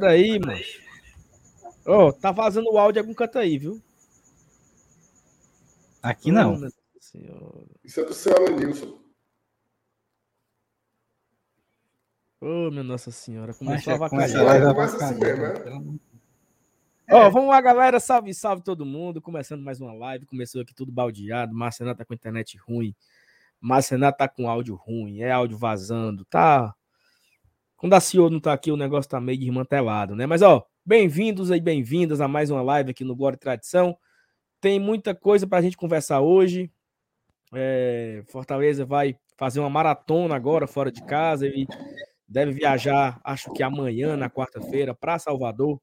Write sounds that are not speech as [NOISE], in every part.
Peraí, mano. Ó, oh, tá vazando o áudio algum canto aí, viu? Aqui não. Isso é do seu Alenilson. Ô, oh, minha Nossa Senhora, começou a vacalhar. Começa assim mesmo, né? Ó, oh, vamos lá, galera. Salve, salve todo mundo. Começando mais uma live. Começou aqui tudo baldeado. Marcenato tá com internet ruim. Marcenato tá com áudio ruim. É áudio vazando. Tá. Quando a CEO não tá aqui, o negócio tá meio desmantelado, né? Mas, ó, bem-vindos e bem-vindas a mais uma live aqui no Glória e Tradição. Tem muita coisa pra gente conversar hoje. É, Fortaleza vai fazer uma maratona agora fora de casa. Ele deve viajar, acho que amanhã, na quarta-feira, para Salvador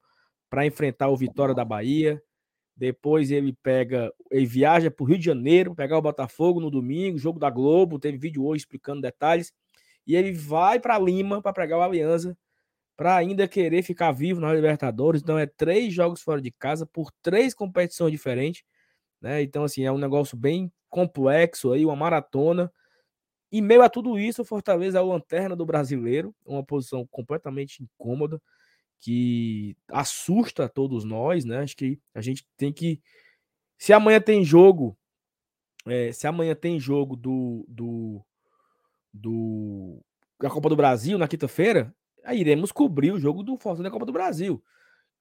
para enfrentar o Vitória da Bahia. Depois ele pega, ele viaja para o Rio de Janeiro, pegar o Botafogo no domingo, jogo da Globo, teve vídeo hoje explicando detalhes. E ele vai para Lima para pegar o Aliança, para ainda querer ficar vivo na Libertadores. Então é três jogos fora de casa por três competições diferentes, né? Então assim, é um negócio bem complexo aí, uma maratona. E meio a tudo isso, o Fortaleza é o lanterna do brasileiro, uma posição completamente incômoda que assusta todos nós, né? Acho que a gente tem que. Se amanhã tem jogo, é, se amanhã tem jogo do, do, do da Copa do Brasil na quinta-feira, iremos cobrir o jogo do Fortaleza da Copa do Brasil.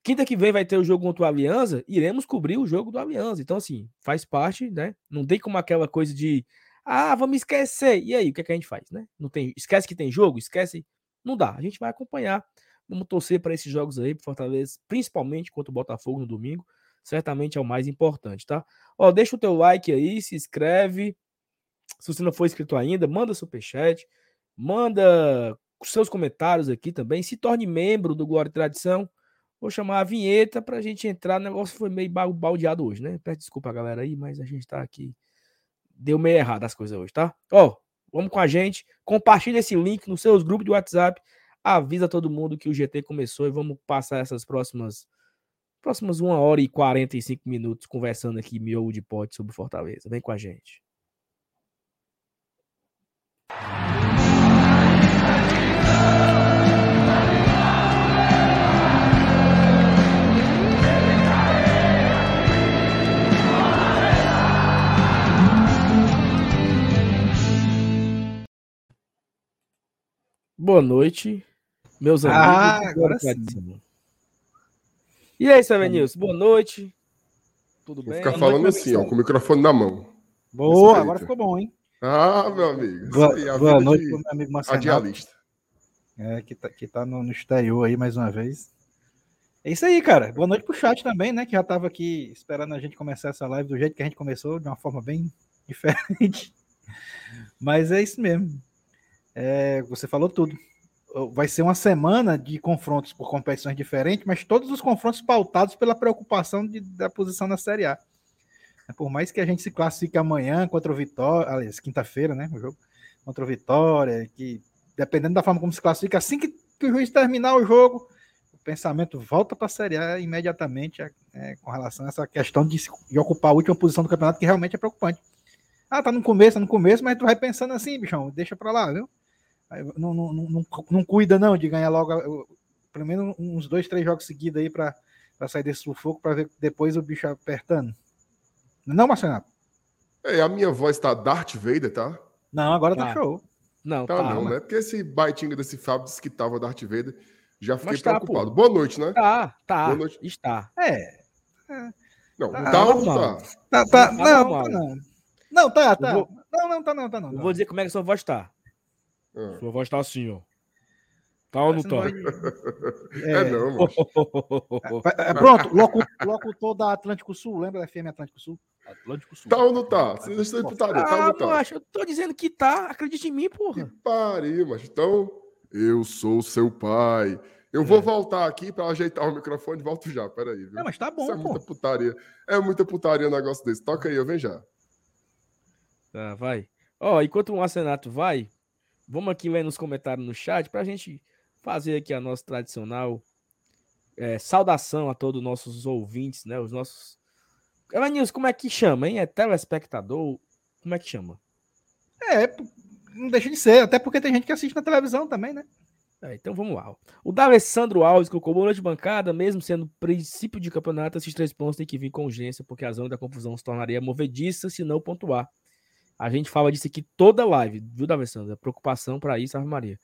Quinta que vem vai ter o jogo contra o Aliança, iremos cobrir o jogo do Aliança. Então, assim, faz parte, né? Não tem como aquela coisa de ah, vamos esquecer. E aí, o que, é que a gente faz, né? Não tem, esquece que tem jogo, esquece. Não dá. A gente vai acompanhar Vamos torcer para esses jogos aí, para Fortaleza, principalmente contra o Botafogo no domingo. Certamente é o mais importante, tá? Ó, deixa o teu like aí, se inscreve. Se você não for inscrito ainda, manda superchat, manda seus comentários aqui também. Se torne membro do Glória e Tradição. Vou chamar a vinheta para a gente entrar. O negócio foi meio baldeado hoje, né? Peço desculpa, galera, aí, mas a gente está aqui. Deu meio errado as coisas hoje, tá? Ó, vamos com a gente. Compartilhe esse link nos seus grupos de WhatsApp avisa todo mundo que o GT começou e vamos passar essas próximas próximas 1 hora e 45 minutos conversando aqui miolo de pote sobre Fortaleza. Vem com a gente. Boa noite. Meus amigos. Ah, agora sim. E aí, Savenilson, boa noite. Tudo Vou bem? Ficar falando assim, ó, com o microfone na mão. Boa, agora ficou bom, hein? Ah, meu amigo. Boa, aí, boa noite de... meu amigo Marcelo. Radialista. É, que tá, que tá no, no exterior aí mais uma vez. É isso aí, cara. Boa noite pro chat também, né? Que já tava aqui esperando a gente começar essa live do jeito que a gente começou, de uma forma bem [LAUGHS] diferente. Mas é isso mesmo. É, você falou tudo vai ser uma semana de confrontos por competições diferentes, mas todos os confrontos pautados pela preocupação de, da posição na Série A. Por mais que a gente se classifique amanhã contra o Vitória, aliás, quinta-feira, né? O jogo contra o Vitória, que dependendo da forma como se classifica, assim que, que o juiz terminar o jogo, o pensamento volta para a Série A imediatamente é, com relação a essa questão de, de, ocupar a última posição do campeonato, que realmente é preocupante. Ah, tá no começo, tá no começo, mas tu vai pensando assim, bichão, deixa para lá, viu? Não, não, não, não, cuida, não, de ganhar logo pelo menos uns dois, três jogos seguidos aí para sair desse sufoco, para ver depois o bicho apertando. Não, Marcelo? É, a minha voz tá Darth Vader, tá? Não, agora tá, tá show. Não, tá, não, né? Porque esse baitinho desse Fábio disse que tava Darth Vader. Já fiquei tá, preocupado. Pô. Boa noite, né? Tá, tá. Boa noite. Está. É. é. Não, tá, tá ou não tá? Tá, tá. Não, tá não. Não, tá, tá. Vou... Não, não, tá não, tá não. Eu vou dizer como é que sua voz tá. Ah. Sua voz tá assim, ó. Tá ou não tá? Vai... [LAUGHS] É... é, não, mano. É, pronto, locutor, locutor da Atlântico Sul, lembra da FM Atlântico Sul? Atlântico Sul. Tá ou não tá? Vocês estão putaria, tá ou não tá? Macho, eu tô dizendo que tá, acredite em mim, porra. Que pariu, mas então eu sou seu pai. Eu vou é. voltar aqui para ajeitar o microfone e volto já. Peraí, viu? Não, mas tá bom, Isso é muita putaria. É muita putaria um negócio desse. Toca aí, eu venho já. Tá, vai. Ó, enquanto o Marcenato vai, Vamos aqui ler nos comentários no chat para a gente fazer aqui a nossa tradicional é, saudação a todos os nossos ouvintes, né? Os nossos. Evanilson, como é que chama, hein? É telespectador? Como é que chama? É, não deixa de ser, até porque tem gente que assiste na televisão também, né? É, então vamos lá. O D'Alessandro Alves colocou boa noite bancada, mesmo sendo princípio de campeonato, esses três pontos têm que vir com urgência, porque a zona da confusão se tornaria movediça se não pontuar. A gente fala disso aqui toda live, viu, D'Alessandro? É preocupação para isso, Ave Maria.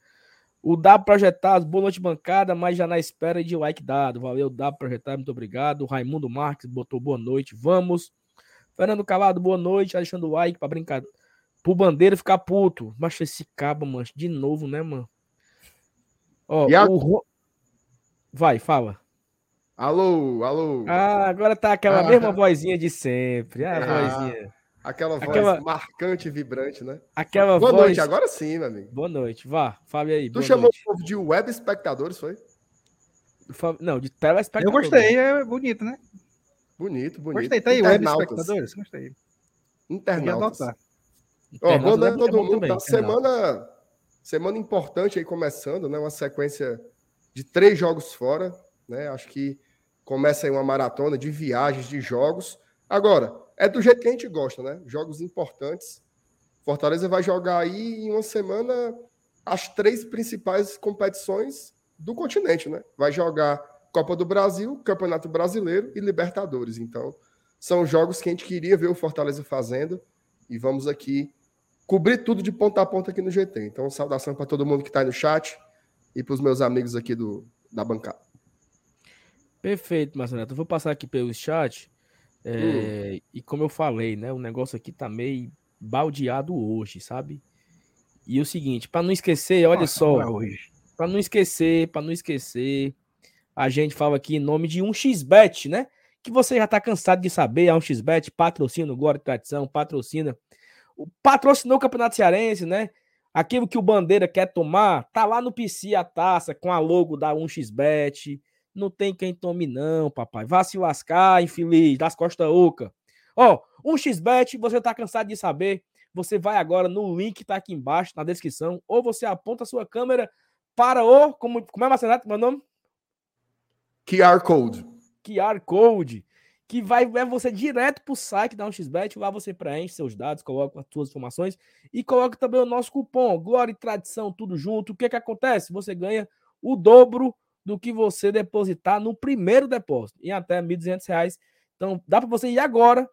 O W Projetado, boa noite bancada, mas já na espera de like dado. Valeu, W Projetado, muito obrigado. O Raimundo Marques botou boa noite, vamos. Fernando Calado, boa noite. Deixando o like pra brincar. Pro Bandeira ficar puto. Mas esse cabo, mano, de novo, né, mano? Ó, a... o... Vai, fala. Alô, alô. Ah, agora tá aquela ah, mesma vozinha de sempre. Ah, ah, vozinha. Aquela voz aquela... marcante e vibrante, né? Aquela Boa voz... noite, agora sim, meu amigo. Boa noite, vá, fale aí. Tu chamou noite. o povo de web espectadores, foi? Não, de telespectadores. Eu gostei, é bonito, né? Bonito, bonito. Gostei, tá aí, web espectadores, gostei. Internautas. Ó, boa noite a todo mundo. Também, tá semana, semana importante aí começando, né? Uma sequência de três jogos fora, né? Acho que começa aí uma maratona de viagens, de jogos. Agora, é do jeito que a gente gosta, né? Jogos importantes. Fortaleza vai jogar aí em uma semana as três principais competições do continente, né? Vai jogar Copa do Brasil, Campeonato Brasileiro e Libertadores. Então, são jogos que a gente queria ver o Fortaleza fazendo e vamos aqui cobrir tudo de ponta a ponta aqui no GT. Então, saudação para todo mundo que está aí no chat e para os meus amigos aqui do, da bancada. Perfeito, Marcelo. Eu vou passar aqui pelo chat. É, hum. E como eu falei, né? O negócio aqui tá meio baldeado hoje, sabe? E o seguinte, para não esquecer, olha Nossa, só. Para não esquecer, para não esquecer, a gente fala aqui em nome de um xbet, né? Que você já tá cansado de saber, a um xbet patrocina o Glória e Tradição, patrocina patrocinou o Campeonato Cearense, né? Aquilo que o Bandeira quer tomar, tá lá no PC a taça com a logo da 1xBet. Não tem quem tome, não, papai. Vá se lascar, infeliz, das costas oca. Ó, 1xBet, você tá cansado de saber? Você vai agora no link que tá aqui embaixo, na descrição, ou você aponta a sua câmera para o. Como, como é, Marcenato? Meu nome? QR Code. QR Code que vai levar você direto para o site da 1xBet. Lá você preenche seus dados, coloca as suas informações e coloca também o nosso cupom Glória e Tradição, tudo junto. O que, que acontece? Você ganha o dobro do que você depositar no primeiro depósito, em até R$ 1.200. Então, dá para você ir agora.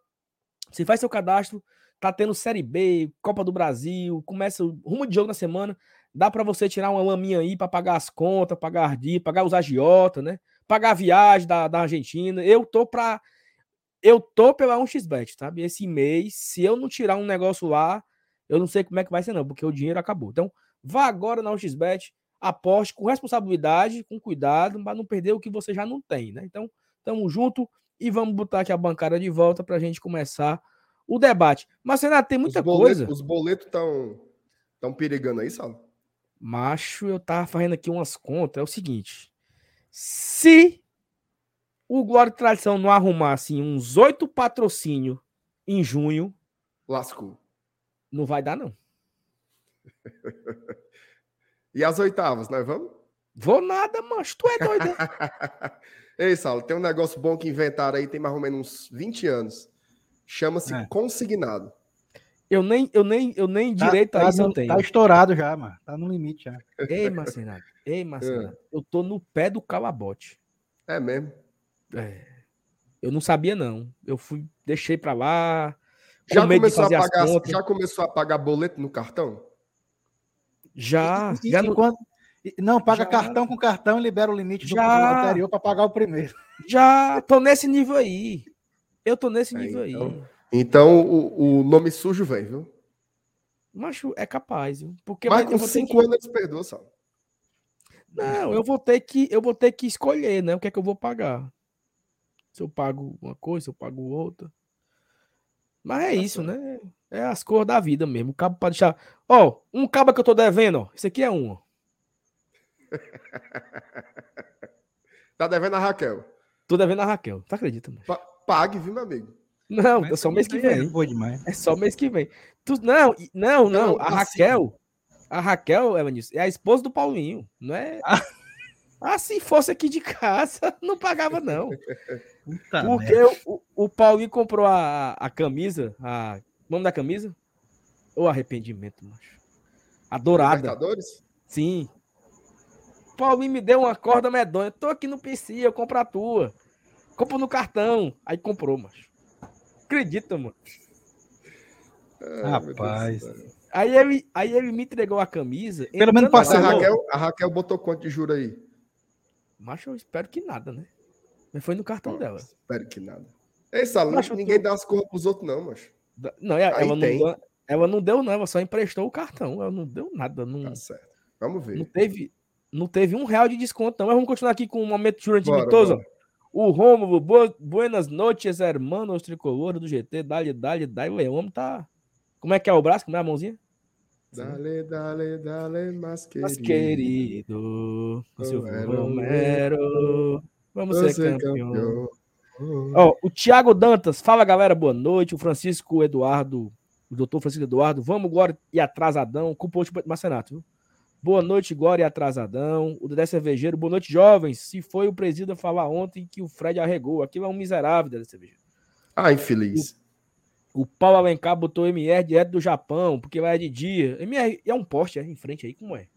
Você faz seu cadastro, tá tendo Série B, Copa do Brasil, começa o rumo de jogo na semana. Dá para você tirar uma laminha aí para pagar as contas, pagar RD, pagar os agiota, né? Pagar a viagem da, da Argentina. Eu tô para eu tô pela 1xBet, sabe? Esse mês, se eu não tirar um negócio lá, eu não sei como é que vai ser, não, porque o dinheiro acabou. Então, vá agora na 1xBet, aposte com responsabilidade, com cuidado, para não perder o que você já não tem, né? Então, tamo junto e vamos botar aqui a bancada de volta para a gente começar o debate. Mas, Renato, tem muita os coisa. Os boletos estão tão perigando aí, Sal? Macho, eu tava fazendo aqui umas contas. É o seguinte: se o Glória e Tradição não arrumar assim, uns oito patrocínios em junho. Lascou. Não vai dar, não. [LAUGHS] e as oitavas, nós vamos? Vou nada, mancho. Tu é doido. [LAUGHS] Ei, Saulo, tem um negócio bom que inventaram aí, tem mais ou menos uns 20 anos. Chama-se é. consignado. Eu nem, eu nem, eu nem tá, direito tá, a isso no, tenho. Tá estourado já, mano. Tá no limite já. Ei, Marcenato. Ei, Marcenato. É. Eu tô no pé do calabote. É mesmo? É, eu não sabia, não. Eu fui, deixei para lá. Já começou, a pagar, já começou a pagar boleto no cartão? Já. E, e, já no... quando... Não, paga já... cartão com cartão e libera o limite do já... anterior para pagar o primeiro. Já tô nesse nível aí. Eu tô nesse é, nível então, aí. Então o, o, nome sujo vem, viu? Macho, é capaz, viu? Porque Mas com cinco que... anos eles perdoam, sabe? Não, eu vou ter que eu vou ter que escolher, né? O que é que eu vou pagar. Se eu pago uma coisa, se eu pago outra. Mas é tá isso, né? É as cores da vida mesmo. O cabo pode deixar. Ó, oh, um cabo que eu tô devendo, ó. Esse aqui é um. [LAUGHS] tá devendo a Raquel. Tô devendo a Raquel. Tu acredita, mano? pague, viu, meu amigo? Não, é só mês que vem. É, demais. é só mês que vem. Tu, não, não, não. A Raquel. A Raquel, Evanis, é a esposa do Paulinho. Não é. Ah. Ah, se fosse aqui de casa, [LAUGHS] não pagava, não. Puta Porque o, o Paulinho comprou a, a camisa, a. Nome da camisa? O arrependimento, macho. A dourada. Libertadores? Sim. Paulinho me deu uma corda medonha. Tô aqui no PC, eu compro a tua. Compro no cartão. Aí comprou, macho. Acredita, mano. Rapaz. Aí ele, aí ele me entregou a camisa. Pelo menos passou. A Raquel, a Raquel botou quanto de juro aí? Macho, eu espero que nada, né? Mas foi no cartão dela. Espero que nada. Ei, Salo, macho, ninguém tô... dá as cores pros outros, não, macho. Não, ela, ela não, deu, ela não deu, não. Ela só emprestou o cartão. Ela não deu nada. Não, tá certo. Vamos ver. Não teve, não teve um real de desconto, não. Mas vamos continuar aqui com um momento de juro mitoso. O Rômulo, buenas noites, hermanos tricolores do GT. Dale, dale, dale. O homem tá. Como é que é o braço? Como é a mãozinha? Dale, dale, dale, mais querido. Mas querido, Silvio Romero, vamos ser, ser campeão. Campeão. Ó, o Thiago Dantas, fala galera, boa noite. O Francisco Eduardo, o doutor Francisco Eduardo, vamos agora e atrasadão, com o post Marcenato, viu? Boa noite, Glória Atrasadão. O Dedé Cervejeiro, boa noite, jovens. Se foi o presídio falar ontem que o Fred arregou, aquilo é um miserável, Dedé Cervejeiro. Ah, infeliz. O, o Paulo Alencar botou MR direto do Japão, porque vai de dia. MR é um poste é, em frente aí, como é?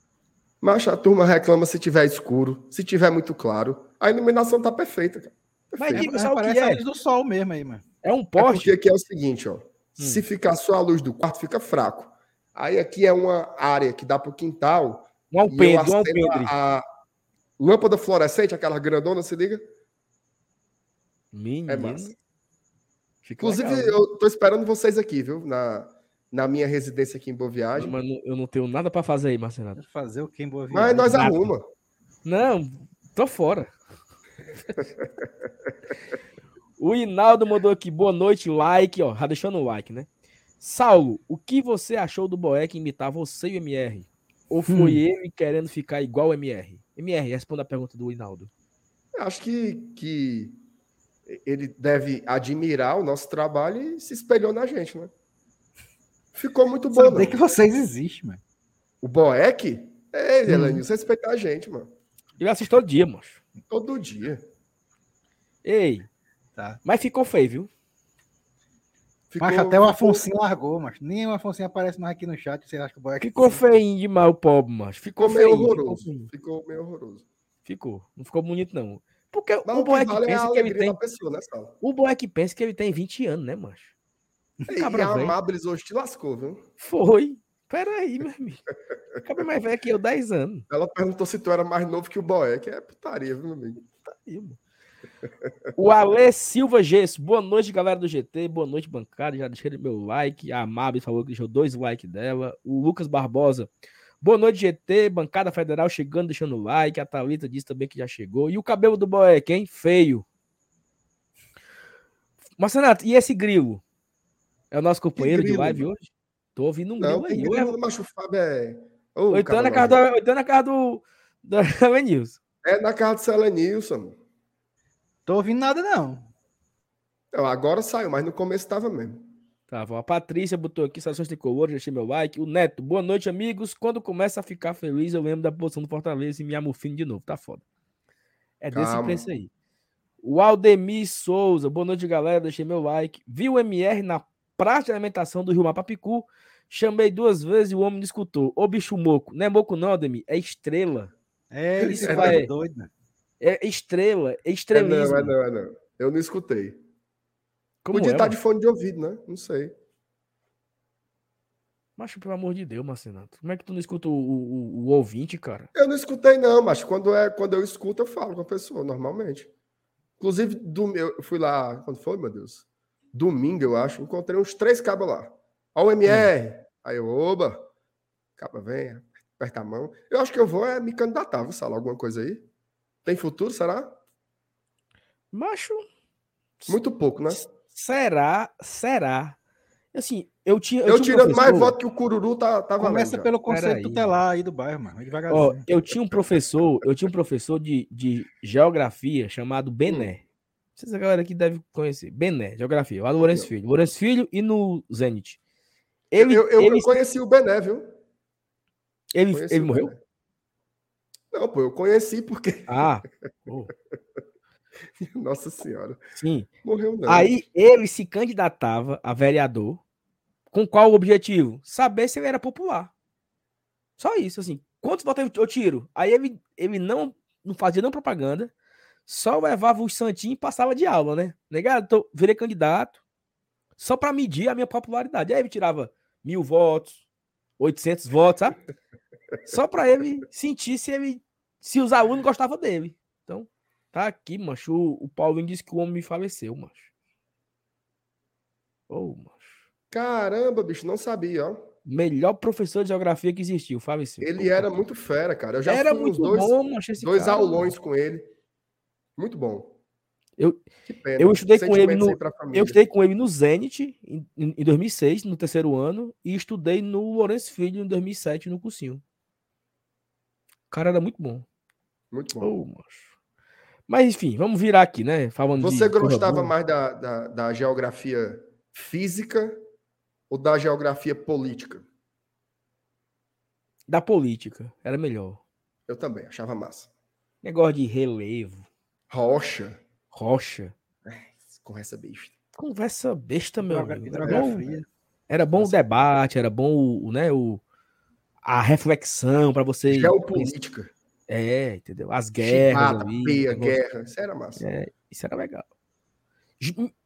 Mas a turma reclama se tiver escuro, se tiver muito claro. A iluminação tá perfeita, cara. Mas diga só o que é. a luz do sol mesmo aí, mano. É um poste. É porque aqui é o seguinte, ó. Hum. Se ficar só a luz do quarto, fica fraco. Aí aqui é uma área que dá para o quintal. Um alpendre, um alpendre. A lâmpada fluorescente, aquela grandona, se liga? Menino. É massa. Inclusive, legal, eu tô esperando vocês aqui, viu? Na, na minha residência aqui em Boa Viagem. Não, mas eu não tenho nada para fazer aí, Marcelo. Fazer o que em Boa Viagem? Mas nós nada. arruma. Não, tô fora. [LAUGHS] o Inaldo mandou aqui, boa noite, like, ó, já deixando o like, né? Saulo, o que você achou do Boeck imitar você e o MR? Ou foi hum. ele querendo ficar igual o MR? MR, responda a pergunta do Hinaldo. Acho que, que ele deve admirar o nosso trabalho e se espelhou na gente, né? Ficou muito bom. Saber que vocês existem, mano. O Boeck? É, hum. Elenil, você respeitar a gente, mano. Ele assiste todo dia, moço. Todo dia. Ei, tá. mas ficou feio, viu? Ficou, mas até o Afonso largou, mas nem o Afonso aparece mais aqui no chat. Você acha que o boy Ficou feio demais o pobre, mas ficou, ficou meio horroroso. Ficou, ficou, meio horroroso. Ficou. Não ficou bonito, não. Porque não, o Boeck vale pensa é que ele tem. Pessoa, né, o Boeck pensa que ele tem 20 anos, né, macho? E, e a Amabris hoje te lascou, viu? Foi. Peraí, meu amigo. Acabei mais velho que eu, 10 anos. Ela perguntou se tu era mais novo que o Boeck. É putaria, viu, meu amigo? Putaria, mano. O Ale Silva Gesso, boa noite, galera do GT, boa noite, bancada. Já deixei meu like. A Mabi falou que deixou dois likes dela. O Lucas Barbosa, boa noite, GT, bancada federal chegando, deixando o like. A Thalita disse também que já chegou. E o cabelo do Boeck, hein? Feio. Marcenato, e esse grilo? É o nosso companheiro de live hoje? Tô ouvindo um Não, aí. Grilo, mas o Fábio é. Oh, oito anos na casa do, oito na casa do, do [LAUGHS] É na casa do Selenilson. Tô ouvindo nada, não. Não, agora saiu, mas no começo tava mesmo. Tava. A Patrícia botou aqui, Sações Tricolor, já deixei meu like. O Neto, boa noite, amigos. Quando começa a ficar feliz, eu lembro da posição do Fortaleza e me amofino de novo. Tá foda. É desse Calma. preço aí. O Aldemir Souza, boa noite, galera. Deixei meu like. Vi o MR na praça de alimentação do Rio Mapapicu. Chamei duas vezes e o homem não escutou. Ô bicho moco. Não é moco, não, Aldemir. É estrela. É, isso é, é doido? É estrela, é estrelismo. É não, é não, é não. Eu não escutei. Como Podia é, estar tá de fone de ouvido, né? Não sei. Macho, pelo amor de Deus, Marcenato. Como é que tu não escuta o, o, o, ouvinte, cara? Eu não escutei, não, mas quando, é, quando eu escuto, eu falo com a pessoa, normalmente. Inclusive, do, eu fui lá, quando foi, meu Deus? Domingo, eu acho, encontrei uns três cabos lá. Ó, o MR. Hum. Aí eu, oba, caba vem, aperta a mão. Eu acho que eu vou é, me candidatar, vou falar alguma coisa aí. Tem futuro, será? Macho. Muito pouco, né? Será? Será? Assim, eu tinha. Eu, eu tinha tirando um mais voto que o Cururu tá, tá Começa pelo conceito tutelar aí do bairro, mano. Ó, eu tinha um professor, eu tinha um professor de, de geografia chamado Bené. Hum. Vocês a galera aqui deve conhecer. Bené, geografia, lá do Lourenço Filho. Lourenço Filho e no Zenit. Ele, eu, eu, ele... eu conheci o Bené, viu? Ele, ele morreu? Bené. Não, pô, eu conheci porque. Ah! [LAUGHS] Nossa Senhora. Sim. Morreu não. Aí ele se candidatava a vereador. Com qual objetivo? Saber se ele era popular. Só isso, assim. quantos votos eu tiro? Aí ele, ele não, não fazia não propaganda, só levava o santinho e passava de aula, né? Negado, tô, virei candidato, só para medir a minha popularidade. Aí ele tirava mil votos, 800 votos, sabe? [LAUGHS] Só para ele sentir se ele se os alunos gostavam dele. Então, tá aqui, macho. O, Paulinho disse que o homem me faleceu, macho. Ô, oh, macho. Caramba, bicho, não sabia, ó. Melhor professor de geografia que existiu, faleceu. Ele era muito fera, cara. Eu já era muito dois, bom, macho, dois cara, aulões com ele. Muito bom. Eu, eu estudei com ele no eu estudei com ele no Zenit em, em 2006, no terceiro ano, e estudei no Lourenço Filho em 2007 no cursinho. O cara era muito bom. Muito bom. Oh, Mas enfim, vamos virar aqui, né? Falando Você gostava mais da, da, da geografia física ou da geografia política? Da política, era melhor. Eu também, achava massa. Negócio de relevo. Rocha. Rocha. É, conversa besta. Conversa besta, meu. Era bom, era bom o debate, era bom o, né, o, a reflexão para você. Geopolítica. É, entendeu? As guerras. Chimata, ali, peia, guerra. Isso era massa. É, isso era legal.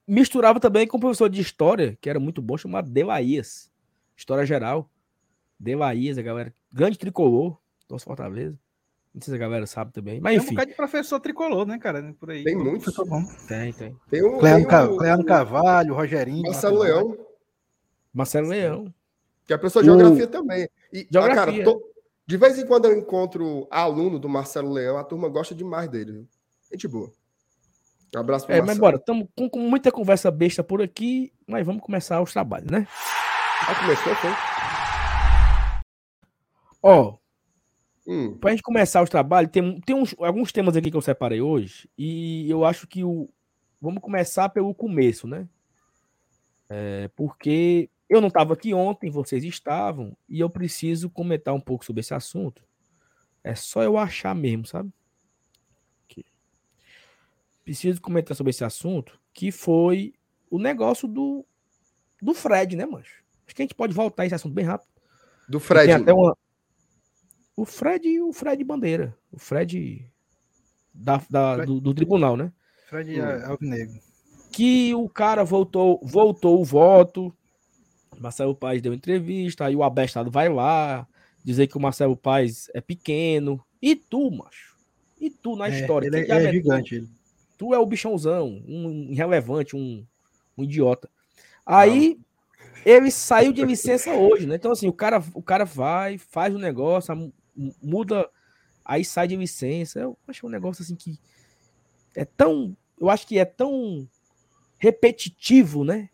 Misturava também com um professor de história, que era muito bom, chamado Delaías. História geral. Delaías, a galera. Grande tricolor, nosso Fortaleza. Não sei se a galera sabe também. Mas enfim. Tem um bocado de professor tricolor, né, cara? Por aí. Tem muitos. Tem, tem. Tem o Cleano, tem Cleano Carvalho, Rogerinho. Marcelo Leão. Marcelo Leão. Que é professor de geografia também. E, geografia. Ah, cara, tô... de vez em quando eu encontro aluno do Marcelo Leão, a turma gosta demais dele. Viu? Gente boa. Um abraço pro É, Marcelo. mas bora. Estamos com, com, muita conversa besta por aqui, mas vamos começar os trabalhos, né? Já começou, foi? Ó, Hum. Para a gente começar os trabalhos, tem, tem uns, alguns temas aqui que eu separei hoje, e eu acho que o. Vamos começar pelo começo, né? É, porque eu não estava aqui ontem, vocês estavam, e eu preciso comentar um pouco sobre esse assunto. É só eu achar mesmo, sabe? Aqui. Preciso comentar sobre esse assunto, que foi o negócio do, do Fred, né, mancho? Acho que a gente pode voltar a esse assunto bem rápido. Do Fred. Tem até uma, o Fred e o Fred Bandeira. O Fred da, da Fred... Do, do, tribunal, né? Fred hum. Alvinegro. Que o cara voltou, voltou o voto. Marcelo Paes deu entrevista, aí o abestado vai lá dizer que o Marcelo Paes é pequeno. E tu, macho? E tu na é, história? Ele, é, é gigante. Ele. Tu é o bichãozão, um irrelevante, um, um idiota. Aí ele saiu de licença hoje, né? Então, assim, o cara, o cara vai, faz o negócio, muda, aí sai de licença. Eu acho um negócio assim que é tão. Eu acho que é tão repetitivo, né?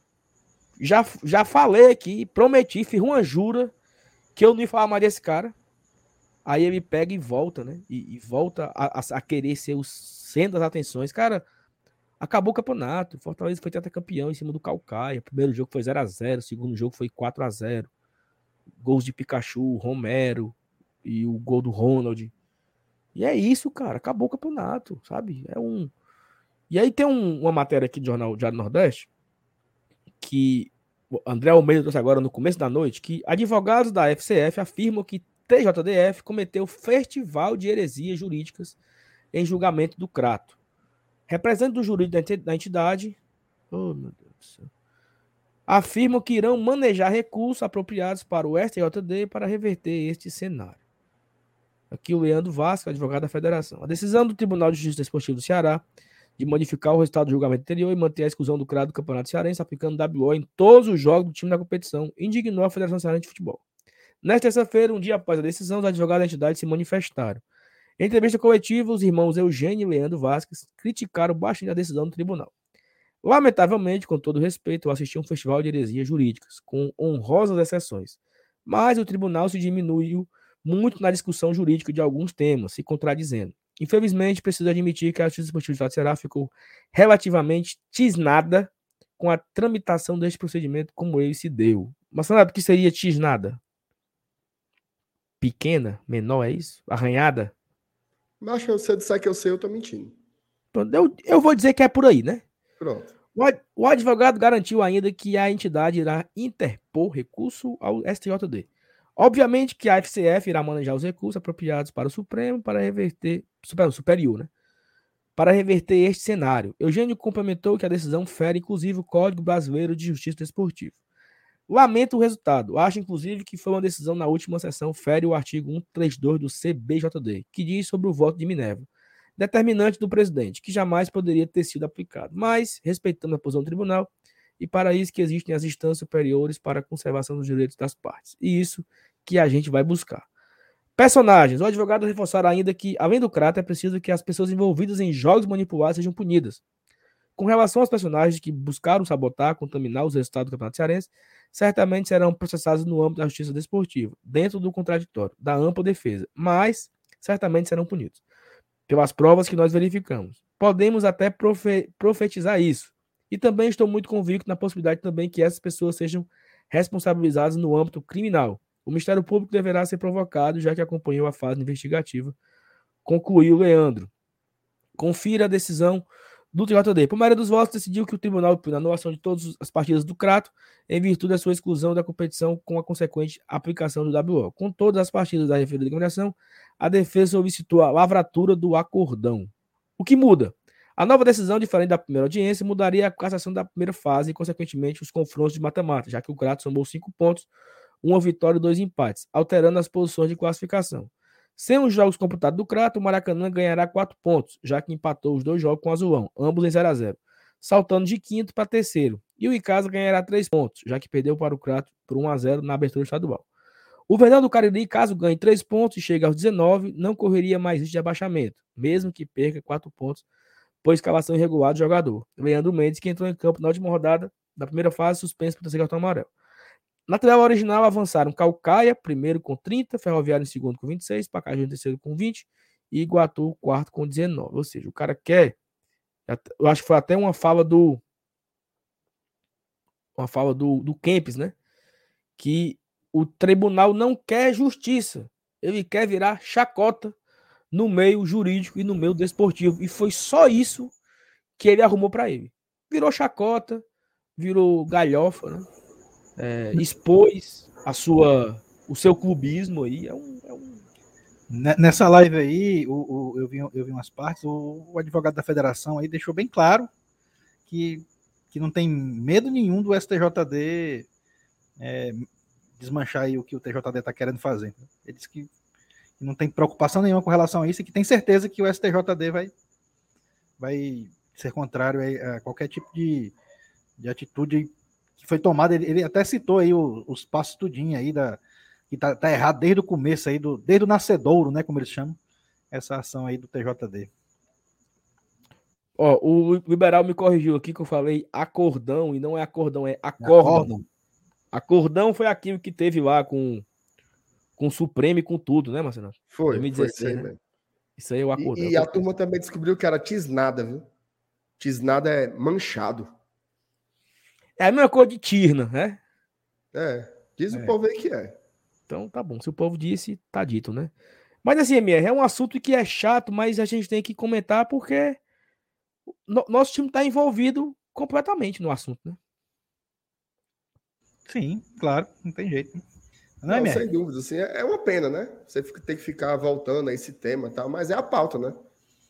Já, já falei aqui, prometi, fiz uma jura que eu não ia falar mais desse cara. Aí ele pega e volta, né? E, e volta a, a, a, querer ser o centro das atenções. Cara, acabou o campeonato. Fortaleza foi campeão em cima do Calcaia. Primeiro jogo foi 0 a 0 o segundo jogo foi 4 a 0 Gols de Pikachu, Romero, e o gol do Ronald. E é isso, cara. Acabou o campeonato, sabe? É um. E aí tem um, uma matéria aqui do Jornal Diário Nordeste que André Almeida trouxe agora no começo da noite que advogados da FCF afirmam que TJDF cometeu festival de heresias jurídicas em julgamento do Crato. Representante do jurídico da entidade, oh meu Deus do céu, afirmam que irão manejar recursos apropriados para o STJD para reverter este cenário. Aqui o Leandro Vasco, advogado da federação. A decisão do Tribunal de Justiça Esportiva do Ceará de modificar o resultado do julgamento anterior e manter a exclusão do CRAD do Campeonato Cearense, aplicando WO em todos os jogos do time da competição, indignou a Federação Cearense de Futebol. Nesta terça-feira, um dia após a decisão, os advogados da entidade se manifestaram. Em entrevista coletiva, os irmãos Eugênio e Leandro Vasques criticaram bastante a decisão do tribunal. Lamentavelmente, com todo respeito, eu assisti um festival de heresias jurídicas, com honrosas exceções. Mas o tribunal se diminuiu muito na discussão jurídica de alguns temas, se contradizendo. Infelizmente, preciso admitir que a Justiça Esportiva de Estado Ceará ficou relativamente tisnada com a tramitação deste procedimento como ele se deu. Mas sabe o que seria tisnada? Pequena? Menor, é isso? Arranhada? Mas se você disser que eu sei, eu tô mentindo. Eu, eu vou dizer que é por aí, né? Pronto. O advogado garantiu ainda que a entidade irá interpor recurso ao STJD Obviamente que a FCF irá manejar os recursos apropriados para o Supremo para reverter, super, superior, né? Para reverter este cenário. Eugênio complementou que a decisão fere inclusive o Código Brasileiro de Justiça Desportiva. Lamento o resultado. Acho, inclusive, que foi uma decisão na última sessão, fere o artigo 132 do CBJD, que diz sobre o voto de Minerva, determinante do presidente, que jamais poderia ter sido aplicado. Mas, respeitando a posição do tribunal, e para isso que existem as instâncias superiores para a conservação dos direitos das partes. E isso que a gente vai buscar. Personagens. O advogado reforçar ainda que, além do crato, é preciso que as pessoas envolvidas em jogos manipulados sejam punidas. Com relação aos personagens que buscaram sabotar, contaminar os resultados do Campeonato Cearense, certamente serão processados no âmbito da justiça desportiva, dentro do contraditório, da ampla defesa, mas certamente serão punidos. Pelas provas que nós verificamos. Podemos até profe profetizar isso, e também estou muito convicto na possibilidade também que essas pessoas sejam responsabilizadas no âmbito criminal. O Ministério Público deverá ser provocado, já que acompanhou a fase investigativa. Concluiu Leandro. Confira a decisão do TJD. Por maioria dos votos, decidiu que o tribunal, por anulação de todas as partidas do Crato, em virtude da sua exclusão da competição com a consequente aplicação do WO. Com todas as partidas da referida eliminação, a defesa solicitou a lavratura do acordão. O que muda? A nova decisão, diferente da primeira audiência, mudaria a cassação da primeira fase e, consequentemente, os confrontos de mata-mata, já que o Crato somou cinco pontos, uma vitória e dois empates, alterando as posições de classificação. Sem os jogos computados do Crato, o Maracanã ganhará quatro pontos, já que empatou os dois jogos com o Azulão, ambos em 0 a 0 saltando de quinto para terceiro. E o Icasa ganhará três pontos, já que perdeu para o Crato por 1 a 0 na abertura estadual. O Verdão do Cariri, caso ganhe três pontos e chegue aos 19, não correria mais risco de abaixamento, mesmo que perca quatro pontos por escalação irregular do jogador. Leandro Mendes, que entrou em campo na última rodada da primeira fase, suspenso por terceiro cartão amarelo. Na tabela original avançaram Calcaia, primeiro com 30, Ferroviário em segundo com 26, Pacajus em terceiro com 20 e Iguatu quarto com 19. Ou seja, o cara quer. Eu acho que foi até uma fala do. Uma fala do, do Kempis, né? Que o tribunal não quer justiça. Ele quer virar chacota no meio jurídico e no meio desportivo. E foi só isso que ele arrumou para ele. Virou chacota, virou galhofa, né? É, expôs a sua, o seu clubismo aí. É um, é um... Nessa live aí, o, o, eu, vi, eu vi umas partes, o, o, advogado da federação aí deixou bem claro que, que não tem medo nenhum do STJD é, desmanchar aí o que o TJD está querendo fazer. Ele disse que não tem preocupação nenhuma com relação a isso e que tem certeza que o STJD vai, vai ser contrário a, qualquer tipo de, de atitude que foi tomada. Ele, ele até citou aí o, os passos tudinho aí da que tá, tá, errado desde o começo aí do desde o nascedouro, né, como eles chamam, essa ação aí do TJD. Ó, o liberal me corrigiu aqui que eu falei acordão e não é acordão, é acórdão. Acordão, acordão foi aquilo que teve lá com com o Supremo e com tudo, né, Marcelo? Foi. 2016, foi isso, aí, né? isso aí eu acordei. E, e a turma também descobriu que era tisnada, viu? Tisnada é manchado. É a mesma cor de tirna, né? É, diz é. o povo aí que é. Então tá bom, se o povo disse, tá dito, né? Mas assim, MR, é um assunto que é chato, mas a gente tem que comentar porque no, nosso time tá envolvido completamente no assunto, né? Sim, claro, não tem jeito. Não, é não sem dúvida, assim, é, é uma pena, né? Você tem que ficar voltando a esse tema, tal, mas é a pauta, né?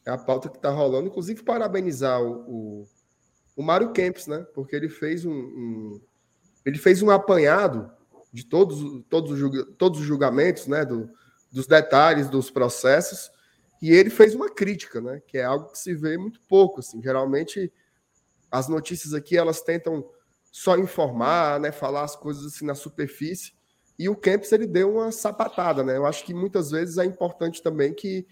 É a pauta que está rolando. Inclusive, parabenizar o, o, o Mário Kempis, né? Porque ele fez um, um, ele fez um apanhado de todos, todos, os, todos os julgamentos, né? Do, dos detalhes dos processos, e ele fez uma crítica, né? Que é algo que se vê muito pouco, assim. Geralmente, as notícias aqui, elas tentam só informar, né? Falar as coisas assim na superfície, e o Kempis ele deu uma sapatada, né? Eu acho que muitas vezes é importante também que,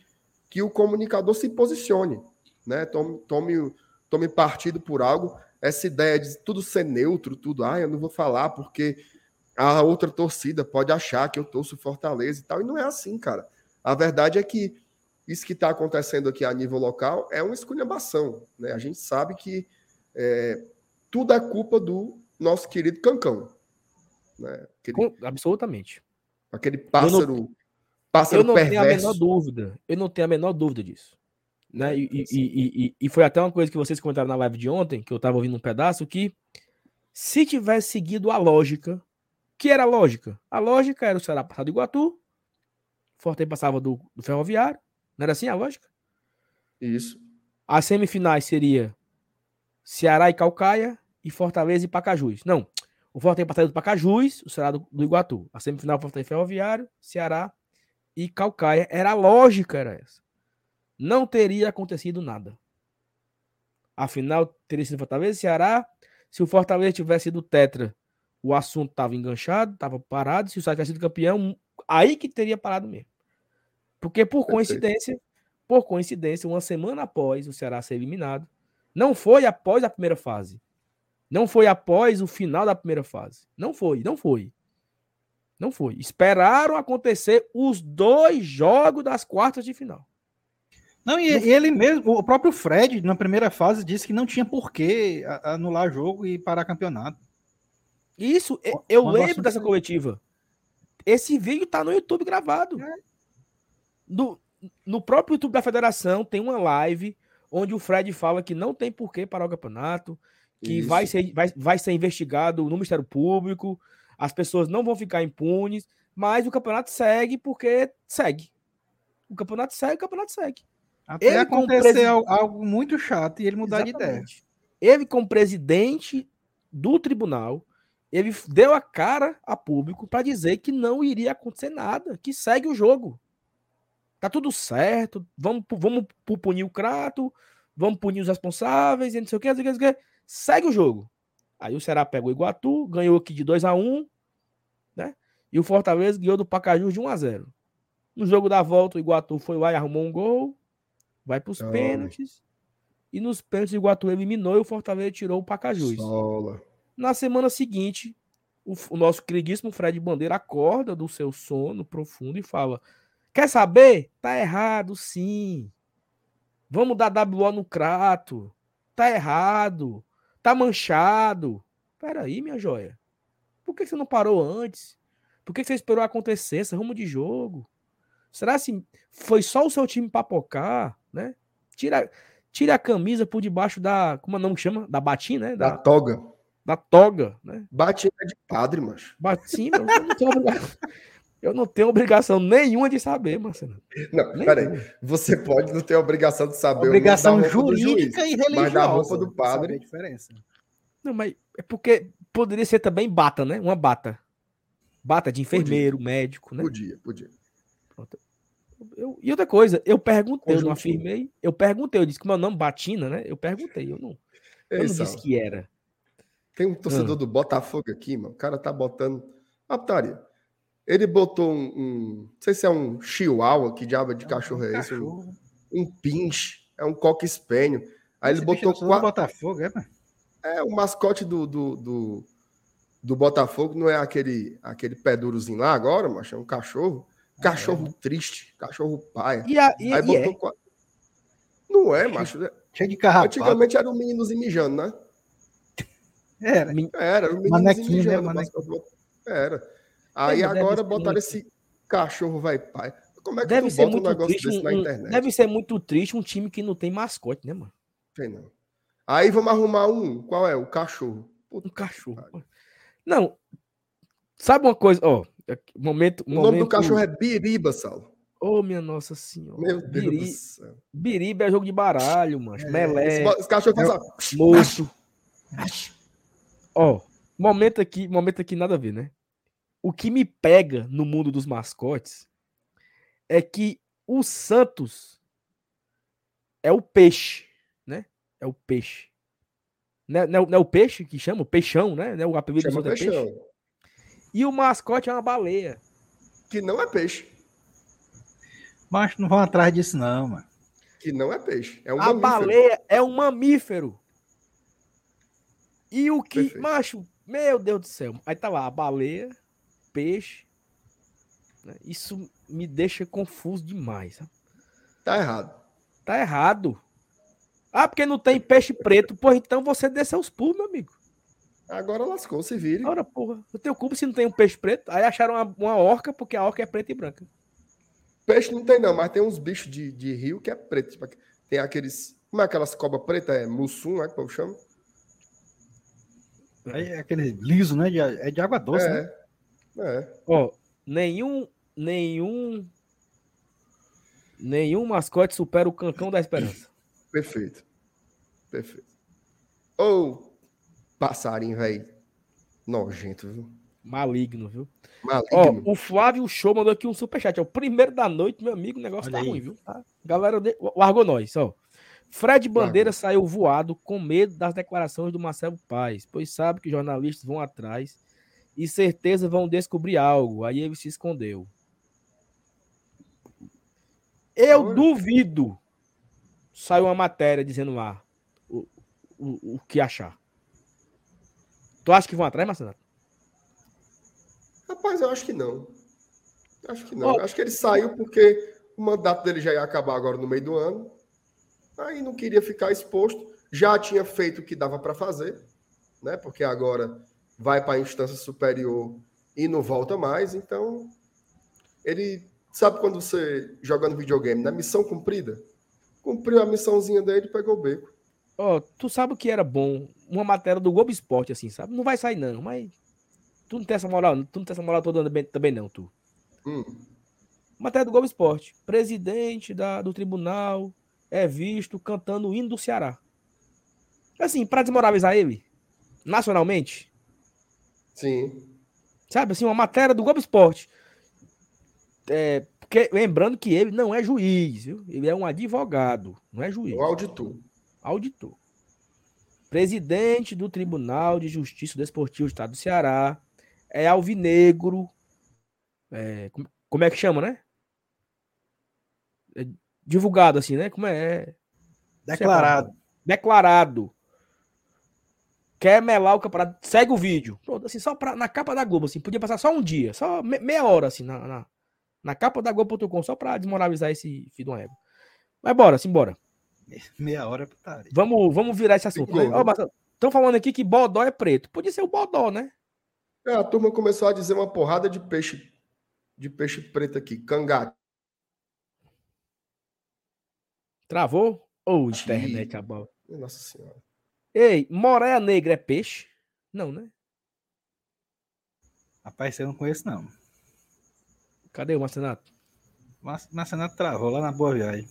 que o comunicador se posicione, né? Tome, tome, tome partido por algo. Essa ideia de tudo ser neutro, tudo, ah, eu não vou falar porque a outra torcida pode achar que eu torço Fortaleza e tal. E não é assim, cara. A verdade é que isso que está acontecendo aqui a nível local é uma esculhambação. Né? A gente sabe que é, tudo é culpa do nosso querido Cancão. Né? Aquele, Com, absolutamente. Aquele pássaro. Eu não, pássaro eu não perverso. tenho a menor dúvida. Eu não tenho a menor dúvida disso. Né? E, e, e, e, foi até uma coisa que vocês comentaram na live de ontem, que eu estava ouvindo um pedaço, que se tivesse seguido a lógica, que era a lógica? A lógica era o Ceará passar do Iguatu, Forte passava do, do Ferroviário. Não era assim a lógica? Isso. As semifinais seria Ceará e Calcaia e Fortaleza e Pacajus. Não. O Forte passaria do Pacajus, o Ceará do, do Iguatu. A semifinal Fortaleza e Ferroviário, Ceará e Calcaia. Era a lógica, era essa. Não teria acontecido nada. A final teria sido Fortaleza e Ceará. Se o Fortaleza tivesse sido tetra, o assunto estava enganchado, estava parado. Se o Ceará tivesse sido campeão, aí que teria parado mesmo. Porque por coincidência, por coincidência, uma semana após o Ceará ser eliminado, não foi após a primeira fase. Não foi após o final da primeira fase. Não foi, não foi. Não foi. Esperaram acontecer os dois jogos das quartas de final. Não, e, ele mesmo, o próprio Fred, na primeira fase, disse que não tinha por que anular jogo e parar campeonato. Isso, eu lembro dessa coletiva. Esse vídeo tá no YouTube gravado. É. No, no próprio YouTube da federação tem uma live onde o Fred fala que não tem por que parar o campeonato, que vai ser, vai, vai ser investigado no Ministério Público, as pessoas não vão ficar impunes, mas o campeonato segue porque segue. O campeonato segue, o campeonato segue. Até ele acontecer algo muito chato e ele mudar Exatamente. de ideia. Ele, como presidente do tribunal, ele deu a cara a público para dizer que não iria acontecer nada, que segue o jogo. Tá tudo certo, vamos, vamos punir o Crato, vamos punir os responsáveis, e não sei o que, não sei o que, não sei o que. Segue o jogo. Aí o Ceará pegou o Iguatu, ganhou aqui de 2 a 1 né? E o Fortaleza ganhou do Pacajus de 1 a 0 No jogo da volta, o Iguatu foi lá e arrumou um gol, vai para os pênaltis. E nos pênaltis, o Iguatu eliminou e o Fortaleza tirou o Pacajus. Sola. Na semana seguinte, o, o nosso queridíssimo Fred Bandeira acorda do seu sono profundo e fala: Quer saber? Tá errado, sim. Vamos dar WO no crato. Tá errado. Tá manchado. Peraí, minha joia. Por que você não parou antes? Por que você esperou acontecer esse rumo de jogo? Será assim? Foi só o seu time papocar, né? Tira, tira a camisa por debaixo da. Como é o nome chama? Da batina, né? Da, da toga da toga, né? Batina de padre, mas. Batina, não obrigação, [LAUGHS] eu não tenho obrigação nenhuma de saber, Marcelo. Não, peraí. Você pode não ter obrigação de saber obrigação jurídica juiz, e religiosa. Mas da roupa do padre. A diferença. Não, mas é porque poderia ser também bata, né? Uma bata. Bata de enfermeiro, podia. médico, né? Podia, podia. Pronto. Eu, e outra coisa, eu perguntei, eu não afirmei, eu perguntei, eu disse que meu nome Batina, né? Eu perguntei, eu não, eu não disse que era. Tem um torcedor hum. do Botafogo aqui, mano. O cara tá botando. Aptaria. Ele botou um, um, Não sei se é um chihuahua, que diabo de é cachorro é esse? Um, um pinche. É um coque espelho. Aí esse ele botou quatro. Botafogo, é, mano? É, o mascote do, do, do, do, Botafogo não é aquele, aquele pé durozinho lá agora, mas é um cachorro. Ah, cachorro é. triste, cachorro paia. E, a, e, Aí botou é? quatro. Não é, macho. Cheio de carro. Antigamente era um meninozinho mijando, né? Era. Era, o manequim, né? Manequim. Era. Aí agora botaram esse cachorro vai pai. Como é que deve tu ser bota muito um negócio triste, desse um, na internet? Deve ser muito triste um time que não tem mascote, né, mano? Tem não. Aí vamos arrumar um. Qual é? O cachorro. Puta um cachorro. Não. Sabe uma coisa? Ó, momento, o nome momento... do cachorro é Biriba, Sal. Ô, oh, minha nossa senhora. Meu Deus Biri... do céu. Biriba é jogo de baralho, mano. É, Melé. Esse, esse cachorro faz é, moço. Ó, momento aqui, momento aqui nada a ver, né? O que me pega no mundo dos mascotes é que o Santos é o peixe, né? É o peixe. Não é, não é, o peixe que chama? O peixão, né? Não é o apelido chama do Santos é peixe. E o mascote é uma baleia. Que não é peixe. Mas não vão atrás disso, não, mano. Que não é peixe. É um a mamífero. baleia é um mamífero. E o que, Perfeito. macho, meu Deus do céu. Aí tá lá, a baleia, peixe. Né? Isso me deixa confuso demais. Sabe? Tá errado. Tá errado. Ah, porque não tem peixe preto. Pô, então você desceu os pulos, meu amigo. Agora lascou, se vire. Agora, porra. Eu tenho culpa se não tem um peixe preto. Aí acharam uma, uma orca, porque a orca é preta e branca. Peixe não tem, não, mas tem uns bichos de, de rio que é preto. Tipo, tem aqueles. Como é aquelas cobras pretas? É mussum, né? Que o povo chama? É aquele liso, né? É de água doce, é. né? É. Ó, nenhum, nenhum, nenhum mascote supera o Cancão da Esperança. Perfeito. Perfeito. Ou oh, passarinho, velho. Nojento, viu? Maligno, viu? Maligno. Ó, o Flávio Show mandou aqui um superchat. É o primeiro da noite, meu amigo. O negócio Olha tá aí. ruim, viu? Tá? Galera, de... largou nós, ó. Fred Bandeira saiu voado com medo das declarações do Marcelo Paes, pois sabe que jornalistas vão atrás e certeza vão descobrir algo. Aí ele se escondeu. Eu Olha. duvido. Saiu uma matéria dizendo lá o, o, o que achar. Tu acha que vão atrás, Marcelo? Rapaz, eu acho que não. Acho que não. Oh. Acho que ele saiu porque o mandato dele já ia acabar agora no meio do ano. Aí não queria ficar exposto. Já tinha feito o que dava para fazer, né? Porque agora vai para a instância superior e não volta mais. Então, ele sabe quando você jogando videogame, na né? missão cumprida, cumpriu a missãozinha dele e pegou o beco. Ó, oh, tu sabe o que era bom? Uma matéria do Globo Esporte, assim, sabe? Não vai sair, não, mas Tu não tem essa moral, tu não tem essa moral toda também, não, tu. Hum. Matéria do Globo Esporte. Presidente da, do tribunal é visto cantando o hino do Ceará. Assim, para desmoralizar ele, nacionalmente. Sim. Sabe, assim, uma matéria do Globo Esporte. É, porque, lembrando que ele não é juiz, viu? Ele é um advogado, não é juiz. O auditor. Auditor. Presidente do Tribunal de Justiça Desportivo do Estado do Ceará é alvinegro. É, como é que chama, né? É divulgado assim, né? Como é? é Declarado. Declarado. Quer melar o campeonato? Segue o vídeo. Pronto, assim, só pra, na capa da Globo, assim, podia passar só um dia, só meia hora, assim, na, na, na capa da Globo.com, só pra desmoralizar esse filho de uma égua. Mas bora, simbora. Meia hora, putaria. Vamos, vamos virar esse assunto. Estão falando aqui que Bodó é preto. Podia ser o Bodó, né? É, a turma começou a dizer uma porrada de peixe de peixe preto aqui, cangate. Travou? Ou oh, internet a bola. Nossa senhora. Ei, moreia negra é peixe? Não, né? Rapaz, eu não conheço, não. Cadê o Marcenato? Marcenato travou lá na Boa Viagem.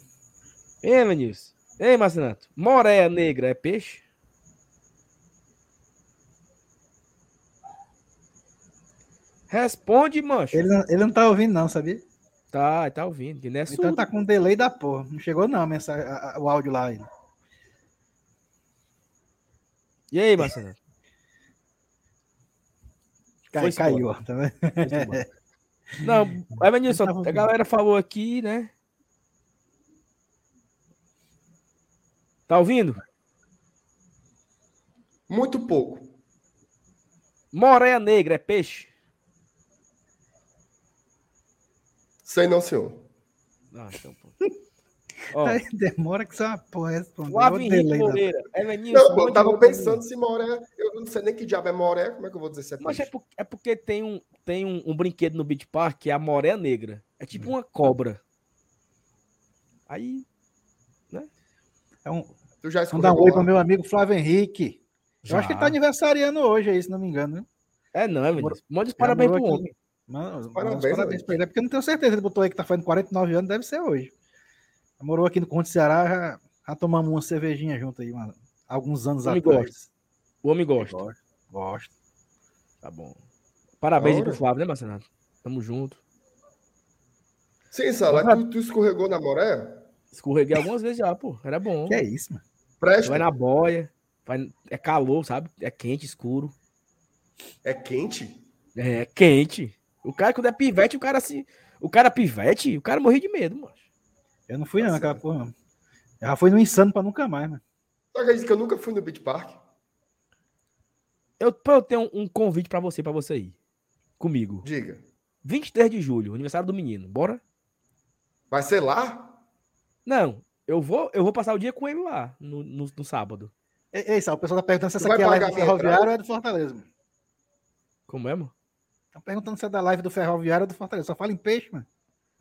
Ei, Vinícius. Ei, Marcenato. Moreia negra é peixe? Responde, mancho. Ele não, ele não tá ouvindo, não, sabia? Tá, tá ouvindo. Ele é então surdo. tá com um delay da porra. Não chegou, não, mensagem, o áudio lá. Aí. E aí, Marcelo? [LAUGHS] Cai, caiu, ó. Tá não, [LAUGHS] Evanilson, a galera falou aqui, né? Tá ouvindo? Muito pouco. Moreia negra é peixe? Sei não, senhor. Ah, então, pô. [LAUGHS] demora que você é uma porra responder. Flávio Henrique Moreira. não, pô, eu tava pensando se Moré. Eu não sei nem que diabo é Moré. Como é que eu vou dizer se é Mas é, por, é, porque tem, um, tem um, um, brinquedo no Beach Park que é a Moré Negra. É tipo uma cobra. Aí. Né? É um. Tu já Vamos dar um oi pro meu amigo Flávio Henrique. Já. Eu acho que ele tá aniversariando hoje aí, se não me engano, né? É, não, é, Vinícius. Mande parabéns pro homem. Mano, parabéns, parabéns pra ele. É porque eu não tenho certeza. Ele botou aí que tá fazendo 49 anos, deve ser hoje. Morou aqui no Conde Ceará, já, já tomamos uma cervejinha junto aí, mano, alguns anos o atrás. Gosta. O homem gosta. Gosta. gosta. Tá bom. Parabéns aí pro Flávio, né, Marcelo? Tamo junto. Sim, Sala, tu, tu escorregou na moré? Escorreguei algumas vezes já, pô. Era bom. Que é isso, mano. Presta. Vai na boia, vai... é calor, sabe? É quente, escuro. É quente? É, quente. O cara, quando é pivete, o cara se. O cara pivete, o cara morria de medo, mano. Eu não fui, não, aquela porra. Não. Já foi no insano pra nunca mais, mano. Só que que eu nunca fui no Beach Park. Eu, eu tenho um convite pra você, pra você ir. Comigo. Diga. 23 de julho, aniversário do menino. Bora? Vai ser lá? Não, eu vou, eu vou passar o dia com ele lá, no, no, no sábado. Ei, ei Sal, o pessoal tá perguntando se essa aqui é a live do Ferroviário ou é do Fortaleza. Como é, mano? Estão perguntando se é da live do Ferroviário ou do Fortaleza. Só fala em peixe, mano.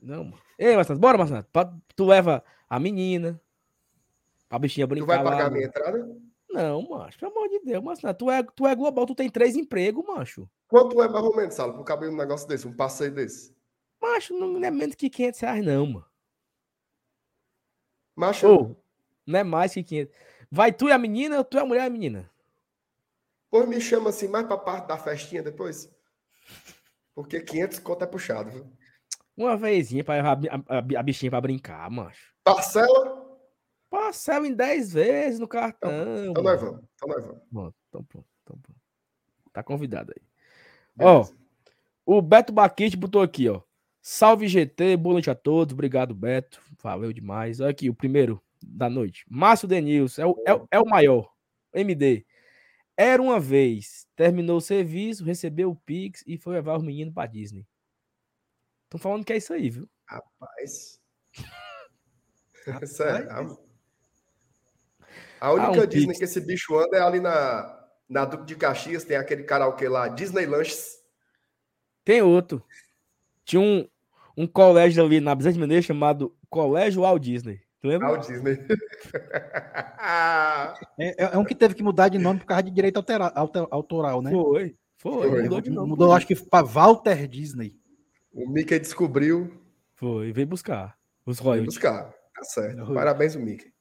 Não, mano. Ei, Marcelo, bora, Marcelo. Tu leva a menina. A bichinha brincar. Tu vai pagar lá, a minha entrada? não, macho. Pelo amor de Deus, não. Tu é, tu é global, tu tem três empregos, macho. Quanto é mais ou menos, Salo, por caber um negócio desse, um passeio desse? Macho, não é menos que 500 reais, não, mano. Macho. Oh, não é mais que 500. Vai tu e a menina ou tu e a mulher e a menina? Pois me chama assim mais pra parte da festinha depois. Porque 500 conto é puxado, viu? Uma vezinha pra a, a, a bichinha pra brincar, macho. Parcela? Parcela em 10 vezes no cartão. Então, então nós vamos. Então nós vamos. Bom, então pronto. Então pronto. Tá convidado aí. Ó, o Beto Baquite botou aqui, ó. Salve GT, boa noite a todos. Obrigado, Beto. Valeu demais. Olha aqui, o primeiro da noite. Márcio Denilson, é o, é, é o maior. MD. Era uma vez, terminou o serviço, recebeu o Pix e foi levar os meninos pra Disney. Estão falando que é isso aí, viu? Rapaz. Sério. A única ah, um Disney Pix. que esse bicho anda é ali na, na Duque de Caxias, tem aquele karaokê lá, Disney Lanches. Tem outro. Tinha um, um colégio ali na Bezerra de Mineiro chamado Colégio Walt Disney. Tu lembra? Walt Disney. é, é, um que teve que mudar de nome por causa de direito altera, autoral, né? Foi, foi. foi. Mudou, de nome, mudou acho que para Walter Disney. O Mickey descobriu. Foi, veio buscar os royalties. Veio buscar, tá certo. Parabéns, o Mickey.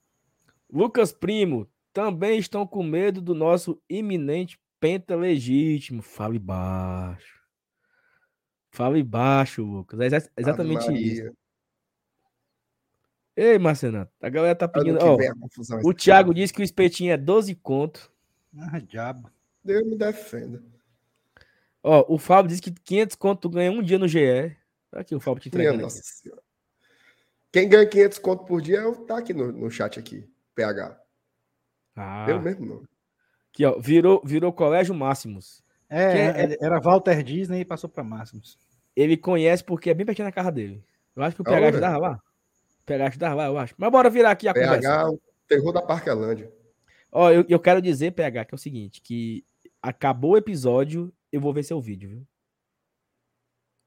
Lucas Primo, também estão com medo do nosso iminente penta legítimo. Fale baixo. Fale baixo, Lucas. É exatamente isso. Ei, Marcenato, a galera tá pedindo. Ó, o Thiago disse que o espetinho é 12 conto. Ah, diabo. Deus me defenda. Ó, o Fábio disse que 500 conto tu ganha um dia no GE. Tá aqui o Fábio te entregando. Nossa senhora. Quem ganha 500 conto por dia é tá aqui no, no chat aqui, PH. Ah. Eu mesmo não. Aqui, ó, virou, virou Colégio Máximos. É, é, é, era Walter Disney e passou para Máximos. Ele conhece porque é bem pertinho na casa dele. Eu acho que o PH ajudava lá. PH ajudava lá, eu acho. Mas bora virar aqui a PH, conversa. o terror da Parquelândia. Ó, eu, eu quero dizer, PH, que é o seguinte, que acabou o episódio, eu vou ver seu vídeo, viu?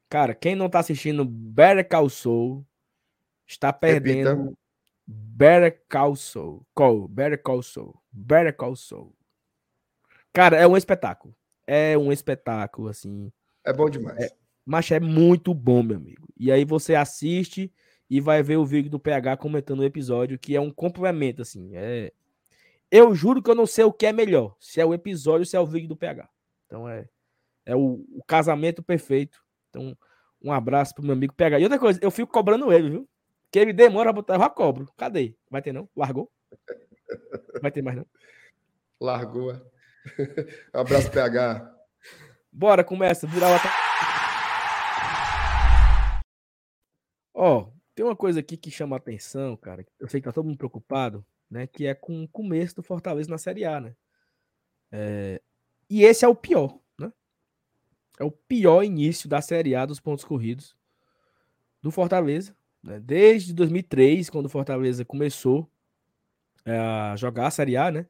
Cara, quem não tá assistindo Better Call Saul está perdendo Repita. Better Call Saul. Call, Better Call Saul. Better Call Saul. Cara, é um espetáculo. É um espetáculo, assim. É bom demais. É, mas é muito bom, meu amigo. E aí você assiste e vai ver o vídeo do PH comentando o episódio, que é um complemento, assim. É... Eu juro que eu não sei o que é melhor, se é o episódio se é o vídeo do PH. Então é, é o, o casamento perfeito. Então, um abraço pro meu amigo PH. E outra coisa, eu fico cobrando ele, viu? Que ele demora a botar, eu já cobro. Cadê? Vai ter não? Largou? Vai ter mais não? Largou. É. [LAUGHS] abraço, PH. Bora, começa. Virar o Ó, tem uma coisa aqui que chama a atenção, cara. Eu sei que tá todo mundo preocupado, né? Que é com o começo do Fortaleza na Série A, né? É... E esse é o pior? É o pior início da Série A dos pontos corridos do Fortaleza. Né? Desde 2003, quando o Fortaleza começou é, a jogar a Série A, né?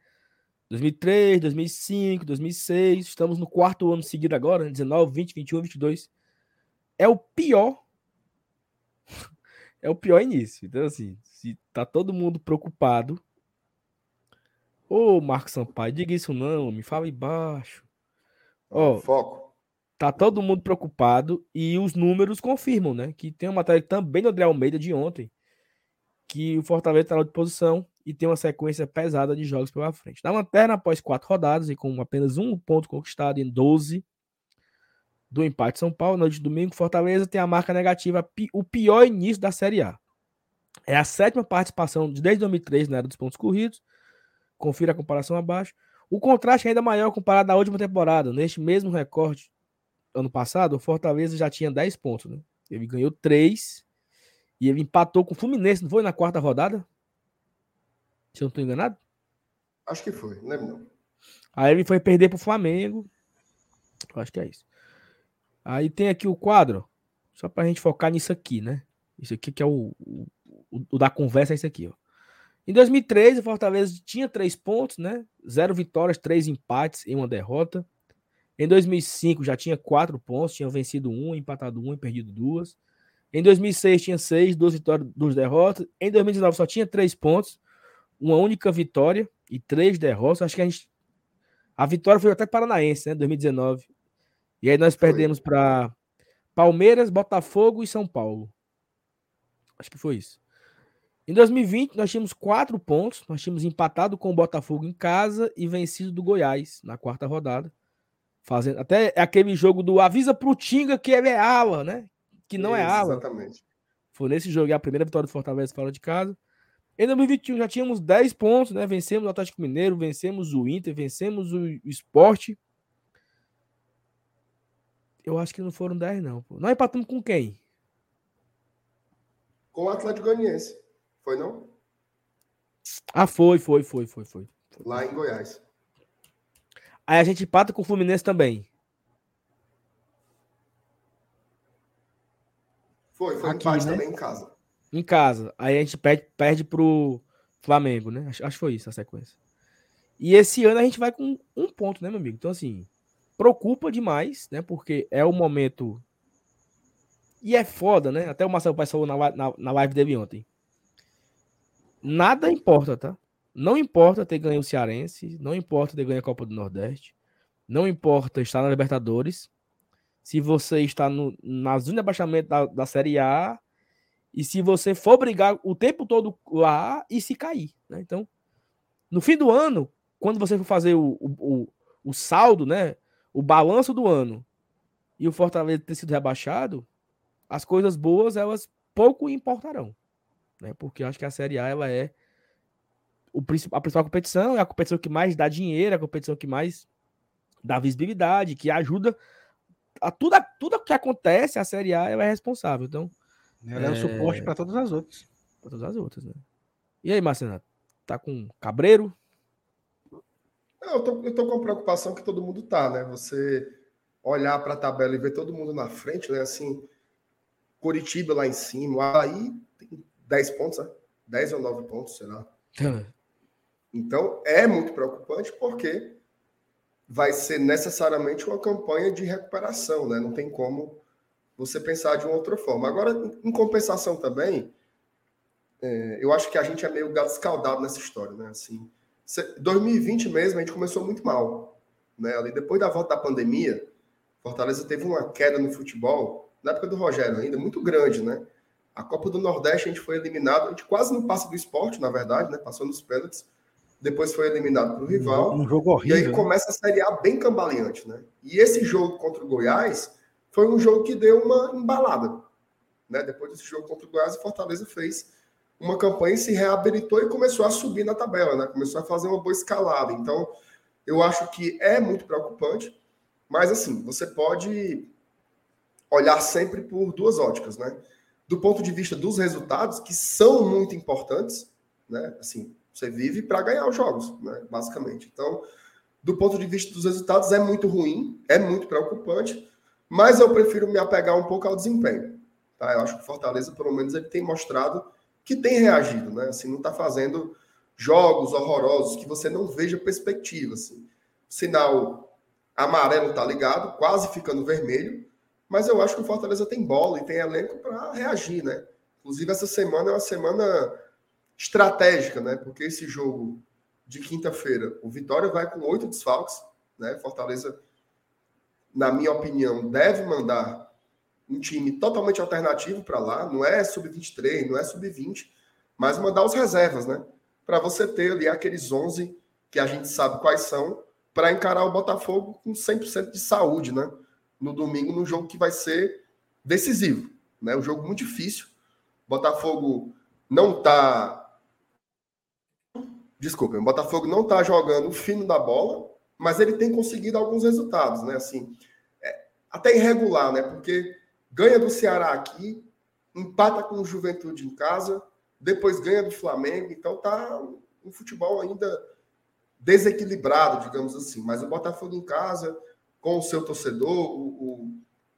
2003, 2005, 2006, estamos no quarto ano seguido agora, né? 19, 20, 21, 22. É o pior [LAUGHS] é o pior início. Então, assim, se tá todo mundo preocupado. Ô, Marcos Sampaio, diga isso não, me fala embaixo. Ó, Foco. Tá todo mundo preocupado e os números confirmam, né? Que tem uma matéria também do André Almeida de ontem, que o Fortaleza tá na posição e tem uma sequência pesada de jogos pela frente. Na lanterna, após quatro rodadas e com apenas um ponto conquistado em 12 do empate São Paulo, noite de domingo, Fortaleza tem a marca negativa, o pior início da Série A. É a sétima participação desde 2003 na era dos pontos corridos. Confira a comparação abaixo. O contraste é ainda maior comparado à última temporada. Neste mesmo recorde, ano passado, o Fortaleza já tinha 10 pontos. Né? Ele ganhou 3 e ele empatou com o Fluminense, não foi na quarta rodada? Se eu não estou enganado? Acho que foi, não lembro não. Aí ele foi perder para o Flamengo. Eu acho que é isso. Aí tem aqui o quadro, só para a gente focar nisso aqui, né? Isso aqui que é o, o, o da conversa, é isso aqui, ó. Em 2013, o Fortaleza tinha três pontos, né? Zero vitórias, três empates e uma derrota. Em 2005 já tinha quatro pontos, tinha vencido um, empatado um e perdido duas. Em 2006 tinha seis, duas vitórias, duas derrotas. Em 2019 só tinha três pontos, uma única vitória e três derrotas. Acho que a gente. A vitória foi até Paranaense, né? 2019. E aí nós perdemos para Palmeiras, Botafogo e São Paulo. Acho que foi isso. Em 2020, nós tínhamos quatro pontos. Nós tínhamos empatado com o Botafogo em casa e vencido do Goiás na quarta rodada. Fazendo até aquele jogo do avisa pro Tinga que ele é ala, né? Que não é ala. Exatamente. Foi nesse jogo, é a primeira vitória do Fortaleza fora de casa. Em 2021 já tínhamos 10 pontos, né? Vencemos o Atlético Mineiro, vencemos o Inter, vencemos o Esporte. Eu acho que não foram 10, não. Pô. Nós empatamos com quem? Com o Atlético Goianiense. Foi não? Ah, foi, foi, foi, foi, foi. Lá em Goiás. Aí a gente empata com o Fluminense também. Foi, foi Aqui, empate né? também em casa. Em casa. Aí a gente perde, perde pro Flamengo, né? Acho, acho que foi isso a sequência. E esse ano a gente vai com um ponto, né, meu amigo? Então, assim, preocupa demais, né? Porque é o momento. E é foda, né? Até o Marcelo Paes falou na, na, na live dele ontem. Nada importa, tá? Não importa ter ganho o Cearense, não importa ter ganho a Copa do Nordeste, não importa estar na Libertadores, se você está no, na zona de abaixamento da, da Série A e se você for brigar o tempo todo lá e se cair. Né? Então, no fim do ano, quando você for fazer o, o, o saldo, né, o balanço do ano e o Fortaleza ter sido rebaixado, as coisas boas elas pouco importarão né? Porque eu acho que a Série A ela é o principal, a principal competição, é a competição que mais dá dinheiro, é a competição que mais dá visibilidade, que ajuda a tudo, a, tudo que acontece, a Série A ela é responsável. Então, ela é, é o suporte para todas as outras. Para todas as outras, né? E aí, Marcelo, tá com cabreiro? Não, eu tô, eu tô com preocupação que todo mundo tá, né? Você olhar para a tabela e ver todo mundo na frente, né? Assim, Curitiba lá em cima, aí 10 pontos, né? 10 ou 9 pontos, sei lá. [LAUGHS] Então, é muito preocupante porque vai ser necessariamente uma campanha de recuperação, né? Não tem como você pensar de uma outra forma. Agora, em compensação também, é, eu acho que a gente é meio gato escaldado nessa história, né? Assim, 2020 mesmo, a gente começou muito mal. Né? Ali, depois da volta da pandemia, Fortaleza teve uma queda no futebol, na época do Rogério ainda, muito grande, né? A Copa do Nordeste a gente foi eliminado, a gente quase não passa do esporte, na verdade, né? Passou nos pênaltis. Depois foi eliminado para o rival. Um jogo horrível. E aí começa a Série A bem cambaleante, né? E esse jogo contra o Goiás foi um jogo que deu uma embalada. Né? Depois desse jogo contra o Goiás, o Fortaleza fez uma campanha, se reabilitou e começou a subir na tabela, né? Começou a fazer uma boa escalada. Então, eu acho que é muito preocupante, mas assim, você pode olhar sempre por duas óticas, né? do ponto de vista dos resultados, que são muito importantes, né? Assim, você vive para ganhar os jogos, né? Basicamente. Então, do ponto de vista dos resultados, é muito ruim, é muito preocupante, mas eu prefiro me apegar um pouco ao desempenho. Tá? Eu acho que o Fortaleza, pelo menos, ele tem mostrado que tem reagido, né? Assim, não está fazendo jogos horrorosos que você não veja perspectiva. Assim. O sinal amarelo está ligado, quase ficando vermelho, mas eu acho que o Fortaleza tem bola e tem elenco para reagir, né? Inclusive, essa semana é uma semana estratégica, né? Porque esse jogo de quinta-feira, o Vitória vai com oito desfalques, né? Fortaleza, na minha opinião, deve mandar um time totalmente alternativo para lá, não é sub-23, não é sub-20, mas mandar os reservas, né? Para você ter ali aqueles 11 que a gente sabe quais são, para encarar o Botafogo com 100% de saúde, né? no domingo, num jogo que vai ser decisivo. Né? Um jogo muito difícil. Botafogo não está. Desculpa, o Botafogo não está jogando o fino da bola, mas ele tem conseguido alguns resultados, né? Assim, é, até irregular, né? Porque ganha do Ceará aqui, empata com o Juventude em casa, depois ganha do Flamengo, então tá um futebol ainda desequilibrado, digamos assim. Mas o Botafogo em casa, com o seu torcedor, o,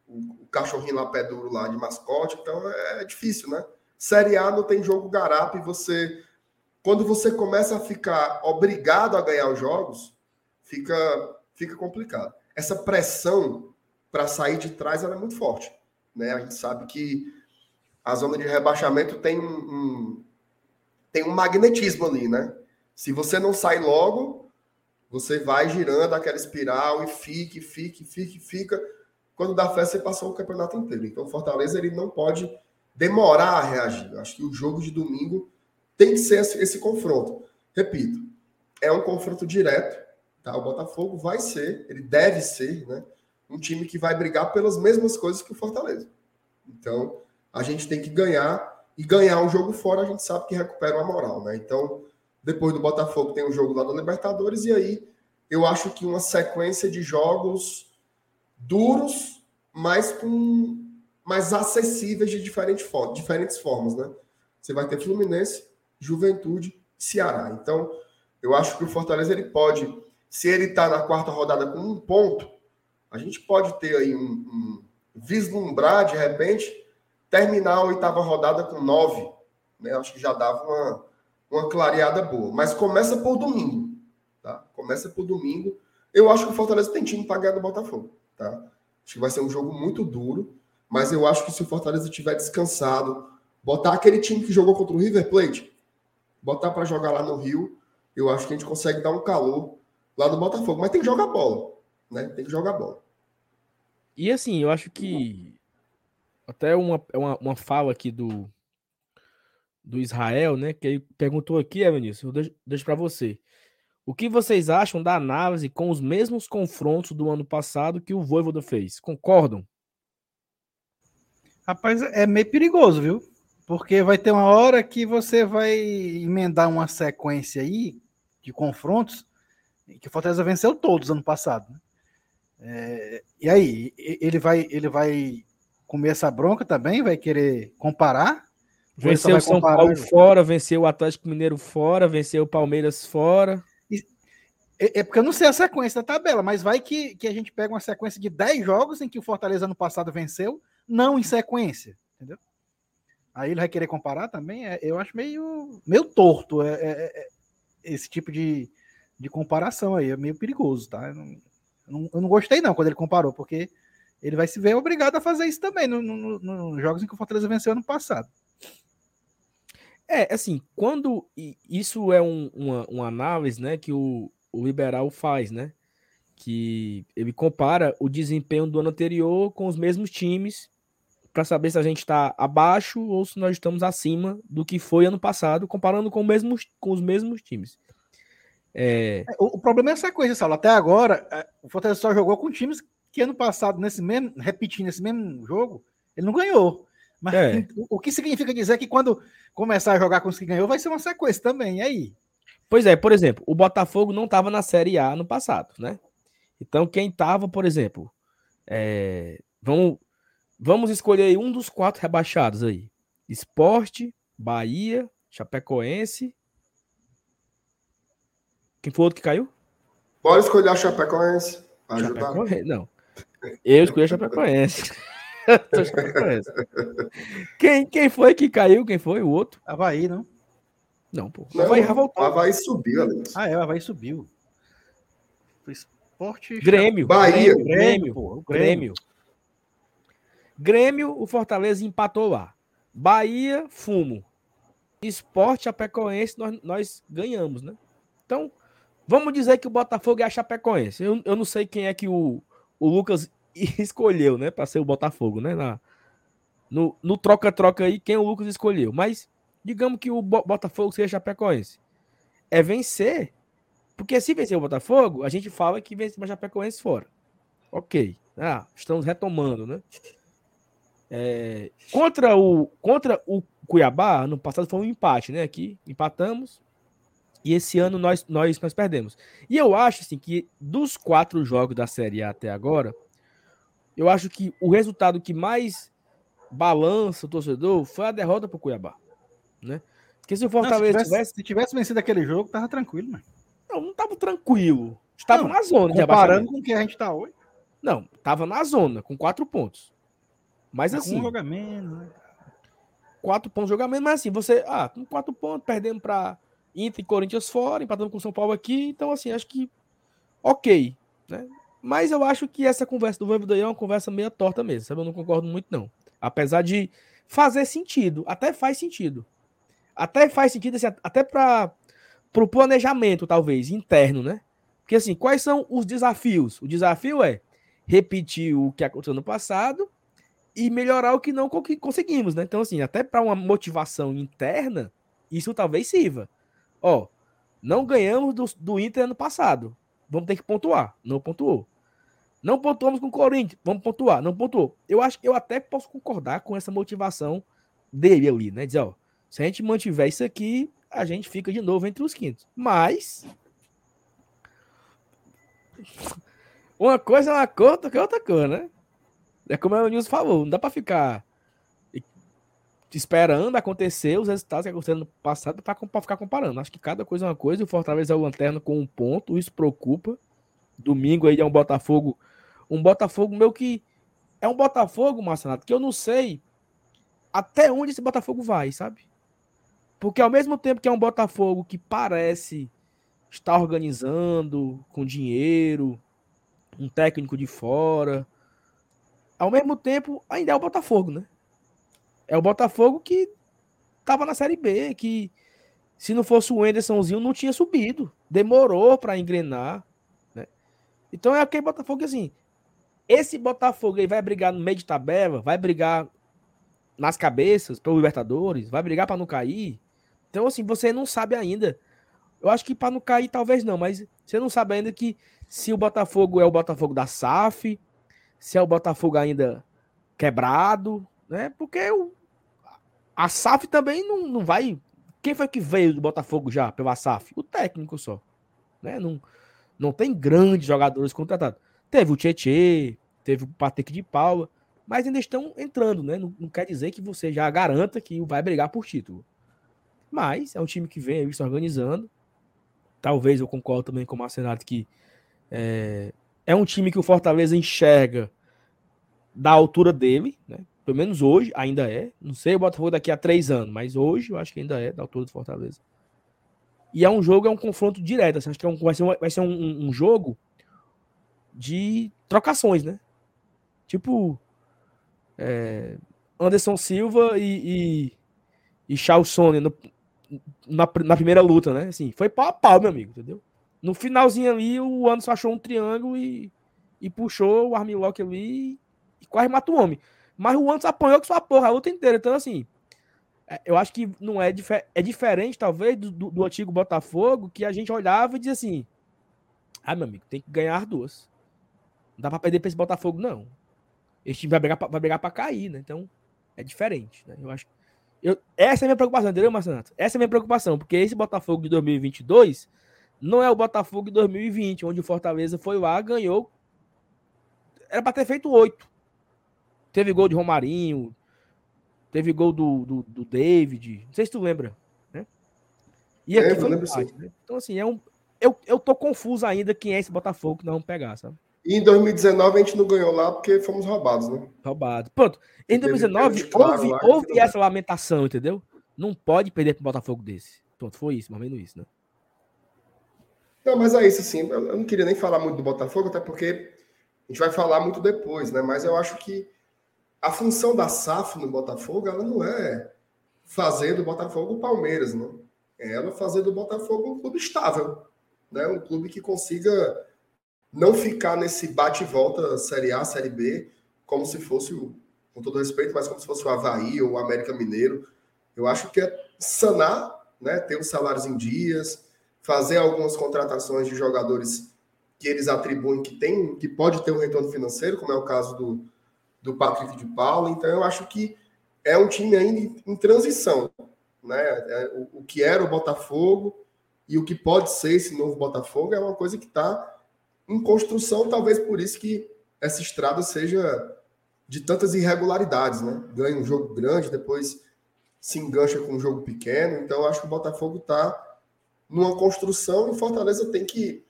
o, o cachorrinho lá pé duro lá de mascote, então é, é difícil, né? Série A não tem jogo garapa e você, quando você começa a ficar obrigado a ganhar os jogos, fica, fica complicado. Essa pressão para sair de trás é muito forte, né? A gente sabe que a zona de rebaixamento tem um, tem um magnetismo ali, né? Se você não sai logo, você vai girando aquela espiral e fica, fica, fica, fica. Quando dá fé, você passou o campeonato inteiro. Então, o Fortaleza ele não pode demorar a reagir. Acho que o jogo de domingo tem que ser esse, esse confronto. Repito, é um confronto direto. Tá? O Botafogo vai ser, ele deve ser, né? Um time que vai brigar pelas mesmas coisas que o Fortaleza. Então, a gente tem que ganhar e ganhar um jogo fora, a gente sabe que recupera a moral, né? Então, depois do Botafogo tem um jogo lá da Libertadores e aí eu acho que uma sequência de jogos duros, mas com mais acessíveis de diferentes, formas, diferentes formas, né? Você vai ter Fluminense, Juventude, Ceará. Então, eu acho que o Fortaleza ele pode, se ele está na quarta rodada com um ponto, a gente pode ter aí um, um vislumbrar de repente terminar a oitava rodada com nove, né? Acho que já dava uma, uma clareada boa. Mas começa por domingo, tá? Começa por domingo. Eu acho que o Fortaleza tem time para ganhar do Botafogo, tá? Acho que vai ser um jogo muito duro, mas eu acho que se o Fortaleza tiver descansado, botar aquele time que jogou contra o River Plate, botar para jogar lá no Rio, eu acho que a gente consegue dar um calor lá no Botafogo. Mas tem que jogar bola, né? Tem que jogar bola. E assim, eu acho que até uma, é uma, uma fala aqui do, do Israel, né? Que ele perguntou aqui, Evanilson, eu deixo, deixo para você. O que vocês acham da análise com os mesmos confrontos do ano passado que o Voivoda fez? Concordam? Rapaz, é meio perigoso, viu? Porque vai ter uma hora que você vai emendar uma sequência aí de confrontos que o Fortaleza venceu todos ano passado. Né? É, e aí, ele vai, ele vai comer essa bronca também? Vai querer comparar? Venceu o São Paulo fora, venceu o Atlético Mineiro fora, venceu o Palmeiras fora. É, é porque eu não sei a sequência da tabela, mas vai que, que a gente pega uma sequência de 10 jogos em que o Fortaleza ano passado venceu, não em sequência, entendeu? Aí ele vai querer comparar também, é, eu acho meio, meio torto é, é, é esse tipo de, de comparação aí, é meio perigoso, tá? Eu não, não, eu não gostei não quando ele comparou, porque ele vai se ver obrigado a fazer isso também nos no, no, no jogos em que o Fortaleza venceu ano passado. É, assim, quando isso é um, uma, uma análise, né, que o, o liberal faz, né, que ele compara o desempenho do ano anterior com os mesmos times para saber se a gente está abaixo ou se nós estamos acima do que foi ano passado, comparando com, mesmo, com os mesmos times. É... é o, o, problema é essa coisa, Saulo. Até agora, é, o Fortaleza só jogou com times que ano passado, nesse mesmo, repetindo esse mesmo jogo, ele não ganhou. Mas é. o que significa dizer que quando começar a jogar com os que ganhou, vai ser uma sequência também. E aí? Pois é, por exemplo, o Botafogo não estava na Série A no passado, né? Então, quem estava, por exemplo, é... vamos, vamos escolher um dos quatro rebaixados aí: Esporte, Bahia, Chapecoense. Quem foi o outro que caiu? Bora escolher a Chapecoense. Chapecoense, não. Eu escolhi a Chapecoense. [LAUGHS] Chapecoense. quem, quem foi que caiu? Quem foi? O outro? Havaí, não? Não, pô. Não, Havaí já voltou. Havaí subiu, Alex. Ah, é, o Havaí subiu. Esporte. Grêmio. Bahia. Grêmio. Grêmio, pô, Grêmio. Grêmio, o Fortaleza empatou lá. Bahia, fumo. Esporte, Chapecoense, nós, nós ganhamos, né? Então, vamos dizer que o Botafogo é a Chapecoense. Eu, eu não sei quem é que o, o Lucas [LAUGHS] escolheu, né, para ser o Botafogo, né, na, no troca-troca aí, quem o Lucas escolheu. Mas digamos que o Botafogo seja Chapecoense. É vencer, porque se vencer o Botafogo, a gente fala que vence a Chapecoense fora. Ok. Ah, estamos retomando, né? É, contra, o, contra o Cuiabá, no passado foi um empate, né? Aqui empatamos. E esse ano nós, nós, nós perdemos. E eu acho assim, que dos quatro jogos da Série A até agora, eu acho que o resultado que mais balança o torcedor foi a derrota para o Cuiabá. Né? Porque se o Fortaleza não, se, tivesse, se tivesse vencido aquele jogo, tava tranquilo, mano. Não, não tava tranquilo. Estava na zona comparando com o que a gente tá hoje. Não, tava na zona, com quatro pontos. Mas, assim. Com um menos, né? Quatro pontos de jogamento, mas assim, você. Ah, com quatro pontos, perdendo para Inter e Corinthians fora, empatando com São Paulo aqui. Então, assim, acho que ok. Né? Mas eu acho que essa conversa do Voivoda é uma conversa meio torta mesmo, sabe? Eu não concordo muito, não. Apesar de fazer sentido, até faz sentido. Até faz sentido, assim, até para pro planejamento, talvez, interno, né? Porque assim, quais são os desafios? O desafio é repetir o que aconteceu no passado e melhorar o que não conseguimos, né? Então, assim, até para uma motivação interna, isso talvez sirva. Ó, não ganhamos do, do Inter ano passado. Vamos ter que pontuar. Não pontuou. Não pontuamos com o Corinthians. Vamos pontuar. Não pontuou. Eu acho que eu até posso concordar com essa motivação dele ali, né? Dizer, ó, se a gente mantiver isso aqui, a gente fica de novo entre os quintos. Mas. Uma coisa é uma cor, outra é outra cor, né? É como o Nilson falou, não dá para ficar esperando acontecer os resultados que aconteceram no passado para ficar comparando. Acho que cada coisa é uma coisa, o Fortaleza é o lanterna com um ponto, isso preocupa. Domingo aí é um Botafogo, um Botafogo meu que é um Botafogo, Marcelo, que eu não sei até onde esse Botafogo vai, sabe? Porque ao mesmo tempo que é um Botafogo que parece estar organizando com dinheiro, um técnico de fora, ao mesmo tempo ainda é o Botafogo, né? É o Botafogo que tava na Série B, que se não fosse o Endersonzinho não tinha subido, demorou para engrenar, né? Então é aquele Botafogo assim, esse Botafogo aí vai brigar no meio de tabela, vai brigar nas cabeças pelo Libertadores, vai brigar para não cair. Então, assim, você não sabe ainda. Eu acho que para não cair, talvez não, mas você não sabe ainda que se o Botafogo é o Botafogo da SAF, se é o Botafogo ainda quebrado, né? Porque o, a SAF também não, não vai. Quem foi que veio do Botafogo já pela SAF? O técnico só. Né? Não, não tem grandes jogadores contratados. Teve o Tietê, teve o Patrick de Paula, mas ainda estão entrando, né? Não, não, quer dizer que você já garanta que vai brigar por título. Mas é um time que vem aí se organizando. Talvez eu concordo também com o Marcenato que é, é um time que o Fortaleza enxerga da altura dele, né? Pelo menos hoje ainda é. Não sei o Botafogo daqui a três anos, mas hoje eu acho que ainda é da altura do Fortaleza. E é um jogo, é um confronto direto. Assim, acho que é um, vai ser, um, vai ser um, um, jogo de trocações, né? Tipo é, Anderson Silva e, e, e Charles Sonnen no, na, na primeira luta, né? Assim, foi pau a pau, meu amigo, entendeu? No finalzinho ali, o Anderson achou um triângulo e, e puxou o Armlock ali e quase matou o homem. Mas o Anderson apanhou com sua porra a luta inteira. Então, assim, é, eu acho que não é, é diferente, talvez, do, do, do, antigo Botafogo, que a gente olhava e dizia assim: ah, meu amigo, tem que ganhar duas. Não dá pra perder pra esse Botafogo, não. Esse time vai brigar pra, vai brigar pra cair, né? Então, é diferente, né? Eu acho eu, essa é a minha preocupação, entendeu, Marcelo? Essa é a minha preocupação, porque esse Botafogo de 2022 não é o Botafogo de 2020, onde o Fortaleza foi lá, ganhou. Era para ter feito oito. Teve gol de Romarinho, teve gol do, do, do, David. Não sei se tu lembra, né? E aqui é, foi empate, né? Então, assim, é um, eu, eu tô confuso ainda quem é esse Botafogo que nós vamos pegar, sabe? E em 2019 a gente não ganhou lá porque fomos roubados, né? Roubados. Pronto. Em 2019 houve, houve essa lamentação, entendeu? Não pode perder para um Botafogo desse. Pronto, foi isso, mais ou menos isso, né? Não, mas é isso, assim. Eu não queria nem falar muito do Botafogo, até porque a gente vai falar muito depois, né? Mas eu acho que a função da SAF no Botafogo, ela não é fazer do Botafogo o Palmeiras, né? É ela fazer do Botafogo um clube estável, né? Um clube que consiga não ficar nesse bate volta Série A, Série B, como se fosse, o, com todo respeito, mas como se fosse o Havaí ou o América Mineiro. Eu acho que é sanar, né, ter os salários em dias, fazer algumas contratações de jogadores que eles atribuem que tem, que pode ter um retorno financeiro, como é o caso do, do Patrick de Paulo. Então eu acho que é um time ainda em transição, né? É, o, o que era o Botafogo e o que pode ser esse novo Botafogo é uma coisa que está em construção, talvez por isso que essa estrada seja de tantas irregularidades, né? Ganha um jogo grande, depois se engancha com um jogo pequeno. Então, acho que o Botafogo está numa construção e Fortaleza tem que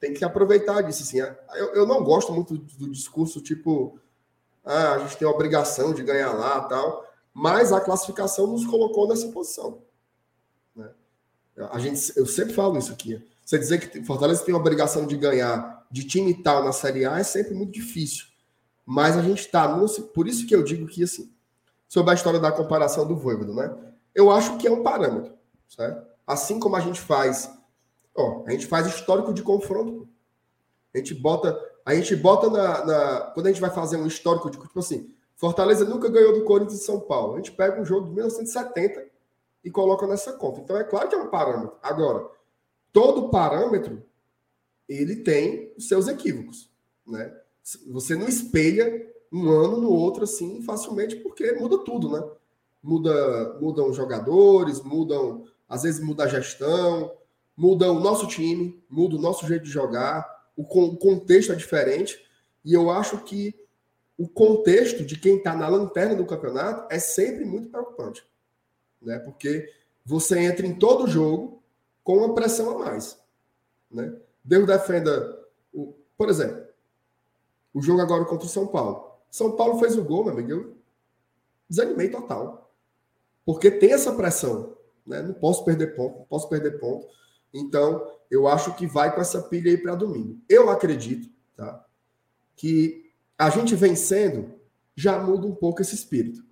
tem que aproveitar disso. Assim. Eu, eu não gosto muito do, discurso tipo ah, a gente tem a obrigação de ganhar lá tal, mas a classificação nos colocou nessa posição. Né? A gente, eu sempre falo isso aqui. Você dizer que Fortaleza tem a obrigação de ganhar de time tal na Série A é sempre muito difícil. Mas a gente está. Por isso que eu digo que, assim, sobre a história da comparação do Voivodo, né? Eu acho que é um parâmetro, certo? Assim como a gente faz, ó, a gente faz histórico de confronto. A gente bota, a gente bota na, na quando a gente vai fazer um histórico de tipo assim, Fortaleza nunca ganhou do Corinthians de São Paulo. A gente pega um jogo de 1970 e coloca nessa conta. Então é claro que é um parâmetro. Agora, todo parâmetro ele tem os seus equívocos, né? Você não espelha um ano no outro assim facilmente porque muda tudo, né? Muda, mudam jogadores, mudam, às vezes muda a gestão, muda o nosso time, muda o nosso jeito de jogar, o, contexto é diferente. E eu acho que o contexto de quem está na lanterna do campeonato é sempre muito preocupante, né? Porque você entra em todo jogo com uma pressão a mais, né? Deus defenda, o, por exemplo, o jogo agora contra o São Paulo. São Paulo fez o gol, meu amigo, eu desanimei total, porque tem essa pressão, né? Não posso perder ponto, não posso perder ponto. Então, eu acho que vai com essa pilha aí para domingo. Eu acredito, tá? Que a gente vencendo já muda um pouco esse espírito,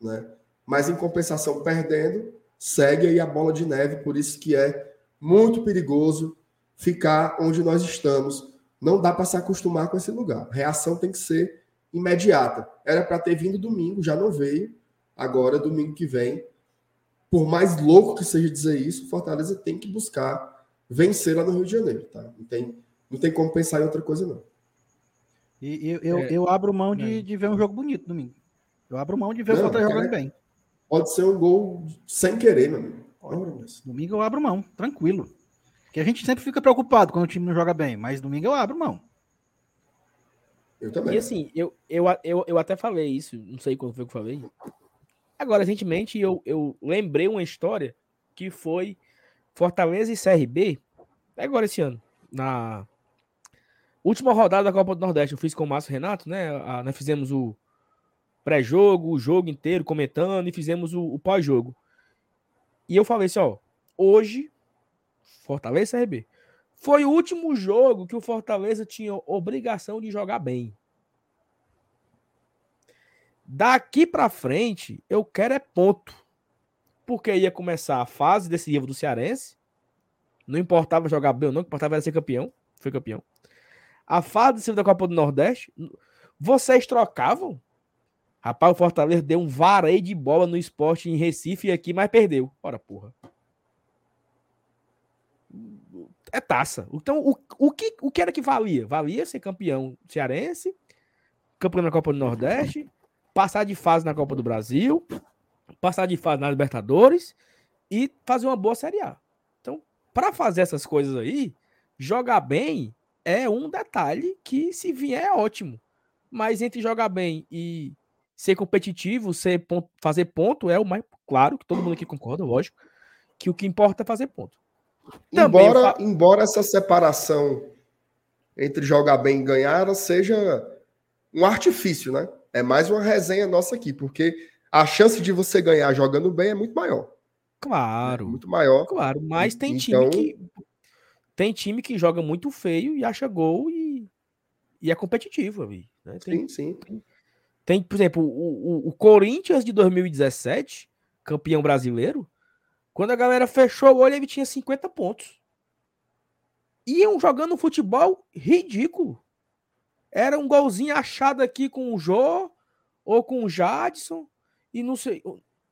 né? Mas em compensação, perdendo, segue aí a bola de neve, por isso que é muito perigoso ficar onde nós estamos. Não dá para se acostumar com esse lugar. A reação tem que ser imediata. Era para ter vindo domingo, já não veio. Agora, domingo que vem, por mais louco que seja dizer isso, Fortaleza tem que buscar vencer lá no Rio de Janeiro, tá? Não tem, não tem como pensar em outra coisa, não. E eu, eu, é, eu abro mão de, é. de ver um jogo bonito domingo. Eu abro mão de ver não, o Fortaleza jogando bem. Pode ser um gol sem querer, meu amigo. Domingo eu abro mão, tranquilo. Porque a gente sempre fica preocupado quando o time não joga bem, mas domingo eu abro mão. Eu também. E assim, eu, eu, eu, eu até falei isso, não sei quando foi que eu falei, Agora, recentemente, eu, eu lembrei uma história que foi Fortaleza e CRB, agora esse ano, na última rodada da Copa do Nordeste. Eu fiz com o Márcio Renato, né? A, nós fizemos o pré-jogo, o jogo inteiro comentando e fizemos o, o pós-jogo. E eu falei assim: ó, hoje, Fortaleza e CRB. Foi o último jogo que o Fortaleza tinha obrigação de jogar bem. Daqui para frente, eu quero é ponto. Porque ia começar a fase decisiva do Cearense. Não importava jogar bem ou não, importava era ser campeão. Foi campeão. A fase decisiva da Copa do Nordeste. Vocês trocavam? Rapaz, o Fortaleza deu um vareio de bola no esporte em Recife e aqui, mas perdeu. Ora, porra. É taça. Então, o, o, que, o que era que valia? Valia ser campeão cearense, campeão da Copa do Nordeste, passar de fase na Copa do Brasil, passar de fase na Libertadores e fazer uma boa Série A. Então, para fazer essas coisas aí, jogar bem é um detalhe que, se vier, é ótimo. Mas entre jogar bem e ser competitivo, ser ponto, fazer ponto é o mais claro, que todo mundo aqui concorda, lógico, que o que importa é fazer ponto. embora, fa... embora essa separação entre jogar bem e ganhar seja um artifício, né? É mais uma resenha nossa aqui, porque a chance de você ganhar jogando bem é muito maior. Claro. É muito maior. Claro, mas tem então... time que tem time que joga muito feio e acha gol e, e é competitivo, ali, né? Tem, sim, sim. Tem, tem, por exemplo, o, o, o Corinthians de 2017, campeão brasileiro, quando a galera fechou o olho, ele tinha 50 pontos. Iam jogando futebol ridículo. Era um golzinho achado aqui com o Jô ou com o Jadson e não sei.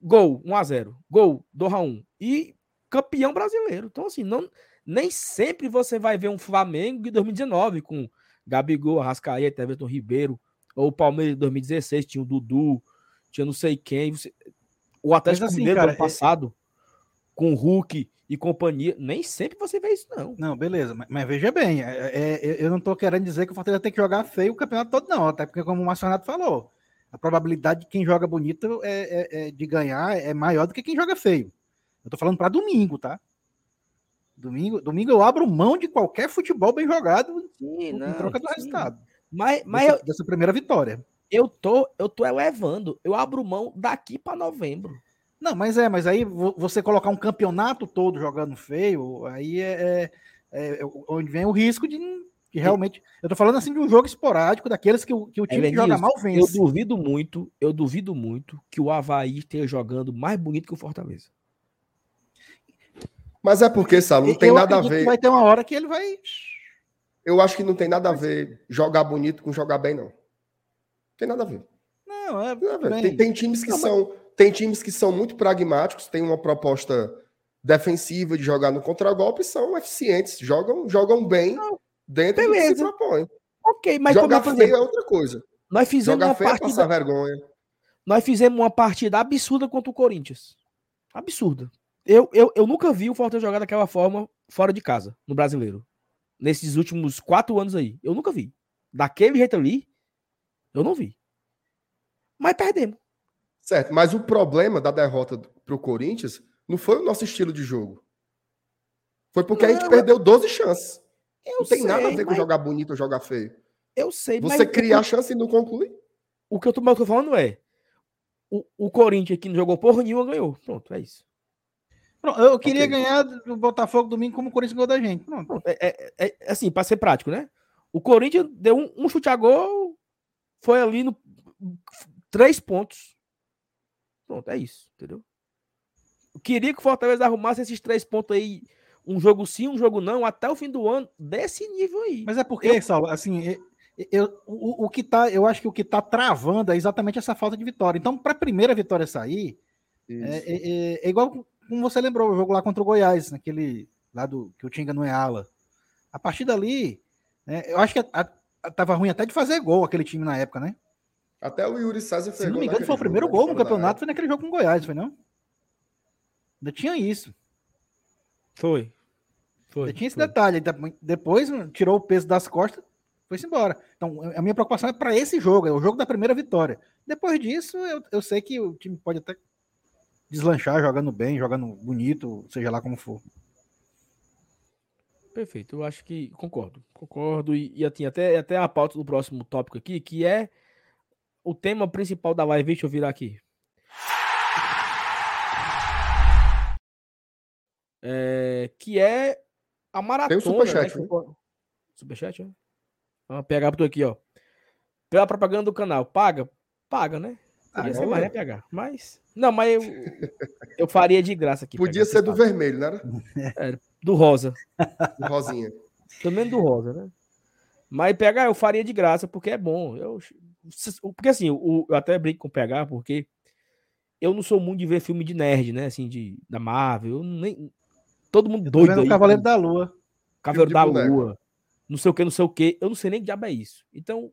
Gol, 1x0. Gol, 2x1. E campeão brasileiro. Então, assim, não, nem sempre você vai ver um Flamengo de 2019 com Gabigol, Arrascaeta, Everton Ribeiro, ou o Palmeiras de 2016 tinha o Dudu, tinha não sei quem. Você... O Atlético assim, Mineiro do ano passado, com o Hulk e companhia. Nem sempre você vê isso, não. Não, beleza, mas, mas veja bem, é, é, eu não estou querendo dizer que o Fortaleza tem que jogar feio o campeonato todo, não. Até porque, como o Márcio Renato falou, a probabilidade de quem joga bonito é, é, é de ganhar é maior do que quem joga feio. Eu estou falando para domingo, tá? Domingo, domingo eu abro mão de qualquer futebol bem jogado sim, não, em troca do sim. resultado. Mas, mas dessa, eu, dessa primeira vitória. Eu tô, eu tô elevando. Eu abro mão daqui para novembro. Não, mas é, mas aí você colocar um campeonato todo jogando feio, aí é, é, é onde vem o risco de que realmente. Eu tô falando assim de um jogo esporádico, daqueles que, o, que o time é, que joga mal vence. Eu duvido muito, eu duvido muito que o Havaí esteja jogando mais bonito que o Fortaleza. Mas é porque, Salo, não tem eu nada a ver. Vai ter uma hora que ele vai. Eu acho que não tem nada a ver jogar bonito com jogar bem, não. Tem nada a ver. Não, é. Não tem, tem, times que não, são. Mas... Tem times que são muito pragmáticos, tem uma proposta defensiva de jogar no contragolpe, são eficientes, jogam, jogam bem não, dentro beleza. do que se propõe. Ok, mas jogar feio é outra coisa. Nós fizemos jogar uma feio partida... é passar vergonha. Nós fizemos uma partida absurda contra o Corinthians. Absurda. Eu, eu, eu nunca vi o Fortaleza jogar daquela forma fora de casa, no brasileiro. Nesses últimos quatro anos aí. Eu nunca vi. Daquele jeito ali, eu não vi. Mas perdemos. Certo, mas o problema da derrota para o Corinthians não foi o nosso estilo de jogo. Foi porque não, a gente perdeu 12 chances. não tem sei, nada a ver com jogar bonito ou jogar feio. Eu sei, Você criar chance e não conclui. O que eu tô, falando é: o, o Corinthians que não jogou porra nenhuma ganhou. Pronto, é isso. Pronto, eu queria okay. ganhar do Botafogo domingo como o Corinthians ganhou da gente. Pronto. É, é, é, é assim, para ser prático, né? O Corinthians deu um, um chute a gol, foi ali no três pontos. Pronto, é isso, entendeu? Eu queria que o Fortaleza arrumasse esses três pontos aí, um jogo sim, um jogo não, até o fim do ano, desse nível aí. Mas é porque, eu... Saulo, assim, eu, o, o que tá, eu acho que o que tá travando é exatamente essa falta de vitória. Então, para a primeira vitória sair, é, é, é, é, igual como você lembrou, o jogo lá contra o Goiás, naquele lá do que o Tinga não é ala. A partir dali, né, eu acho que a, a, tava ruim até de fazer gol aquele time na época, né? Até o Yuri César fez Se não me engano, foi o primeiro gol no campeonato, foi naquele jogo com o Goiás, foi não? Ainda tinha isso. Foi. Foi. Ainda tinha esse foi. detalhe. Depois tirou o peso das costas, foi-se embora. Então, a minha preocupação é para esse jogo, é o jogo da primeira vitória. Depois disso, eu, eu sei que o time pode até deslanchar jogando bem, jogando bonito, seja lá como for. Perfeito, eu acho que concordo, concordo e, e assim, até, até a pauta do próximo tópico aqui, que é o tema principal da live, deixa eu virar aqui. É, que é a maratona. Tem o superchat, né? Superchat, né? Vamos pegar por aqui, ó. Pela propaganda do canal. Paga? Paga, né? Podia ah, ser mais, né, PH? Mas. Não, mas eu, [LAUGHS] eu faria de graça aqui. Podia ser do vermelho, né? [LAUGHS] É, do rosa. Do rosinha. Também do rosa, né? Mas pegar eu faria de graça, porque é bom. Eu, porque assim, eu, eu até brinco com PH, porque eu não sou muito de ver filme de nerd, né? Assim, de, da Marvel. Eu nem, todo mundo doido. Aí, Cavaleiro da Lua. Cavaleiro da Lua. Não sei o que, não sei o que. Eu não sei nem que diabo é isso. Então,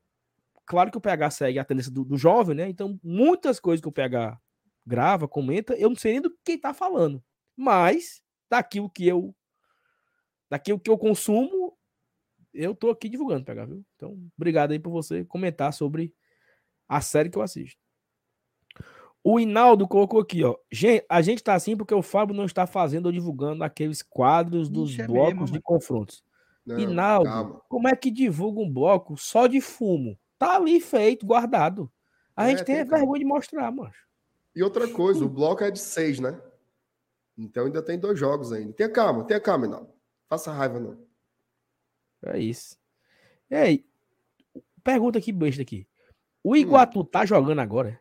claro que o PH segue a tendência do, do jovem, né? Então, muitas coisas que o PH grava, comenta, eu não sei nem do que tá falando. Mas, daquilo que eu. Daquilo que eu consumo, eu tô aqui divulgando, PH, viu? Então, obrigado aí por você comentar sobre a série que eu assisto. O Inaldo colocou aqui, ó. Gente, a gente tá assim porque o Fábio não está fazendo ou divulgando aqueles quadros dos Ixi, é blocos mesmo, de confrontos. Não, Inaldo, calma. como é que divulga um bloco só de fumo? Tá ali feito, guardado. A é, gente tem, tem vergonha de mostrar, macho. E outra coisa, o bloco é de seis, né? Então ainda tem dois jogos ainda. Tenha calma, tenha calma, Inaldo. Faça raiva, não. É isso. E aí, pergunta aqui besta aqui. O Iguatu hum. tá jogando agora?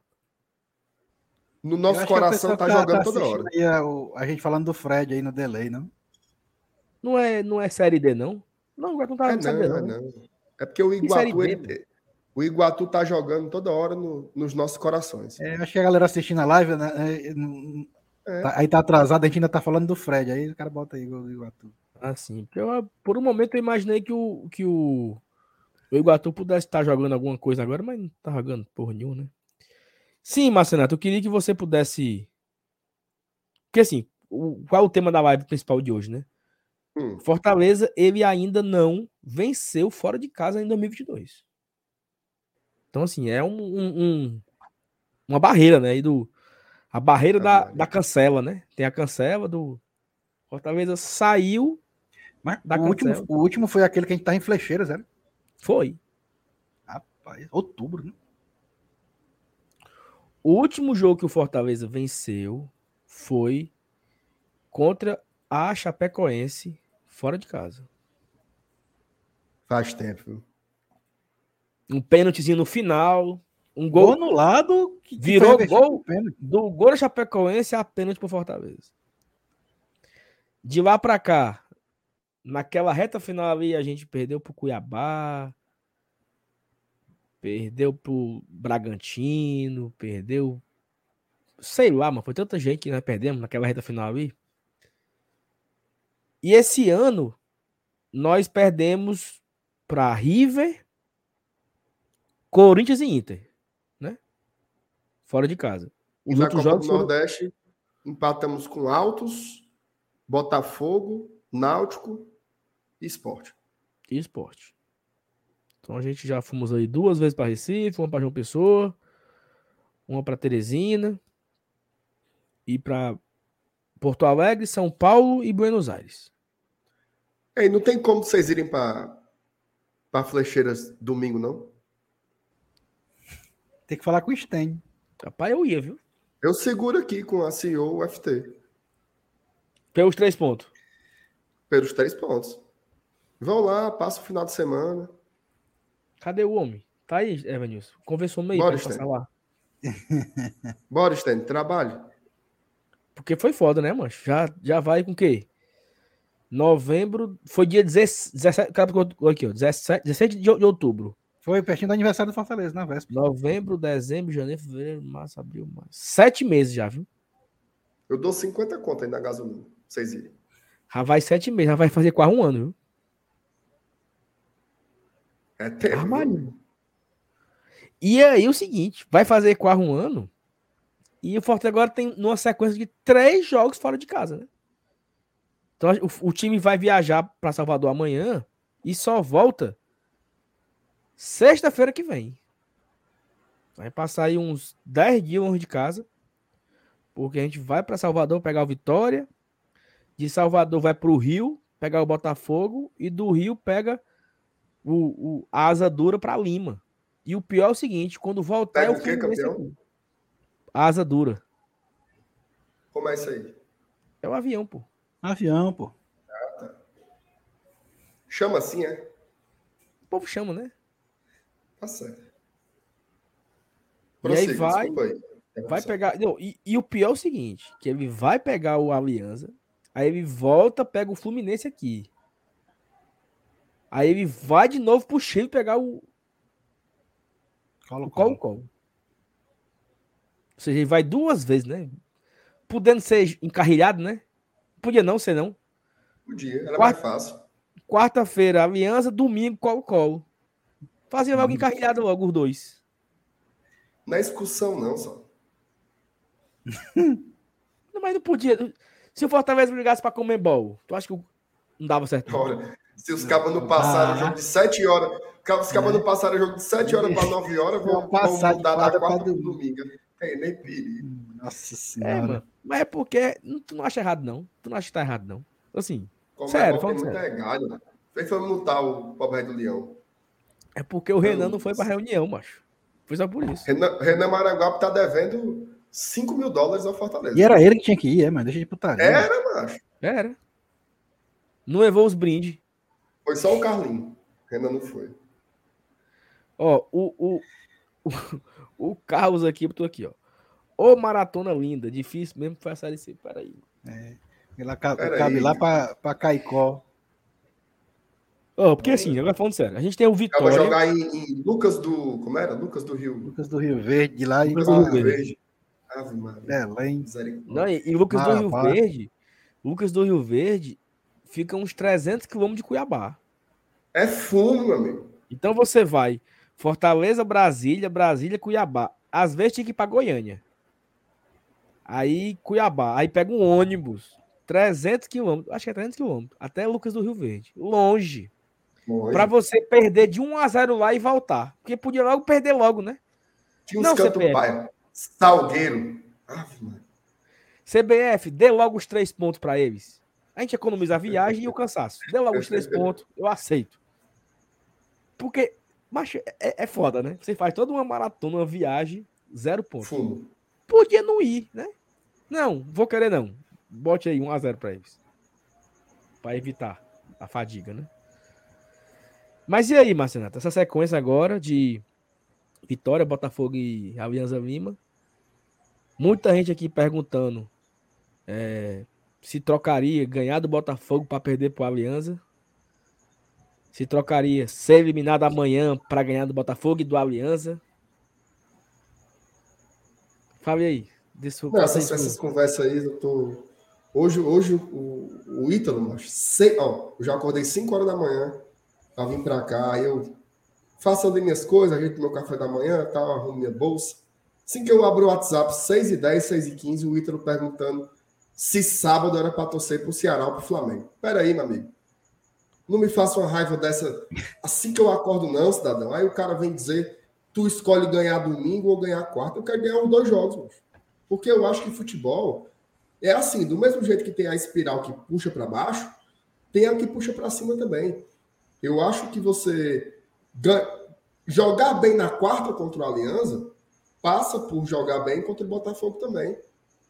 No nosso coração tá, tá jogando tá toda hora. A, a, gente falando do Fred aí no delay, não? Não é, não é série D, não? Não, o Iguatu tá é, não, D, não. É, não. é porque o Iguatu, ele, o Iguatu tá jogando toda hora no, nos nossos corações. É, acho que a galera assistindo a live, né? É, é. Tá, aí tá atrasado, a gente ainda tá falando do Fred. Aí o cara bota aí o Iguatu. Ah, sim. Porque eu, por um momento eu imaginei que o, que o, o Iguatu pudesse estar jogando alguma coisa agora, mas não tá jogando porra nenhuma, né? Sim, Marcenato, eu queria que você pudesse. Porque assim, o... qual é o tema da live principal de hoje, né? Hum. Fortaleza, ele ainda não venceu fora de casa em 2022. Então, assim, é um, um, um uma barreira, né? E do, a barreira da, da cancela, né? Tem a cancela do. Fortaleza saiu. Mas da o, último, o último foi aquele que a gente tá em flecheiras, né? Foi. Rapaz, outubro, né? O último jogo que o Fortaleza venceu foi contra a Chapecoense fora de casa. Faz tempo. Um pênaltizinho no final, um gol, gol anulado, que, virou gol do gol da Chapecoense a pênalti pro Fortaleza. De lá para cá, naquela reta final ali, a gente perdeu pro Cuiabá, perdeu pro Bragantino, perdeu. Sei lá, mas foi tanta gente que nós perdemos naquela reta final ali. E esse ano, nós perdemos para River, Corinthians e Inter, né? Fora de casa. Os Na outros Copa jogos do Nordeste, empatamos com Altos, Botafogo, Náutico e Esporte. E Esporte. Então a gente já fomos aí duas vezes para Recife, uma para João Pessoa, uma para Teresina e para Porto Alegre, São Paulo e Buenos Aires. É, não tem como vocês irem para para Flecheiras domingo, não? Tem que falar com o Sten. Rapaz, eu ia, viu? Eu seguro aqui com a CEO UFT. Pelos três pontos. Pelos três pontos. Vão lá, passa o final de semana. Cadê o homem? Tá aí, Evanilson. Conversou meio Bora, passar lá. [LAUGHS] Bora, Sten, trabalho. Porque foi foda, né, mano? Já, já vai com o quê? Novembro. Foi dia 17. Aqui, ó. 17, 17 de outubro. Foi pertinho do aniversário do Fortaleza, na véspera. Novembro, dezembro, janeiro, fevereiro, março, abril, maio. Sete meses já, viu? Eu dou 50 contas aí na gasolina. Vocês irem. Já vai sete meses, já vai fazer quase um ano, viu? É tempo. E aí o seguinte, vai fazer quase um ano. E o Fortaleza agora tem uma sequência de três jogos fora de casa, né? Então o, o time vai viajar para Salvador amanhã e só volta sexta-feira que vem. Vai passar aí uns 10 dias longe de casa. Porque a gente vai para Salvador pegar o Vitória. De Salvador vai para o Rio pegar o Botafogo. E do Rio pega o, o a asa dura para Lima. E o pior é o seguinte: quando voltar. Pega é o que, campeão? A asa dura. Como é isso aí? É o avião, pô. Avião, pô. Ah, tá. Chama assim, é? O povo chama, né? Tá certo. e aí vai, aí. vai pegar. Não, e, e, o pior é o seguinte: que ele vai pegar o Aliança, aí ele volta, pega o Fluminense aqui. Aí ele vai de novo pro Chile pegar o. Colo, colo. colo. Ou seja, ele vai duas vezes, né? Podendo ser encarrilhado, né? Podia não ser, não. Podia, era Quarta... mais fácil. Quarta-feira, Aliança, domingo, Colo-Colo. Fazia logo encarrilhado logo os dois. Na excursão, não, só. não, [LAUGHS] mas não podia. Se o Fortaleza brigasse para comer bol, tu acha que não dava certo? Olha, se os cabos não passaram ah. jogo de 7 horas, os cabos é. não passaram jogo de 7 horas para 9 horas, vão, vão mudar da quarta para domingo. Tem nem perigo. Nossa senhora. É, mano. Mas é porque tu não acha errado, não. Tu não acha que tá errado, não. Assim, Como sério, é muito sério. Galho, né? Fez foi multar o pobre do Leão. É porque o Renan não foi pra reunião, macho. Foi só por isso. Renan, Renan Maranguape tá devendo 5 mil dólares ao Fortaleza. E era ele que tinha que ir, é, mas deixa de putaria. Era, macho. Era. Não levou os brindes. Foi só o Carlinho. Renan não foi. Ó, o, o, [LAUGHS] o, o Carlos aqui, botou aqui, ó. Ô maratona linda, difícil mesmo foi a série C. Peraí. É. Ela cabe, cabe lá pra, pra Caicó. Oh, porque assim, agora falando sério, a gente tem o Vitória. Vai jogar em, em, Lucas do. Como era? Lucas do Rio. Lucas do Rio Verde, lá Lucas do Rio Verde. Ave Belém. Não, e, e Lucas do Rio Verde. Lucas do Rio Verde fica uns 300 quilômetros de Cuiabá. É fumo, meu amigo. Então você vai Fortaleza, Brasília, Brasília, Cuiabá. Às vezes tinha que ir para Goiânia. Aí Cuiabá. Aí pega um ônibus. 300 quilômetros. Acho que é 300 quilômetros. Até Lucas do Rio Verde. Longe. Para você perder de 1 a 0 lá e voltar. Porque podia logo perder logo, né? Tinha uns canto pai. Salgueiro. CBF, dê logo os três pontos para eles. A gente economiza a viagem e o cansaço. Dê logo os três pontos, eu aceito. Porque, macho, é, é foda, né? Você faz toda uma maratona, uma viagem, zero pontos. Fundo. Podia não ir, né? Não, vou querer não. Bote aí 1x0 para eles. Para evitar a fadiga, né? Mas e aí, Marcenato? Essa sequência agora de Vitória, Botafogo e Alianza Lima. Muita gente aqui perguntando é, se trocaria ganhar do Botafogo para perder pro Aliança. Se trocaria ser eliminado amanhã para ganhar do Botafogo e do Aliança. Fale aí. Não, essas, essas conversas aí, eu tô. Hoje, hoje o, o Ítalo, mas sei, ó, eu já acordei 5 horas da manhã para vir para cá. Eu faço ali minhas coisas, ajeito meu café da manhã, tal, arrumo minha bolsa. Assim que eu abro o WhatsApp, 6 e 10, 6 e 15, o Ítalo perguntando se sábado era para torcer pro Ceará ou pro Flamengo. Pera aí, meu amigo. Não me faça uma raiva dessa assim que eu acordo, não, cidadão. Aí o cara vem dizer: tu escolhe ganhar domingo ou ganhar quarta. Eu quero ganhar os dois jogos. Porque eu acho que futebol é assim, do mesmo jeito que tem a espiral que puxa para baixo, tem a que puxa para cima também. Eu acho que você jogar bem na quarta contra o Aliança passa por jogar bem contra o Botafogo também.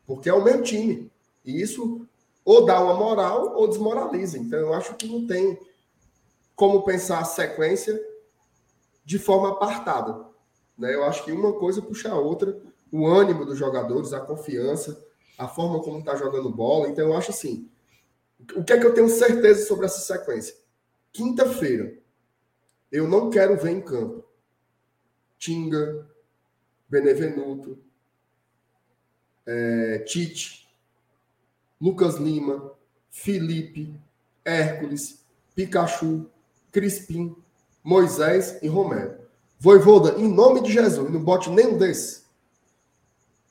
Porque é o mesmo time. E isso ou dá uma moral ou desmoraliza. Então eu acho que não tem como pensar a sequência de forma apartada. Né? Eu acho que uma coisa puxa a outra, o ânimo dos jogadores, a confiança, a forma como está jogando bola. Então, eu acho assim: o que é que eu tenho certeza sobre essa sequência? Quinta-feira, eu não quero ver em campo Tinga, Benevenuto, é, Tite, Lucas Lima, Felipe, Hércules, Pikachu, Crispim, Moisés e Romero. Voivoda, em nome de Jesus, não bote nenhum desses.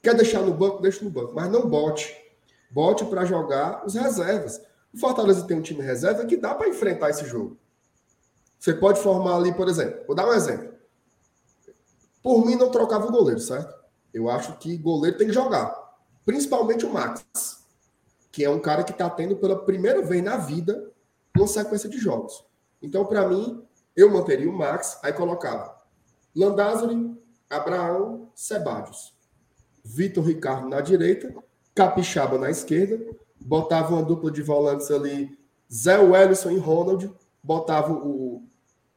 Quer deixar no banco? Deixa no banco. Mas não bote. Bote para jogar os reservas. O Fortaleza tem um time reserva que dá para enfrentar esse jogo. Você pode formar ali, por exemplo. Vou dar um exemplo. Por mim, não trocava o goleiro, certo? Eu acho que goleiro tem que jogar. Principalmente o Max, que é um cara que está tendo pela primeira vez na vida uma sequência de jogos. Então, para mim, eu manteria o Max, aí colocava Landázuri, Abraão, Sebadios. Vitor Ricardo na direita, Capixaba na esquerda, botava uma dupla de volantes ali, Zé Wellison e Ronald, botava o,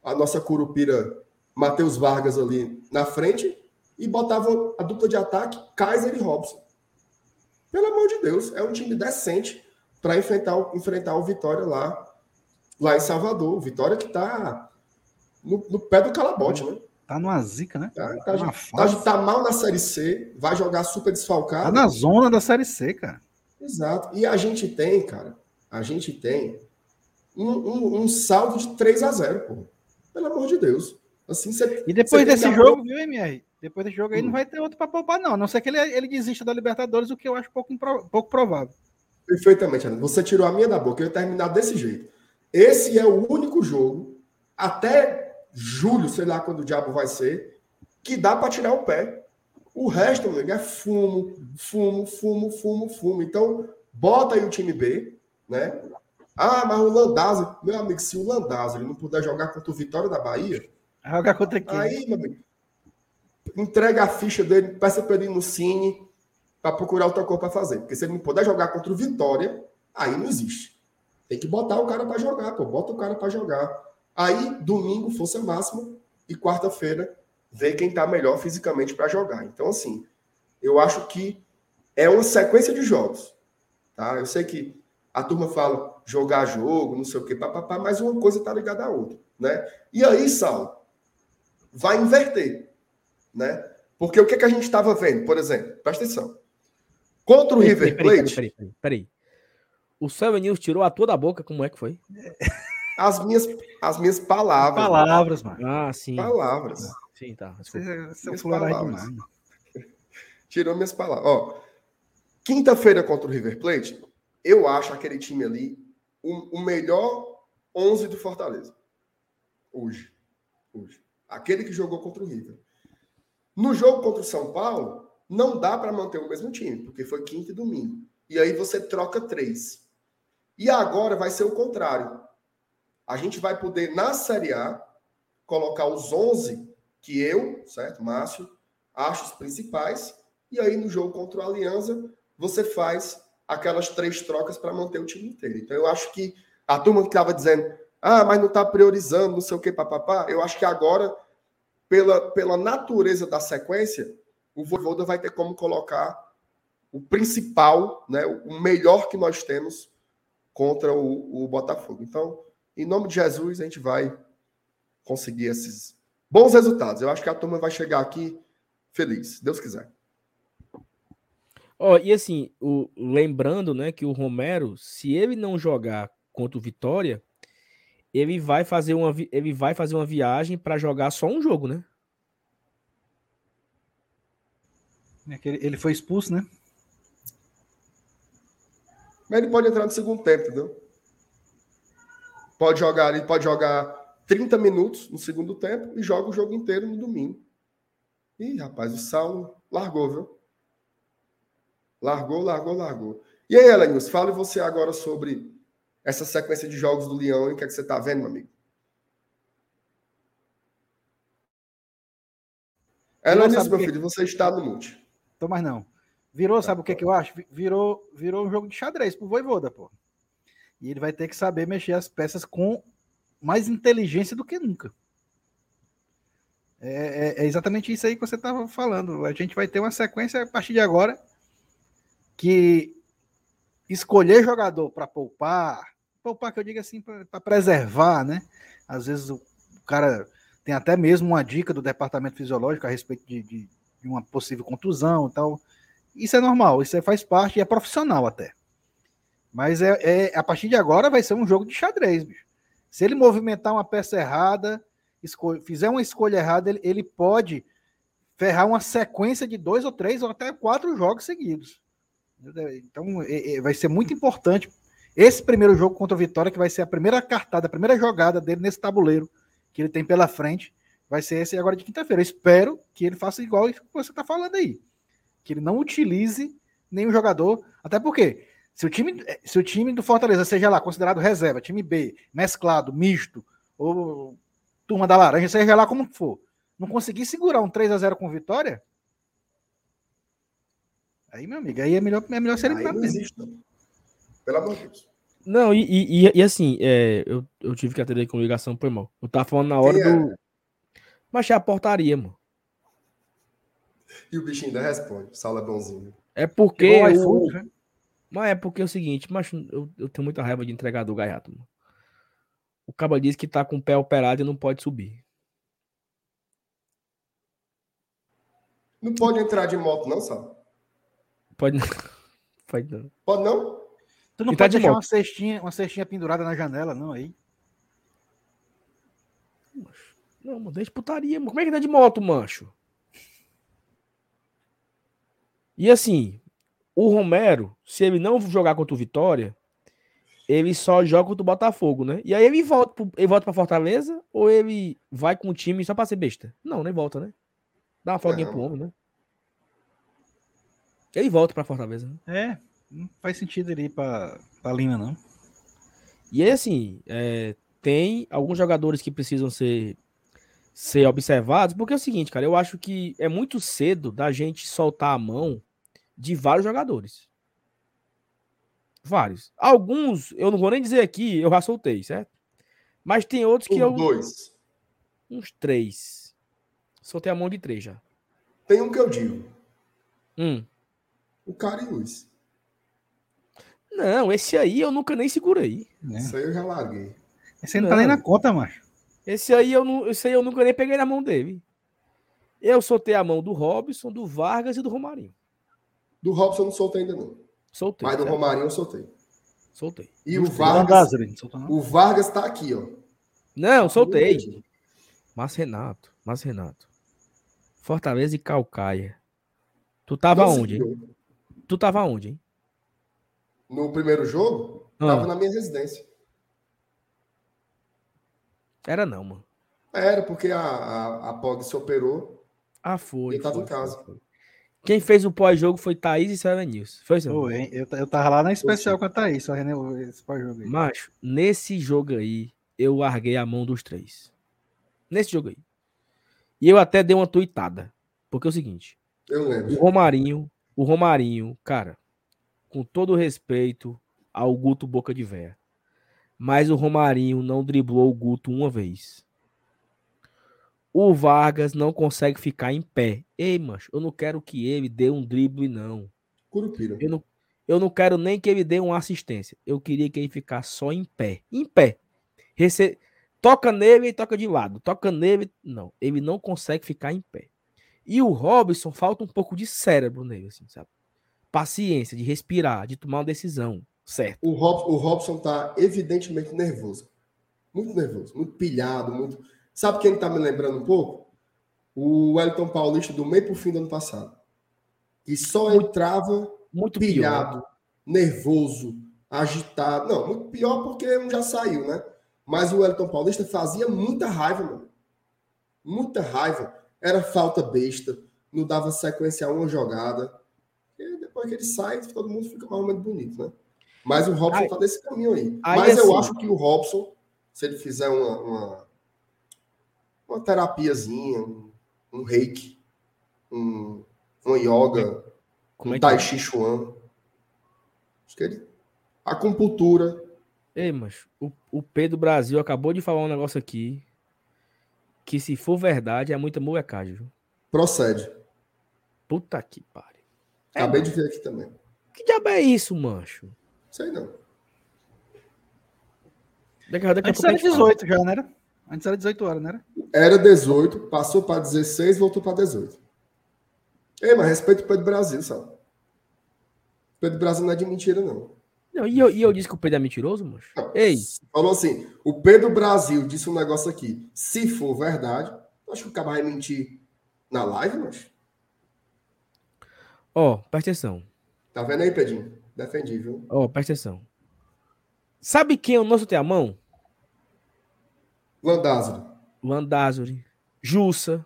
a nossa curupira Matheus Vargas ali na frente e botava a dupla de ataque Kaiser e Robson. Pelo amor de Deus, é um time decente para enfrentar, enfrentar o Vitória lá, lá em Salvador. Vitória que está no, no, pé do calabote, né? Tá numa zica, né? Tá, tá, tá, tá, mal na Série C, vai jogar super desfalcado. Tá na zona da Série C, cara. Exato. E a gente tem, cara, a gente tem um, um, um saldo de 3 a 0 pô. Pelo amor de Deus. Assim, cê, e depois desse jogo, viu, MR? Depois desse jogo aí hum. não vai ter outro para poupar, não. A não ser que ele, ele desista da Libertadores, o que eu acho pouco, impro, pouco provável. Perfeitamente, Ana. Você tirou a minha da boca. Eu ia terminar desse jeito. Esse é o único jogo, até julho, sei lá quando o diabo vai ser, que dá para tirar o pé. O resto, meu amigo, é fumo, fumo, fumo, fumo, fumo. Então, bota aí o time B, né? Ah, mas o Landázio, meu amigo, se o Landázio ele não puder jogar contra o Vitória da Bahia, jogar contra quem? Aí, meu amigo, entrega a ficha dele, peça para ele no Cine para procurar outra cor para fazer. Porque se ele não puder jogar contra o Vitória, aí não existe. Tem que botar o cara para jogar, pô. Bota o cara para jogar. Aí, domingo, força máxima, e quarta-feira, ver quem está melhor fisicamente para jogar. Então, assim, eu acho que é uma sequência de jogos. Tá? Eu sei que a turma fala jogar jogo, não sei o quê, papapá, mas uma coisa está ligada à outra. Né? E aí, Sal, vai inverter. Né? Porque o que, que a gente estava vendo, por exemplo, presta atenção. Contra o peraí, River Plate. Peraí, peraí, peraí, peraí. O Seven News tirou a toda a boca, como é que foi? as minhas, as minhas palavras. Palavras, mano. Ah, sim. Palavras. Sim, tá. Você, palavras. [LAUGHS] Tirou minhas palavras. Ó, quinta-feira contra o River Plate, eu acho aquele time ali o, o melhor 11 do Fortaleza. Hoje. Hoje. Aquele que jogou contra o River. No jogo contra o São Paulo, não dá para manter o mesmo time, porque foi quinta e domingo. E aí você troca três. E agora vai ser o contrário a gente vai poder, na Série A, colocar os 11 que eu, certo, Márcio, acho os principais, e aí no jogo contra o Aliança, você faz aquelas três trocas para manter o time inteiro. Então eu acho que a turma que estava dizendo, ah, mas não está priorizando, não sei o que, papapá, eu acho que agora, pela, pela natureza da sequência, o Voivoda vai ter como colocar o principal, né, o melhor que nós temos contra o, o Botafogo. Então, em nome de Jesus, a gente vai conseguir esses bons resultados. Eu acho que a turma vai chegar aqui feliz, Deus quiser. Oh, e assim, o, lembrando né, que o Romero, se ele não jogar contra o Vitória, ele vai fazer uma, ele vai fazer uma viagem para jogar só um jogo, né? É ele foi expulso, né? Mas ele pode entrar no segundo tempo, entendeu? Pode jogar, ele pode jogar 30 minutos no segundo tempo e joga o jogo inteiro no domingo. Ih, rapaz, o Saulo largou, viu? Largou, largou, largou. E aí, Elenius, fale você agora sobre essa sequência de jogos do Leão e o que, é que você está vendo, meu amigo? Elenius, meu filho, você está no mute. Tô mais não. Virou, sabe o que, é que eu acho? Virou, virou um jogo de xadrez pro Voivoda, pô. E ele vai ter que saber mexer as peças com mais inteligência do que nunca. É, é, é exatamente isso aí que você estava falando. A gente vai ter uma sequência a partir de agora que escolher jogador para poupar, poupar que eu digo assim, para preservar, né? Às vezes o cara tem até mesmo uma dica do departamento fisiológico a respeito de, de, de uma possível contusão e tal. Isso é normal, isso faz parte e é profissional até. Mas é, é, a partir de agora vai ser um jogo de xadrez, bicho. Se ele movimentar uma peça errada, fizer uma escolha errada, ele, ele pode ferrar uma sequência de dois ou três ou até quatro jogos seguidos. Então é, é, vai ser muito importante esse primeiro jogo contra o Vitória, que vai ser a primeira cartada, a primeira jogada dele nesse tabuleiro que ele tem pela frente, vai ser esse agora de quinta-feira. espero que ele faça igual que você está falando aí que ele não utilize nenhum jogador, até porque se o time, se o time do Fortaleza seja lá considerado reserva, time B, mesclado, misto, ou turma da laranja, seja lá como for, não conseguir segurar um 3 a 0 com vitória, aí, meu amigo, aí é melhor, é melhor ser eliminado mesmo. Pelo amor de Deus. Não, e, e, e assim, é, eu, eu tive que atender com ligação, por irmão. Eu tava falando na hora Quem do. Mas é a portaria, mano. E o bichinho ainda responde. Saulo é bonzinho. É porque. O... Né? Mas é porque é o seguinte, mas eu, eu tenho muita raiva de entregador gaiato, mano. O cabo diz que tá com o pé operado e não pode subir. Não pode entrar de moto, não, sabe? Pode não. [LAUGHS] Pode não. Pode não? Tu não e tá pode tá deixar uma cestinha, uma cestinha pendurada na janela, não, aí? Não, mano, deixa putaria, mano. Como é que tá de moto, mancho? E assim, o Romero, se ele não jogar contra o Vitória, ele só joga contra o Botafogo, né? E aí ele volta, pro, ele volta pra Fortaleza ou ele vai com o time só pra ser besta? Não, nem volta, né? Dá uma folguinha pro homem, né? Ele volta pra Fortaleza, né? É, não faz sentido ele ir pra, pra Lima, não. E aí, assim, é, tem alguns jogadores que precisam ser ser observados, porque é o seguinte, cara, eu acho que é muito cedo da gente soltar a mão de vários jogadores. Vários. Alguns, eu não vou nem dizer aqui, eu já soltei, certo? Mas tem outros que um, eu. Dois. Uns três. Soltei a mão de três já. Tem um que eu digo. Hum. O Cariús. Não, esse aí eu nunca nem segurei. Né? Esse aí eu já larguei. Esse aí não, não tá nem na conta, macho. Esse aí eu não, esse aí eu nunca nem peguei na mão dele. Eu soltei a mão do Robson, do Vargas e do Romarinho. Do Robson eu não soltei ainda não. Soltei. Mas do Romarinho eu soltei. Soltei. E o Vargas, o Vargas tá aqui, ó. Não, soltei. Mas Renato, mas Renato. Fortaleza e Calcaia. Tu tava Nossa, onde? Hein? Tu tava onde, hein? No primeiro jogo? Ah. Tava na minha residência. Era não, mano. Era, porque a, a, a POG se operou. Ah, foi. E tava foi, em casa. Foi. Quem fez o pós-jogo foi Thaís e Sérgio Nilson. Foi isso? Oh, eu, eu tava lá na especial com a Thaís, só esse pós-jogo aí. Macho, nesse jogo aí, eu larguei a mão dos três. Nesse jogo aí. E eu até dei uma tuitada. Porque é o seguinte. Eu lembro. O Romarinho, o Romarinho, cara, com todo respeito ao Guto Boca de Véia. Mas o Romarinho não driblou o Guto uma vez. O Vargas não consegue ficar em pé. Ei, macho, eu não quero que ele dê um drible, não. Curupira. Eu não, eu não quero nem que ele dê uma assistência. Eu queria que ele ficasse só em pé. Em pé. Rece... Toca nele e toca de lado. Toca nele. Não. Ele não consegue ficar em pé. E o Robson falta um pouco de cérebro nele, assim, sabe? Paciência, de respirar, de tomar uma decisão. Certo. O, Rob, o Robson tá evidentemente nervoso. Muito nervoso, muito pilhado, muito. Sabe quem tá me lembrando um pouco? O Wellington Paulista do meio pro fim do ano passado. E só entrava muito pilhado, pior. nervoso, agitado. Não, muito pior porque um já saiu, né? Mas o Wellington Paulista fazia muita raiva, mano. Muita raiva. Era falta besta, não dava sequência a uma jogada. Depois que ele sai, todo mundo fica mais ou menos bonito, né? Mas o Robson aí, tá nesse caminho aí. aí Mas assim, eu acho que o Robson, se ele fizer uma, uma, uma terapiazinha, um, um reiki, um, uma yoga, Como um é tai é? chi chuan, acho que ele... Acupuntura. Ei, mas o, o Pedro Brasil acabou de falar um negócio aqui que se for verdade é muita molecagem? Procede. Puta que pariu. Acabei é, de ver aqui também. Que diabo é isso, mancho? Sei não. Daqui, daqui Antes era 18 já, não era? Antes era 18 horas, não era? Era 18, passou para 16, voltou para 18. Ei, mas respeito o Pedro Brasil, sabe? Pedro Brasil não é de mentira, não. Não, e eu, e eu disse que o Pedro é mentiroso, moço? Ei. Falou assim: o Pedro Brasil disse um negócio aqui. Se for verdade, acho que o cara vai mentir na live, moço. Ó, oh, presta atenção. Tá vendo aí, Pedrinho? Defendi, viu? Ó, oh, presta atenção. Sabe quem é o nosso tem a mão? Landázuri. Landázuri. Jussa.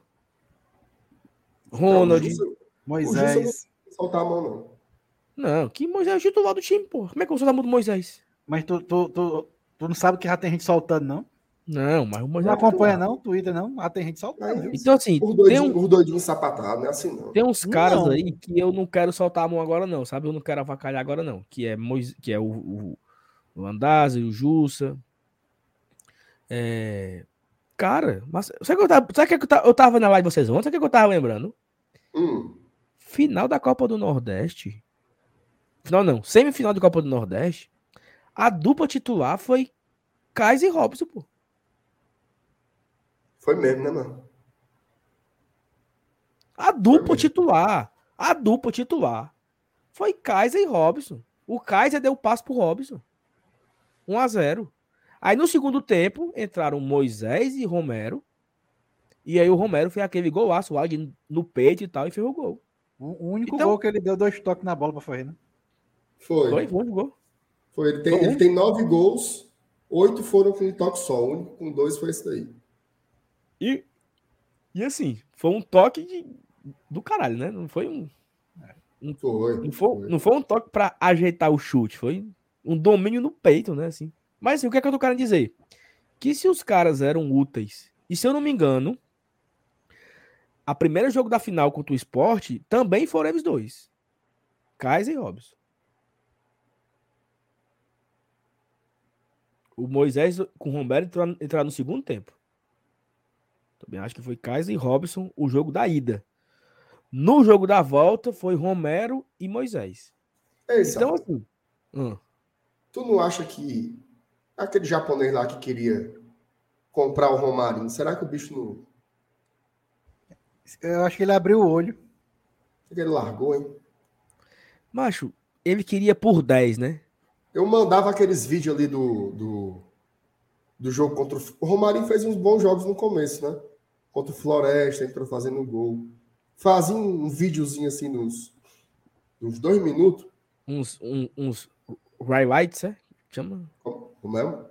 Ronald. Não, Jussa, Moisés. Não soltar a mão, não. Não, que Moisés é o titular do time, pô. Como é que eu sou da mão do Moisés? Mas tu, tu, tu, tu não sabe que já tem gente soltando, não? Não, mas. Não é acompanha, não? Twitter, não? Já tem gente soltando. É, então, assim. Os doidinhos, um... doidinhos sapatados, não é assim, não. Tem uns caras não. aí que eu não quero soltar a mão agora, não, sabe? Eu não quero avacalhar agora, não. Que é, Mois... que é o, o, o Andazzi, o Jussa. É... Cara, mas sabe o que eu tava, sabe que eu tava na live de vocês ontem? Sabe o que eu tava lembrando? Hum. Final da Copa do Nordeste. Final não, semifinal da Copa do Nordeste. A dupla titular foi Kais e Robson, pô. Foi mesmo, né, mano? A dupla titular. A dupla titular. Foi Kaiser e Robson. O Kaiser deu o passo pro Robson. 1 a 0 Aí no segundo tempo entraram Moisés e Romero. E aí o Romero fez aquele golaço lá de, no peito e tal e fez o gol. O único então, gol que ele deu dois toques na bola para fazer, né? Foi. Foi, foi um gol. Foi. Ele tem, foi ele tem nove gols, oito foram com um toque só. O único com dois foi esse daí. E, e assim, foi um toque de, do caralho, né? Não foi um. um foi, não, foi, foi. não foi um toque para ajeitar o chute, foi um domínio no peito, né? Assim. Mas assim, o que é que eu tô querendo dizer? Que se os caras eram úteis, e se eu não me engano, a primeiro jogo da final contra o esporte também foram eles dois. Kaiser e Robson. O Moisés com o Romero entraram entrar no segundo tempo. Também acho que foi Kaiser e Robson o jogo da ida. No jogo da volta foi Romero e Moisés. É isso. Então, assim. Hum. Tu não acha que aquele japonês lá que queria comprar o Romarinho, será que o bicho não. Eu acho que ele abriu o olho. Ele largou, hein? Macho, ele queria por 10, né? Eu mandava aqueles vídeos ali do, do, do jogo contra o. O Romarinho fez uns bons jogos no começo, né? Contra o Floresta, entrou fazendo gol. Fazia um videozinho assim, nos, uns dois minutos. Uns, um, uns highlights, é? Chama? Como é?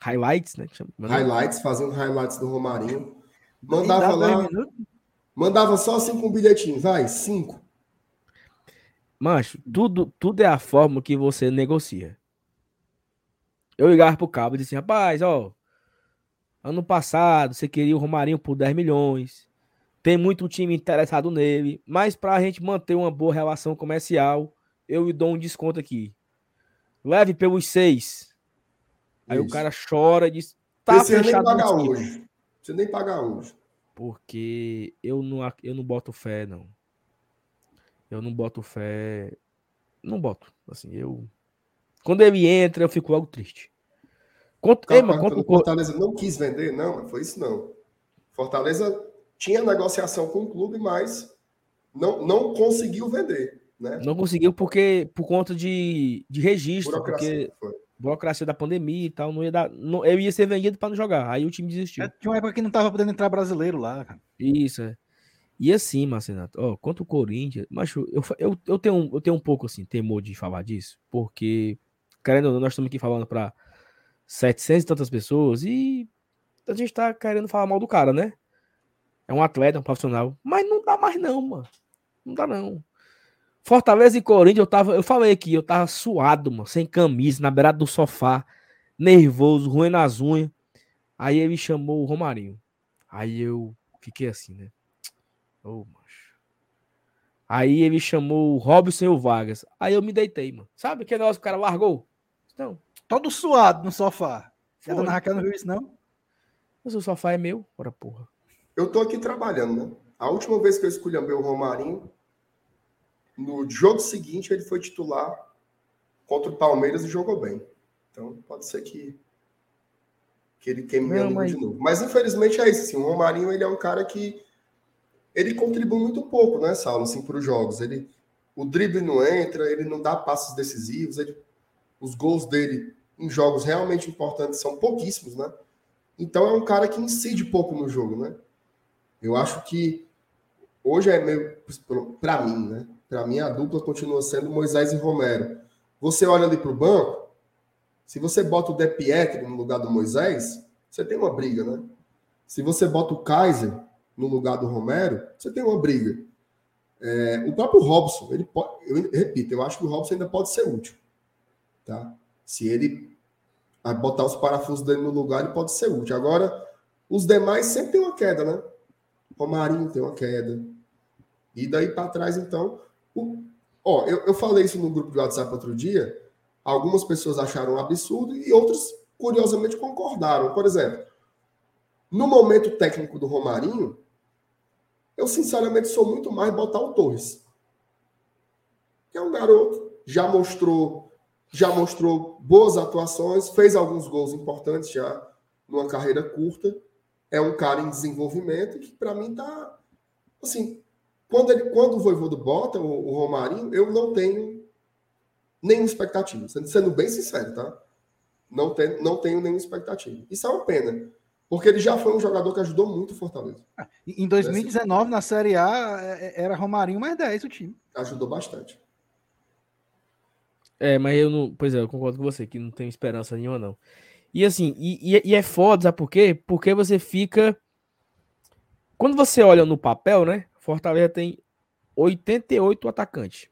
Highlights, né? Chama. Highlights, fazendo highlights do Romarinho. Mandava lá. Mandava só assim com um bilhetinho, vai, cinco. Macho, tudo, tudo é a forma que você negocia. Eu ligava pro cabo e disse, rapaz, ó, ano passado você queria o Romarinho por 10 milhões, tem muito time interessado nele, mas pra gente manter uma boa relação comercial, eu lhe dou um desconto aqui. Leve pelos seis. Aí Isso. o cara chora e diz, tá você fechado. Nem pagar hoje. Você nem pagar hoje. Porque eu não, eu não boto fé, não. Eu não boto fé não boto. Assim, eu. Quando ele entra, eu fico logo triste. Quanto, tá, Ei, mas quanto... Fortaleza não quis vender, não, foi isso não. Fortaleza tinha negociação com o clube, mas não, não conseguiu vender. Né? Não conseguiu porque por conta de, de registro, burocracia, porque foi. burocracia da pandemia e tal, não ia dar, não, eu ia ser vendido para não jogar. Aí o time desistiu. É, tinha uma época que não tava podendo entrar brasileiro lá, cara. Isso, é. E assim, Marcenato, ó, quanto o Corinthians, macho, eu, eu, eu, tenho, eu tenho um pouco assim, temor de falar disso, porque, querendo ou não, nós estamos aqui falando para 700 e tantas pessoas e a gente tá querendo falar mal do cara, né? É um atleta, um profissional, mas não dá mais não, mano. Não dá não. Fortaleza e Corinthians, eu tava, eu falei aqui, eu tava suado, mano, sem camisa, na beirada do sofá, nervoso, ruim nas unhas. Aí ele chamou o Romarinho. Aí eu fiquei assim, né? Ô, oh, macho. Aí ele chamou o Robson e o Vargas. Aí eu me deitei, mano. Sabe que negócio que o cara largou? Então, todo suado no sofá. Você a dona Raquel não viu isso, não? Mas o sofá é meu, ora porra. Eu tô aqui trabalhando, né? A última vez que eu escolhi o Romarinho, no jogo seguinte, ele foi titular contra o Palmeiras e jogou bem. Então, pode ser que, que ele queime minha mas... de novo. Mas, infelizmente, é isso. Assim, o Romarinho ele é um cara que ele contribui muito pouco, né, Saulo, assim, para os jogos. Ele, o drible não entra, ele não dá passos decisivos, ele, os gols dele em jogos realmente importantes são pouquíssimos, né? Então é um cara que incide pouco no jogo, né? Eu acho que hoje é meio para mim, né? Para mim, a dupla continua sendo Moisés e Romero. Você olha ali para o banco, se você bota o De Pietri no lugar do Moisés, você tem uma briga, né? Se você bota o Kaiser no lugar do Romero, você tem uma briga. É, o próprio Robson, ele pode, eu repito, eu acho que o Robson ainda pode ser útil. Tá? Se ele botar os parafusos dele no lugar, ele pode ser útil. Agora, os demais sempre tem uma queda, né? Romarinho tem uma queda. E daí para trás, então, o, ó, eu, eu falei isso no grupo de WhatsApp outro dia. Algumas pessoas acharam um absurdo e outras, curiosamente, concordaram. Por exemplo, no momento técnico do Romarinho, eu sinceramente sou muito mais botar o Torres. Que é um garoto, já mostrou, já mostrou boas atuações, fez alguns gols importantes já numa carreira curta. É um cara em desenvolvimento que para mim tá assim, quando, ele, quando o Voivodo bota o, o Romarinho, eu não tenho nenhuma expectativa. Sendo bem sincero, tá? Não, tem, não tenho nenhuma expectativa. Isso é uma pena. Porque ele já foi um jogador que ajudou muito o Fortaleza. Em 2019, na Série A, é, é, era Romarinho mais 10 o time. Ajudou bastante. É, mas eu não. Pois é, eu concordo com você, que não tenho esperança nenhuma, não. E assim, e, e, é foda, sabe por quê? Porque você fica. Quando você olha no papel, né? Fortaleza tem 88 atacantes.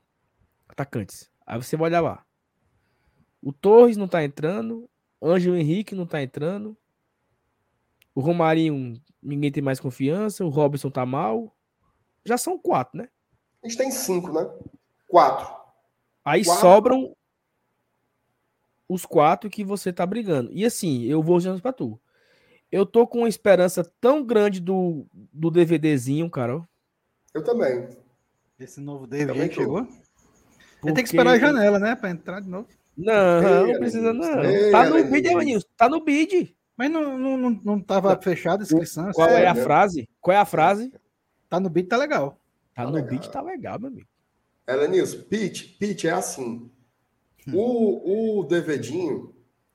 Atacantes. Aí você vai olhar lá. O Torres não tá entrando. Ângelo Henrique não tá entrando. O Romarinho, ninguém tem mais confiança. O Robson tá mal. Já são quatro, né? A gente tem cinco, né? Quatro. Aí quatro. sobram os quatro que você tá brigando. E assim, eu vou dizendo pra tu. Eu tô com uma esperança tão grande do, do DVDzinho, cara. Eu também. Esse novo David aí chegou? Porque... tem que esperar a janela, né? Pra entrar de novo. Não, Ei, não precisa não. Ei, tá no bid, Evanilson. Tá no bid. Mas não, não, não, não tava tá. fechado a inscrição. Qual é, é a frase? Qual é a frase? Tá no bid, tá legal. Tá, tá no legal. bid, tá legal, meu amigo. Elenilson, pitch, pitch é assim. Hum. O, o DVDinho,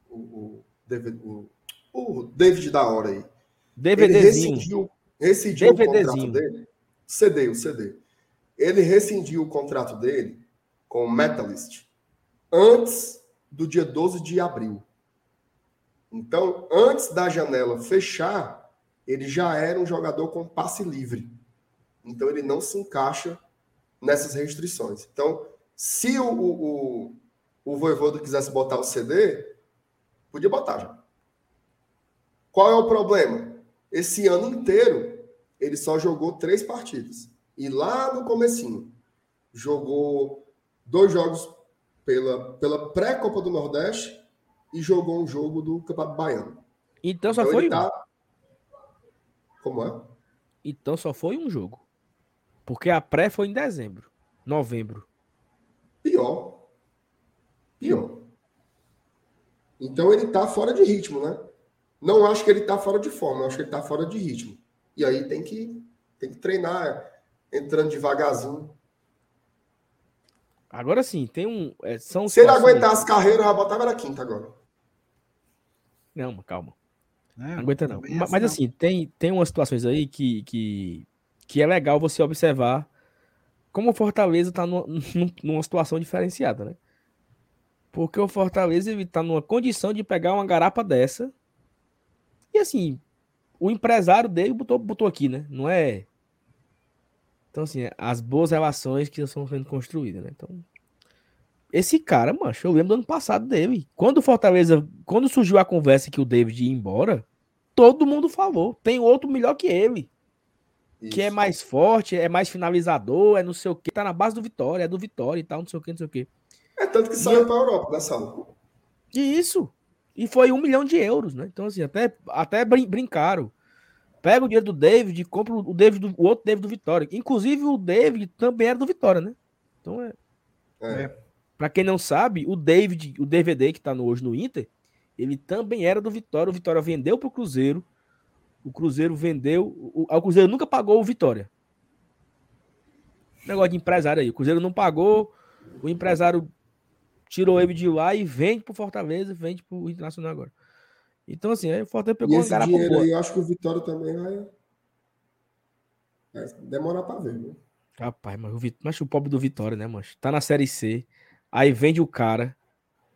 o, o, DVD, o, David da hora aí, DVDzinho. Ele rescindiu, rescindiu o contrato dele CD, o CD. Ele rescindiu o contrato dele com o Metalist antes do dia 12 de abril. Então, antes da janela fechar, ele já era um jogador com passe livre. Então, ele não se encaixa nessas restrições. Então, se o, o, o, o Voivoda quisesse botar o CD, podia botar já. Qual é o problema? Esse ano inteiro, ele só jogou três partidas. E lá no comecinho, jogou dois jogos pela, pela pré-Copa do Nordeste e jogou um jogo do Campeonato Baiano. Então só então foi tá... Como é? Então só foi um jogo. Porque a pré foi em dezembro, novembro. Pior. Pior. Então ele tá fora de ritmo, né? Não acho que ele tá fora de forma, acho que ele tá fora de ritmo. E aí tem que, tem que treinar entrando devagarzinho. Agora sim, tem um. É, são Se ele aguentar as carreiras, eu botava na quinta agora. Não, calma. É, não aguenta não. Mas, mas assim, tem, tem umas situações aí que, que, que é legal você observar como o Fortaleza está [LAUGHS] numa situação diferenciada, né? Porque o Fortaleza está numa condição de pegar uma garapa dessa. E assim, o empresário dele botou, botou aqui, né? Não é. Então, assim, as boas relações que estão sendo construídas, né? Então, esse cara, mancho, eu lembro do ano passado dele. Quando o Fortaleza, quando surgiu a conversa que o David ia embora, todo mundo falou: tem outro melhor que ele. Isso. Que é mais forte, é mais finalizador, é não sei o que, tá na base do Vitória, é do Vitória e tal, não sei o que, não sei o que. É tanto que saiu para a Europa da sala. E isso. E foi um milhão de euros, né? Então, assim, até, até brin brincaram. Pega o dinheiro do David e compra o, David do, o outro David do Vitória. Inclusive, o David também era do Vitória, né? Então é. é. é. Pra quem não sabe, o David, o DVD que tá no, hoje no Inter, ele também era do Vitória. O Vitória vendeu pro Cruzeiro. O Cruzeiro vendeu. O, o Cruzeiro nunca pagou o Vitória. Negócio de empresário aí. O Cruzeiro não pagou. O empresário tirou ele de lá e vende pro Fortaleza, vende pro Internacional agora. Então, assim, aí o Fortaleza pegou e esse uma dinheiro aí, eu acho que o Vitória também vai, vai demorar pra ver, viu? Rapaz, mas o, mas o pobre do Vitória, né, mancho? Tá na Série C, aí vende o cara.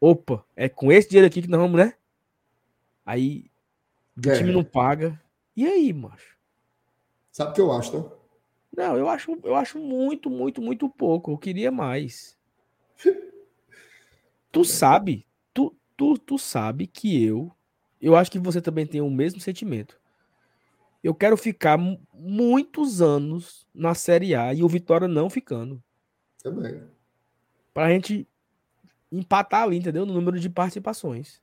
Opa, é com esse dinheiro aqui que nós vamos, né? Aí o é. time não paga. E aí, macho? Sabe o que eu acho, né? Não, eu acho, eu acho muito, muito, muito pouco. Eu queria mais. [LAUGHS] tu sabe, tu, tu, tu sabe que eu, eu acho que você também tem o mesmo sentimento. Eu quero ficar muitos anos na Série A e o Vitória não ficando. Também. Pra gente empatar ali, entendeu? No número de participações.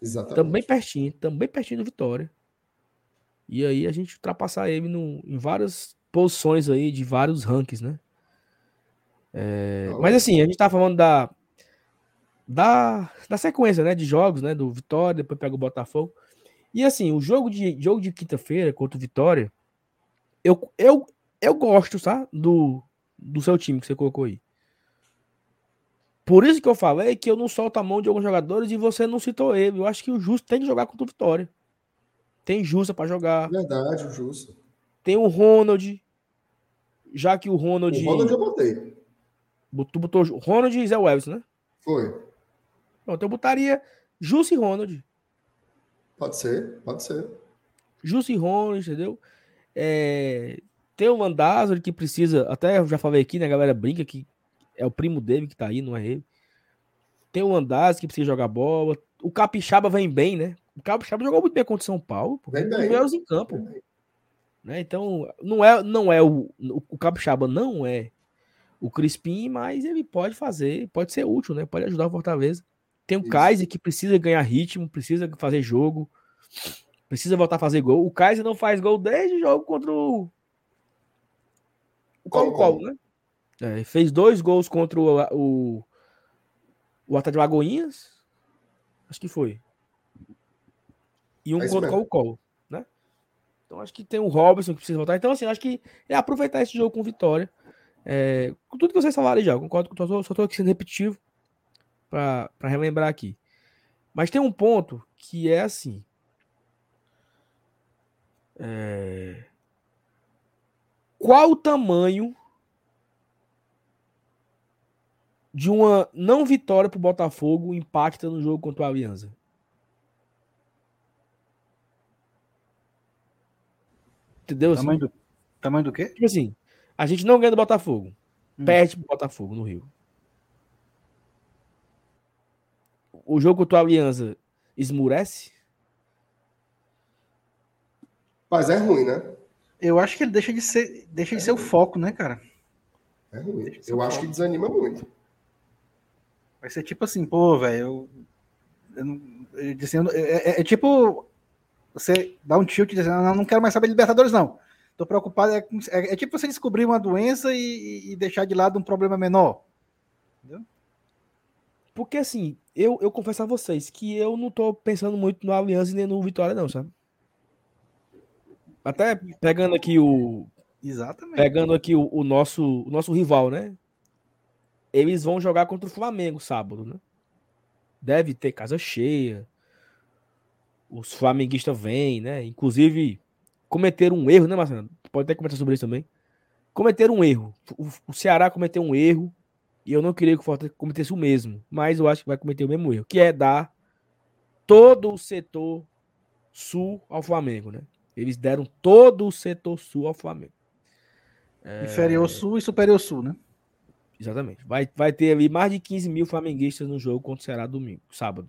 Exatamente. Também pertinho, também pertinho do Vitória. E aí a gente ultrapassar ele no, em várias posições aí, de vários rankings, né? É, mas assim, a gente tá falando da, da, da sequência, né, de jogos, né, do Vitória, depois pega o Botafogo. E assim, o jogo de jogo de quinta-feira contra o Vitória, eu, eu, eu gosto, tá, do, do seu time que você colocou aí. Por isso que eu falei que eu não solto a mão de alguns jogadores e você não citou ele. Eu acho que o Justo tem que jogar contra o Vitória. Tem Justa para jogar. Verdade, o Justo. Tem o Ronald. Já que o Ronald. O Ronald eu botei. Tu botou Ronald e Zé Welles, né? Foi. Pronto, eu botaria Justo e Ronald. Pode ser, pode ser. Justo e Ronald, entendeu? É... Tem o Landázaro que precisa. Até já falei aqui, né? A galera brinca que é o primo dele que tá aí, não é ele. Tem o Andaz que precisa jogar bola. O Capixaba vem bem, né? O Capixaba jogou muito bem contra o São Paulo. Vem bem. melhores em campo. Né? Então, não é, não é o, o Capixaba não é o Crispim, mas ele pode fazer, pode ser útil, né? Pode ajudar o Fortaleza. Tem o Isso. Kaiser que precisa ganhar ritmo, precisa fazer jogo, precisa voltar a fazer gol. O Kaiser não faz gol desde o jogo contra o o Colo-Colo, né? É, fez dois gols contra o, o, o Atlético de Lagoinhas. Acho que foi. E um é contra o Colo, né? Então acho que tem o Robson que precisa voltar. Então, assim, acho que é aproveitar esse jogo com vitória. É, com tudo que vocês falaram já, concordo com só estou aqui sendo repetitivo para relembrar aqui. Mas tem um ponto que é assim. É... Qual o tamanho de uma não vitória para o Botafogo impacta no jogo contra o Aliança? Entendeu? Tamanho do, tamanho do quê? Tipo assim, a gente não ganha do Botafogo. Hum. Perde pro Botafogo no Rio. O jogo contra o Aliança esmurece? Mas é ruim, né? Eu acho que ele deixa de ser, deixa é de ser o foco, né, cara? É ruim. Eu acho que desanima muito. Vai ser tipo assim, pô, velho, eu, eu, dizendo, é, é, é, tipo você dá um tilt dizendo, não, não quero mais saber de Libertadores, não. Tô preocupado. É, é, é, tipo você descobrir uma doença e, e, deixar de lado um problema menor. Porque assim, eu, eu confesso a vocês que eu não tô pensando muito no Aliança nem no Vitória, não, sabe? Até pegando aqui o. Exatamente. Pegando aqui o, o nosso, o nosso rival, né? Eles vão jogar contra o Flamengo sábado, né? Deve ter casa cheia. Os flamenguistas vêm, né? Inclusive, cometeram um erro, né, Marcelo? Pode até comentar sobre isso também. Cometeram um erro. O, o Ceará cometeu um erro e eu não queria que o Fortaleza cometesse o mesmo, mas eu acho que vai cometer o mesmo erro, que é dar todo o setor sul ao Flamengo, né? Eles deram todo o setor sul ao Flamengo. É... Inferior sul e superior sul, né? Exatamente. Vai, vai ter ali mais de 15 mil flamenguistas no jogo contra o Ceará domingo, sábado.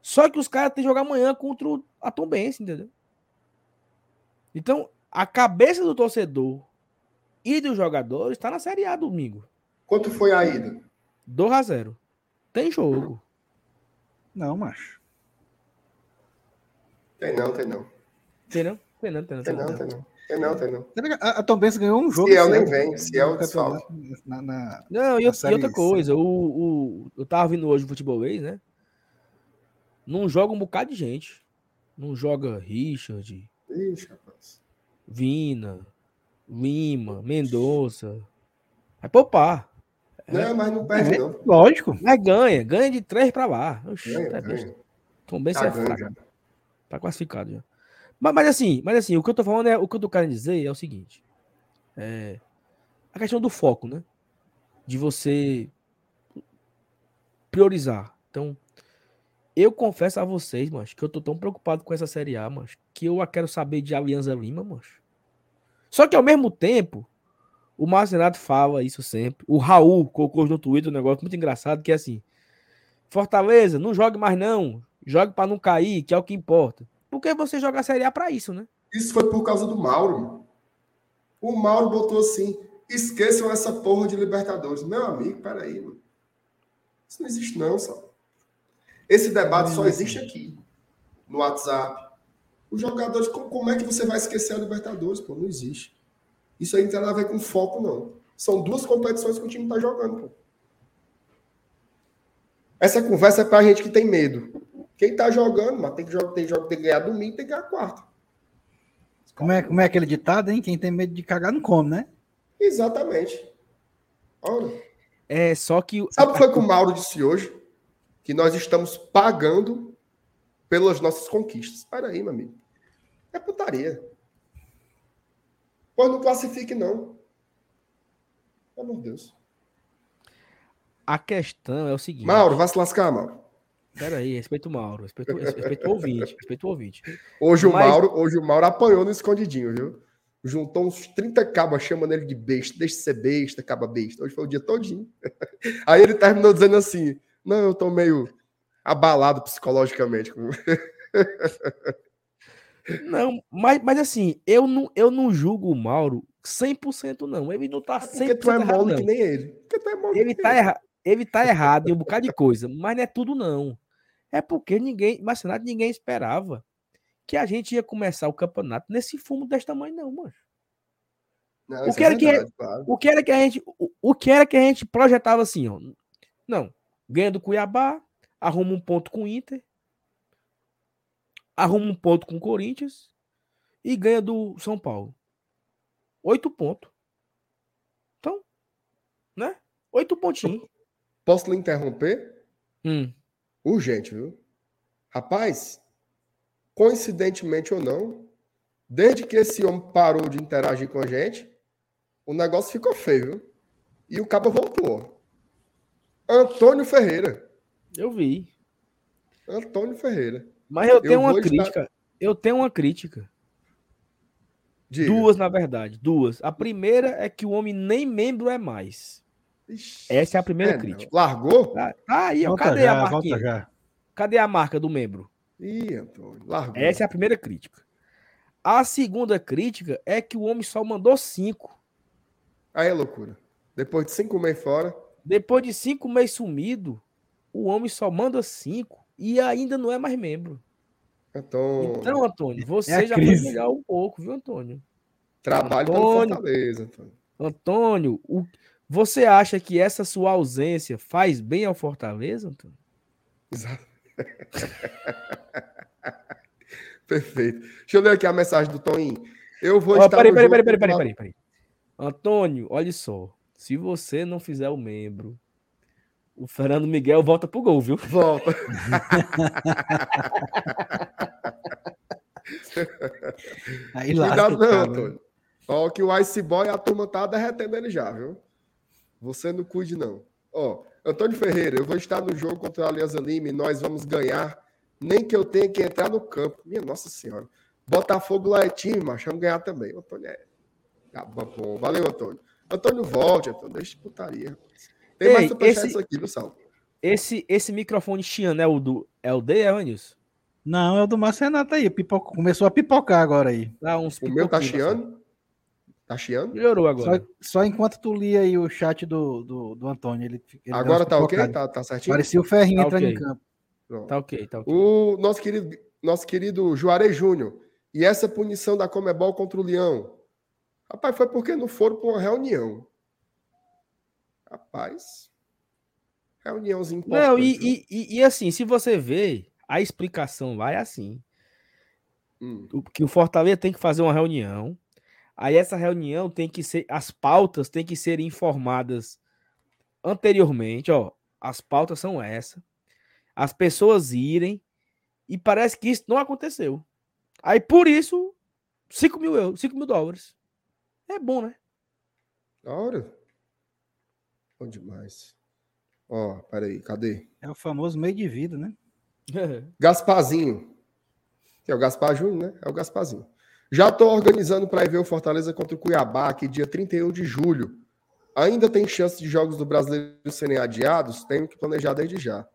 Só que os caras têm que jogar amanhã contra o Tom Benz, entendeu? Então, a cabeça do torcedor e dos jogadores está na Série A domingo. Quanto foi a ida? 2 a 0 Tem jogo. Não, macho. Tem não, tem não. Tem não? Tem não, tem não. Tem não, tem não. Tem não, tem não. A, Tom Benz ganhou um jogo. Ciel nem vem, Ciel desfalque. Na, na, não, e, na e outra coisa, o, o, eu tava vindo hoje o futebolês, né? Não joga um bocado de gente. Não joga Richard. Ixi, rapaz. Vina, Lima, Mendonça. Vai poupar. Não, é, mas não perde, é, não. Lógico. Mas ganha, ganha de três para lá. Oxi, ganha, tá ganha. Tom Benz tá é fraco. Tá classificado já. Mas, mas, assim, mas assim, o que eu tô falando é o que eu tô querendo dizer é o seguinte. É a questão do foco, né? De você priorizar. Então, eu confesso a vocês, mas que eu tô tão preocupado com essa série A, mas que eu quero saber de Alianza Lima, mas. Só que ao mesmo tempo, o Márcio Renato fala isso sempre. O Raul colocou no Twitter um negócio muito engraçado que é assim: Fortaleza, não jogue mais não. Jogue para não cair, que é o que importa. Porque você joga a Série A para isso, né? Isso foi por causa do Mauro. O Mauro botou assim: esqueçam essa porra de Libertadores. Meu amigo, peraí, mano. Isso não existe, não, só. Esse debate só existe aqui, no WhatsApp. Os jogadores, como é que você vai esquecer a Libertadores? Pô, não existe. Isso aí não tem nada a ver com foco, não. São duas competições que o time está jogando. Pô. Essa conversa é para a gente que tem medo. Quem está jogando, mas tem que, jogar, tem, jogo, tem que ganhar domingo, tem que ganhar quarto. Como é, como é aquele ditado, hein? Quem tem medo de cagar não come, né? Exatamente. Olha. É, só que. Sabe o que foi que o Mauro disse hoje? Que nós estamos pagando pelas nossas conquistas. Espera aí, meu amigo. É putaria. Pois não classifique, não. Pelo amor de Deus. A questão é o seguinte. Mauro, vai se lascar, Mauro. Pera aí, respeita o Mauro, respeita, respeita o ouvinte, respeita o ouvinte. Hoje o, Mauro, hoje o Mauro apanhou no escondidinho, viu? Juntou uns 30 cabas chamando ele de besta, deixa de ser besta, caba besta. Hoje foi o dia todinho. [LAUGHS] Aí ele terminou dizendo assim: Não, eu tô meio abalado psicologicamente. [LAUGHS] Não, mas, mas assim, eu não, eu não julgo o Mauro 100% não. Ele não tá 100% Porque tu é mole que nem ele. Tu é mole ele, tá erra... ele tá errado em um bocado de coisa, mas não é tudo não. É porque ninguém, mas nada ninguém esperava que a gente ia começar o campeonato nesse fumo desse tamanho não, mano. Não, o, que é era verdade, que, claro. o que era que a gente o, o que era que a gente projetava assim, ó. Não, ganha do Cuiabá, arruma um ponto com o Inter, arruma um ponto com o Corinthians e ganha do São Paulo. Oito pontos. Então, né? Oito pontinhos. Posso lhe interromper? Hum. Urgente, viu? Rapaz, coincidentemente ou não, desde que esse homem parou de interagir com a gente, o negócio ficou feio, viu? E o cabo voltou. Antônio Ferreira. Eu vi. Antônio Ferreira. Mas eu tenho eu uma crítica. Estar... Eu tenho uma crítica. Diga. Duas, na verdade. Duas. A primeira é que o homem nem membro é mais. Ixi, Essa é a primeira é, crítica. Largou? Tá, tá aí, ó. Cadê já, a marca? Cadê a marca do membro? Ih, Antônio, largou. Essa é a primeira crítica. A segunda crítica é que o homem só mandou cinco. Aí é loucura. Depois de cinco meses fora. Depois de cinco meses sumido, o homem só manda cinco e ainda não é mais membro. Antônio. Então, Antônio, você é já crise. vai pegar um pouco, viu, Antônio? Trabalho Antônio, Fortaleza, Antônio. Antônio, o, Você acha que essa sua ausência faz bem ao Fortaleza, Antônio? Exato. [LAUGHS] Perfeito. Deixa eu ler aqui a mensagem do Toninho. Eu vou oh, estar. Peraí, peraí, peraí, peraí, peraí, peraí, peraí. Antônio, olha só. Se você não fizer o membro, o Fernando Miguel volta pro gol, viu? Volta. [LAUGHS] Aí lá. Cuidado, não, Antônio. Ó, que o Ice Boy, a turma tá derretendo ele já, viu? Você não cuide, não. Ó, Antônio Ferreira, eu vou estar no jogo contra a Aliança Lima e nós vamos ganhar, nem que eu tenha que entrar no campo. Minha Nossa Senhora. Botafogo lá é time, mas vamos ganhar também. O Antônio é. Tá bom. Valeu, Antônio. Antônio, volte, Antônio. Deixa de putaria. Tem Ei, mais superchats esse, aqui no salto. Esse, esse microfone Chiano é o do é o D, Evanilson? Não, é o do Márcio Renato aí. Pipoca, começou a pipocar agora aí. Dá uns o meu tá chiando? Tá chiando? Melhorou agora. Só, só, enquanto tu lia aí o chat do, do, do Antônio. Ele, ele agora tá ok? Tá, tá certinho? Parecia o Ferrinho tá entrando okay. em campo. Tá ok, tá ok. O nosso querido, nosso querido Juarez Júnior. E essa punição da Comebol contra o Leão? Rapaz, foi porque não foram para uma reunião. Rapaz. Reuniãozinha importante. Não, e, e, e, assim, se você vê, a explicação é assim. Hum. O, que o Fortaleza tem que fazer uma reunião Aí essa reunião tem que ser, as pautas têm que ser informadas anteriormente, ó. As pautas são essa. As pessoas irem e parece que isso não aconteceu. Aí por isso, 5 mil euros, 5 mil dólares. É bom, né? Da hora. Bom demais. Ó, peraí, cadê? É o famoso meio de vida, né? Gasparzinho. Que é o Gaspar Júnior, né? É o Gasparzinho. Já estou organizando para ir ver o Fortaleza contra o Cuiabá, que dia 31 de julho. Ainda tem chance de jogos do brasileiro serem adiados? Tenho que planejar desde já.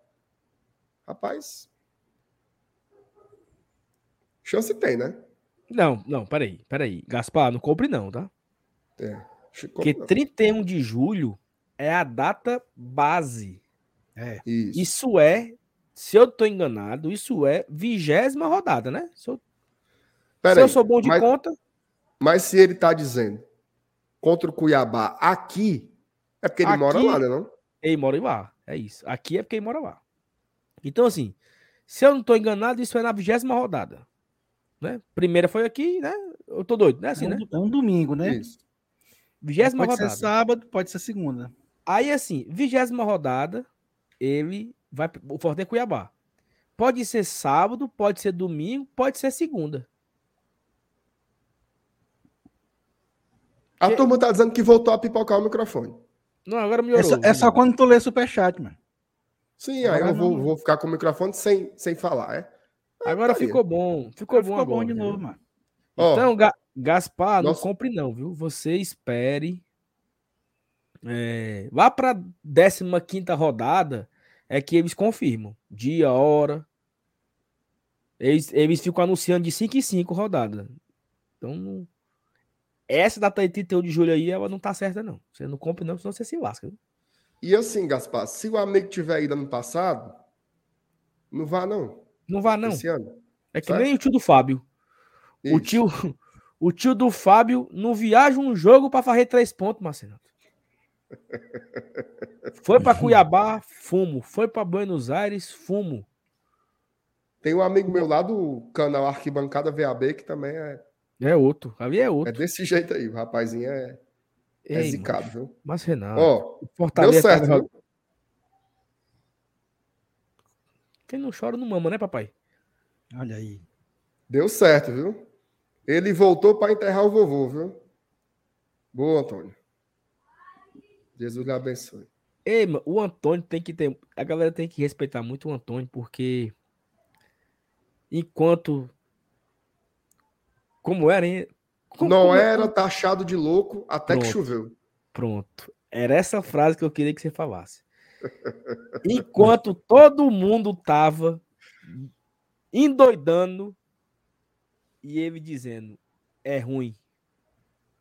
Rapaz. Chance tem, né? Não, não, peraí, peraí. Gaspar, não compre não, tá? É. Porque 31 de julho é a data base. É. Isso. isso é, se eu tô enganado, isso é vigésima rodada, né? Se eu Pera se aí, eu sou bom de mas, conta. Mas se ele tá dizendo contra o Cuiabá aqui, é porque ele aqui, mora lá, né? Não? Ele mora lá, é isso. Aqui é porque ele mora lá. Então, assim, se eu não tô enganado, isso é na vigésima rodada. Né? Primeira foi aqui, né? Eu tô doido, né? Assim, é um, né? É um domingo, né? Isso. Vigésima rodada. Pode ser sábado, pode ser segunda. Aí, assim, vigésima rodada, ele vai. O Forte é Cuiabá. Pode ser sábado, pode ser domingo, pode ser segunda. A que... turma tá dizendo que voltou a pipocar o microfone. Não, agora melhorou. É só, é só quando tu lê superchat, mano. Sim, agora aí eu vou, vou, ficar com o microfone sem, sem falar, é? Agora tá ficou aí. bom. Ficou agora bom ficou agora, bom de novo, mano. Então, Ga Gaspar, Nossa. não compre não, viu? Você espere. É, lá para 15 rodada é que eles confirmam. Dia, hora. Eles, eles ficam anunciando de 5 em 5 rodada. Então, essa data de 31 de julho aí, ela não tá certa, não. Você não compra, não, senão você se lasca. Viu? E assim, Gaspar, se o amigo tiver ido ano passado, não vá, não. Não vá, não. Esse ano. É que certo? nem o tio do Fábio. Isso. O tio, [LAUGHS] o tio do Fábio não viaja um jogo para fazer três pontos, Marcelo. Foi para Cuiabá, fumo. Foi para Buenos Aires, fumo. Tem um amigo meu lá do canal Arquibancada VAB que também é é outro. Ali é outro. É desse jeito aí. O rapazinho é, é Ei, zicado, viu? Mas, Renato. Ó, Fortaleza deu certo, tá... Quem não chora não mama, né, papai? Olha aí. Deu certo, viu? Ele voltou para enterrar o vovô, viu? Boa, Antônio. Jesus lhe abençoe. Ei, mano, o Antônio tem que ter. A galera tem que respeitar muito o Antônio, porque enquanto como era, hein? Como, não como era taxado de louco até pronto, que choveu. Pronto. Era essa frase que eu queria que você falasse. [LAUGHS] Enquanto todo mundo tava endoidando e ele dizendo: é ruim,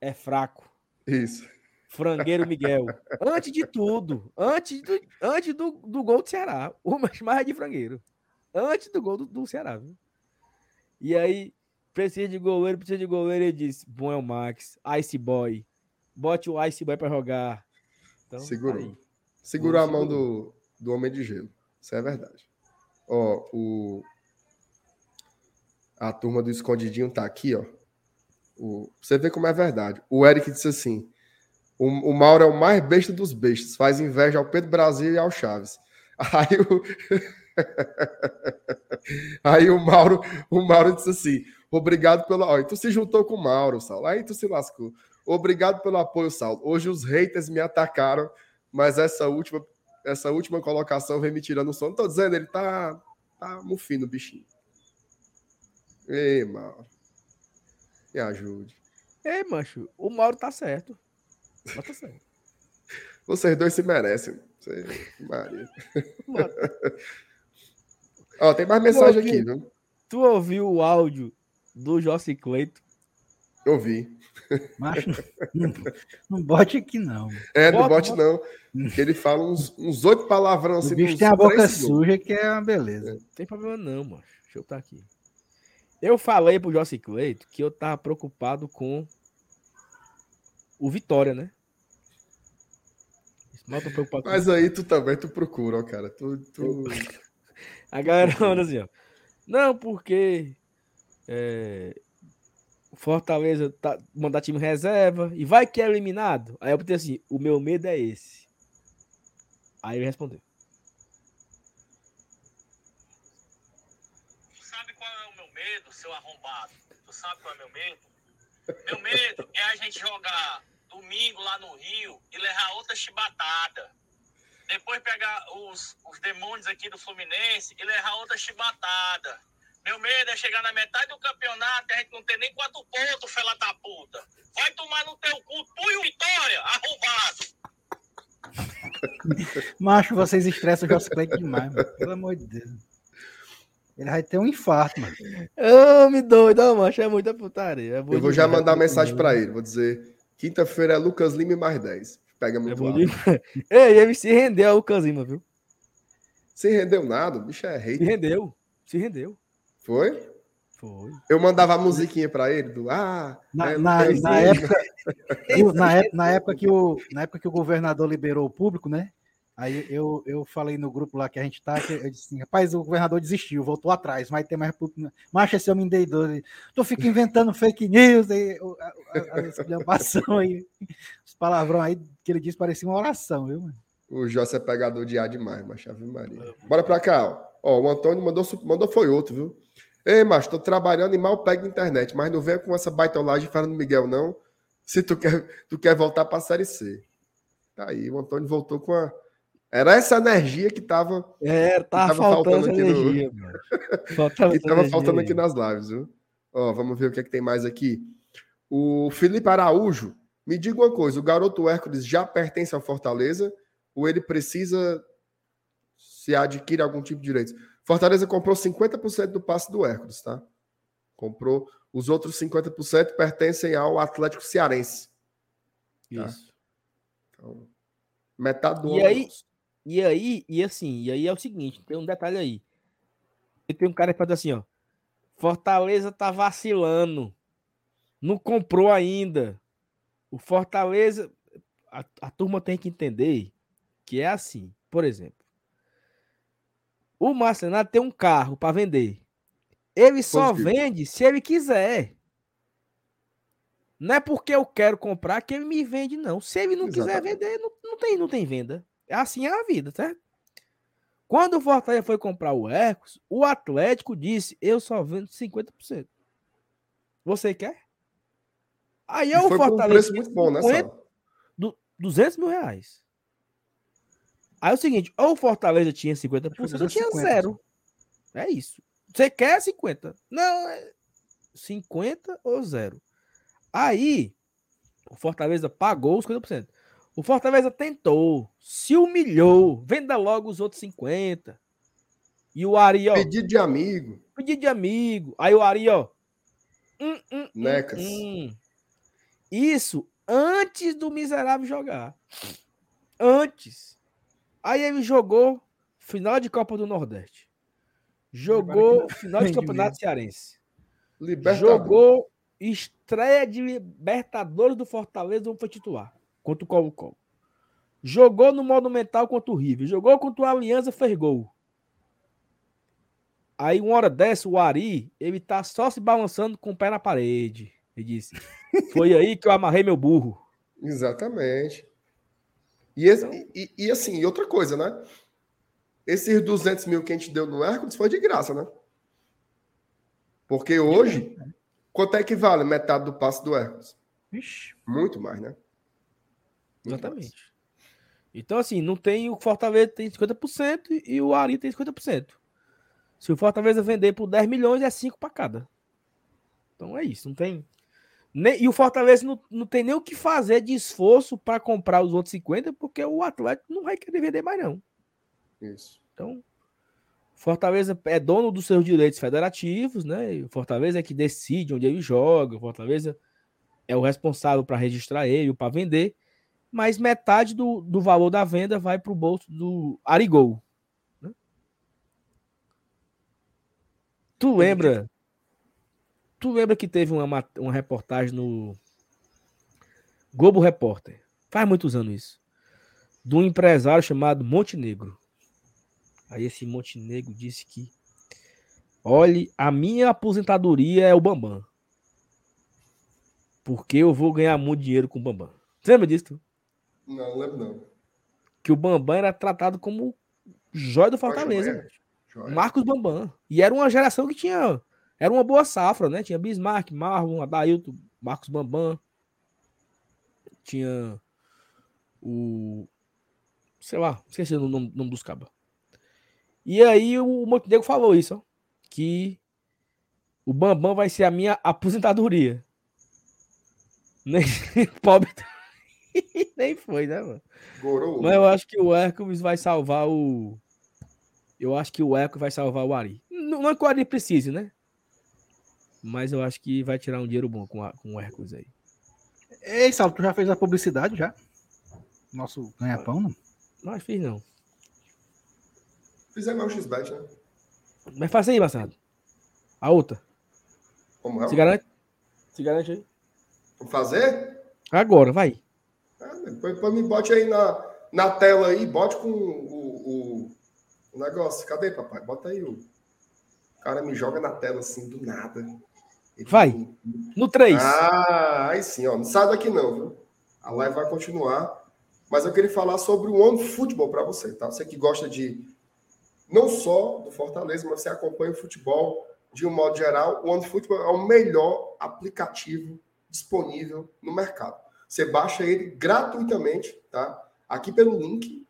é fraco. Isso. Frangueiro Miguel. Antes de tudo, antes do, antes do, do gol do Ceará, o [LAUGHS] mais de frangueiro. Antes do gol do, do Ceará, viu? E aí, Precisa de goleiro, precisa de goleiro. Ele disse: Bom é o Max, Ice Boy. Bote o Ice Boy pra jogar. Então, segurou. Tá segurou a mão do, do Homem de Gelo. Isso é verdade. Ó, o... A turma do Escondidinho tá aqui, ó. O... Você vê como é verdade. O Eric disse assim: o, o Mauro é o mais besta dos bestas, faz inveja ao Pedro Brasil e ao Chaves. Aí o. [LAUGHS] Aí o Mauro, o Mauro disse assim: obrigado pelo. Ó, tu se juntou com o Mauro, Saulo. Aí tu se lascou. Obrigado pelo apoio, Saulo. Hoje os haters me atacaram, mas essa última, essa última colocação vem me tirando o sono. Tô dizendo, ele tá, tá mufino, bichinho. Ei, Mauro. Me ajude. Ei, macho, o Mauro tá certo. Mas tá certo. Vocês dois se merecem. Você... Maria. Ó, tem mais mensagem ouviu, aqui, viu? Tu ouviu o áudio do Jossi Cleito? Eu vi. Macho, não, não bote aqui, não. É, não bote, bote não. Ele fala uns, uns oito palavrão assim. O bicho tem a boca suja que é uma beleza. É. Não tem problema não, mano. Deixa eu estar aqui. Eu falei pro Jossi Cleito que eu tava preocupado com o Vitória, né? Mas aí tu também, tu procura, ó, cara. Tu, tu... [LAUGHS] A galera manda assim, ó. Não, porque é, Fortaleza tá, mandar time reserva e vai que é eliminado. Aí eu botei assim, o meu medo é esse. Aí ele respondeu. Tu sabe qual é o meu medo, seu arrombado? Tu sabe qual é o meu medo? Meu medo é a gente jogar domingo lá no Rio e levar outra chibatada. Depois pegar os, os demônios aqui do Fluminense e levar outra chibatada. Meu medo é chegar na metade do campeonato e a gente não ter nem quatro pontos, fela da puta. Vai tomar no teu cu, tu e o Vitória, arrombado. [LAUGHS] Macho, vocês estressam o Cleiton demais, mano. pelo amor de Deus. Ele vai ter um infarto, mano. Ô, me doido, macho, é muita putaria. É eu vou já mandar mensagem para ele, vou dizer Quinta-feira é Lucas Lima e mais 10. Pega muito é [LAUGHS] Ei, ele se rendeu ao Lucas Lima, viu? Se rendeu nada, o bicho é rei. Se rendeu, se rendeu. Foi? Foi. Eu mandava a musiquinha para ele do Ah, na, é, na, na época, [LAUGHS] na, na, época que o, na época que o governador liberou o público, né? Aí eu, eu falei no grupo lá que a gente tá, eu disse assim, rapaz, o governador desistiu, voltou atrás, mas tem mais Macho, esse homem doido. Tu fica inventando fake news, aí, a, exclamação aí, os palavrões aí que ele disse parecia uma oração, viu, mano? O José é pegador de ar demais, mas Ave Maria. Bora pra cá, ó. ó. o Antônio mandou, mandou foi outro, viu? Ei, macho, tô trabalhando e mal pego internet, mas não venha com essa baitolagem falando Miguel, não. Se tu quer, tu quer voltar pra Série C. Tá aí, o Antônio voltou com a era essa energia que estava é, tava, faltando, faltando aqui energia, [LAUGHS] no... Faltava que tava faltando aqui nas lives, viu? Ó, vamos ver o que é que tem mais aqui. O Felipe Araújo, me diga uma coisa, o garoto Hércules já pertence ao Fortaleza ou ele precisa se adquirir algum tipo de direitos? Fortaleza comprou 50% do passe do Hércules, tá? Comprou os outros 50% pertencem ao Atlético Cearense. Tá? Isso. Então, metade do e aí, e aí, e assim, e aí é o seguinte, tem um detalhe aí. E tem um cara que fala assim, ó. Fortaleza tá vacilando. Não comprou ainda. O Fortaleza. A, a turma tem que entender que é assim. Por exemplo, o Marcenato tem um carro para vender. Ele só vende se ele quiser. Não é porque eu quero comprar que ele me vende, não. Se ele não Exatamente. quiser vender, não, não, tem, não tem venda. Assim é a vida, certo? Quando o Fortaleza foi comprar o Hercules, o Atlético disse: Eu só vendo 50%. Você quer? Aí é o Fortaleza. Um preço muito bom, né, 200 mil reais. Aí é o seguinte: ou o Fortaleza tinha 50%, ou tinha 50. zero. É isso. Você quer 50? Não, é 50 ou zero. Aí, o Fortaleza pagou os 50%. O Fortaleza tentou, se humilhou, venda logo os outros 50. E o Ari, ó. Pedido de amigo. Pedido de amigo. Aí o Ari, ó. Hum, hum, hum Necas. Hum, Isso antes do miserável jogar. Antes. Aí ele jogou final de Copa do Nordeste. Jogou final de Campeonato Cearense. Jogou estreia de Libertadores do Fortaleza, não foi titular contra o Colo-Colo. Jogou no Monumental contra o River. Jogou contra o Aliança, fez gol. Aí, uma hora dessa, o Ari, ele tá só se balançando com o pé na parede. Ele disse: [LAUGHS] Foi aí que eu amarrei meu burro. Exatamente. E, esse, então... e, e, assim, e outra coisa, né? Esses 200 mil que a gente deu no Hércules foi de graça, né? Porque hoje, quanto é que vale metade do passe do Hércules? Ixi. Muito mais, né? Exatamente. Então, assim, não tem o Fortaleza tem 50% e o Ari tem 50%. Se o Fortaleza vender por 10 milhões, é 5 para cada. Então é isso, não tem. Nem, e o Fortaleza não, não tem nem o que fazer de esforço para comprar os outros 50, porque o Atlético não vai querer vender mais, não. Isso. Então, Fortaleza é dono dos seus direitos federativos, né? E o Fortaleza é que decide onde ele joga, o Fortaleza é o responsável para registrar ele, para vender mas metade do, do valor da venda vai para o bolso do Arigol. Né? Tu lembra? Tu lembra que teve uma, uma reportagem no Globo Repórter? Faz muitos anos isso. De um empresário chamado Montenegro. Aí esse Montenegro disse que olhe, a minha aposentadoria é o Bambam. Porque eu vou ganhar muito dinheiro com o Bambam. Você lembra disso? Não, não lembro não. Que o Bambam era tratado como joia do Fortaleza. Joia. Marcos Bambam. E era uma geração que tinha. Era uma boa safra, né? Tinha Bismarck, Marlon, Adailton, Marcos Bambam. Tinha o. Sei lá, esqueci o nome, nome dos. E aí o Montenegro falou isso, ó, que o Bambam vai ser a minha aposentadoria. [LAUGHS] Nem pobre [LAUGHS] Nem foi, né, mano? Gorou. Mas eu acho que o Hércules vai salvar o. Eu acho que o Eco vai salvar o Ari. Não, não é que o Ari precise, né? Mas eu acho que vai tirar um dinheiro bom com, a, com o Hércules aí. Ei, Salto, tu já fez a publicidade já? Nosso ganha-pão, não? Não, fiz não. Fizemos o X-Bet, né? Mas faça aí, Marcelo. A outra. Como é? Se garante? Se garante aí. Vamos fazer? Agora, vai. Depois, me bote aí na, na tela aí, bote com o, o, o negócio. Cadê, papai? Bota aí o. O cara me joga na tela assim, do nada. Ele vai. No 3. Ah, aí sim, ó. Não sai daqui não, viu? A live vai continuar. Mas eu queria falar sobre o One Futebol para você, tá? Você que gosta de não só do Fortaleza, mas você acompanha o futebol de um modo geral. O One Futebol é o melhor aplicativo disponível no mercado. Você baixa ele gratuitamente, tá? Aqui pelo link,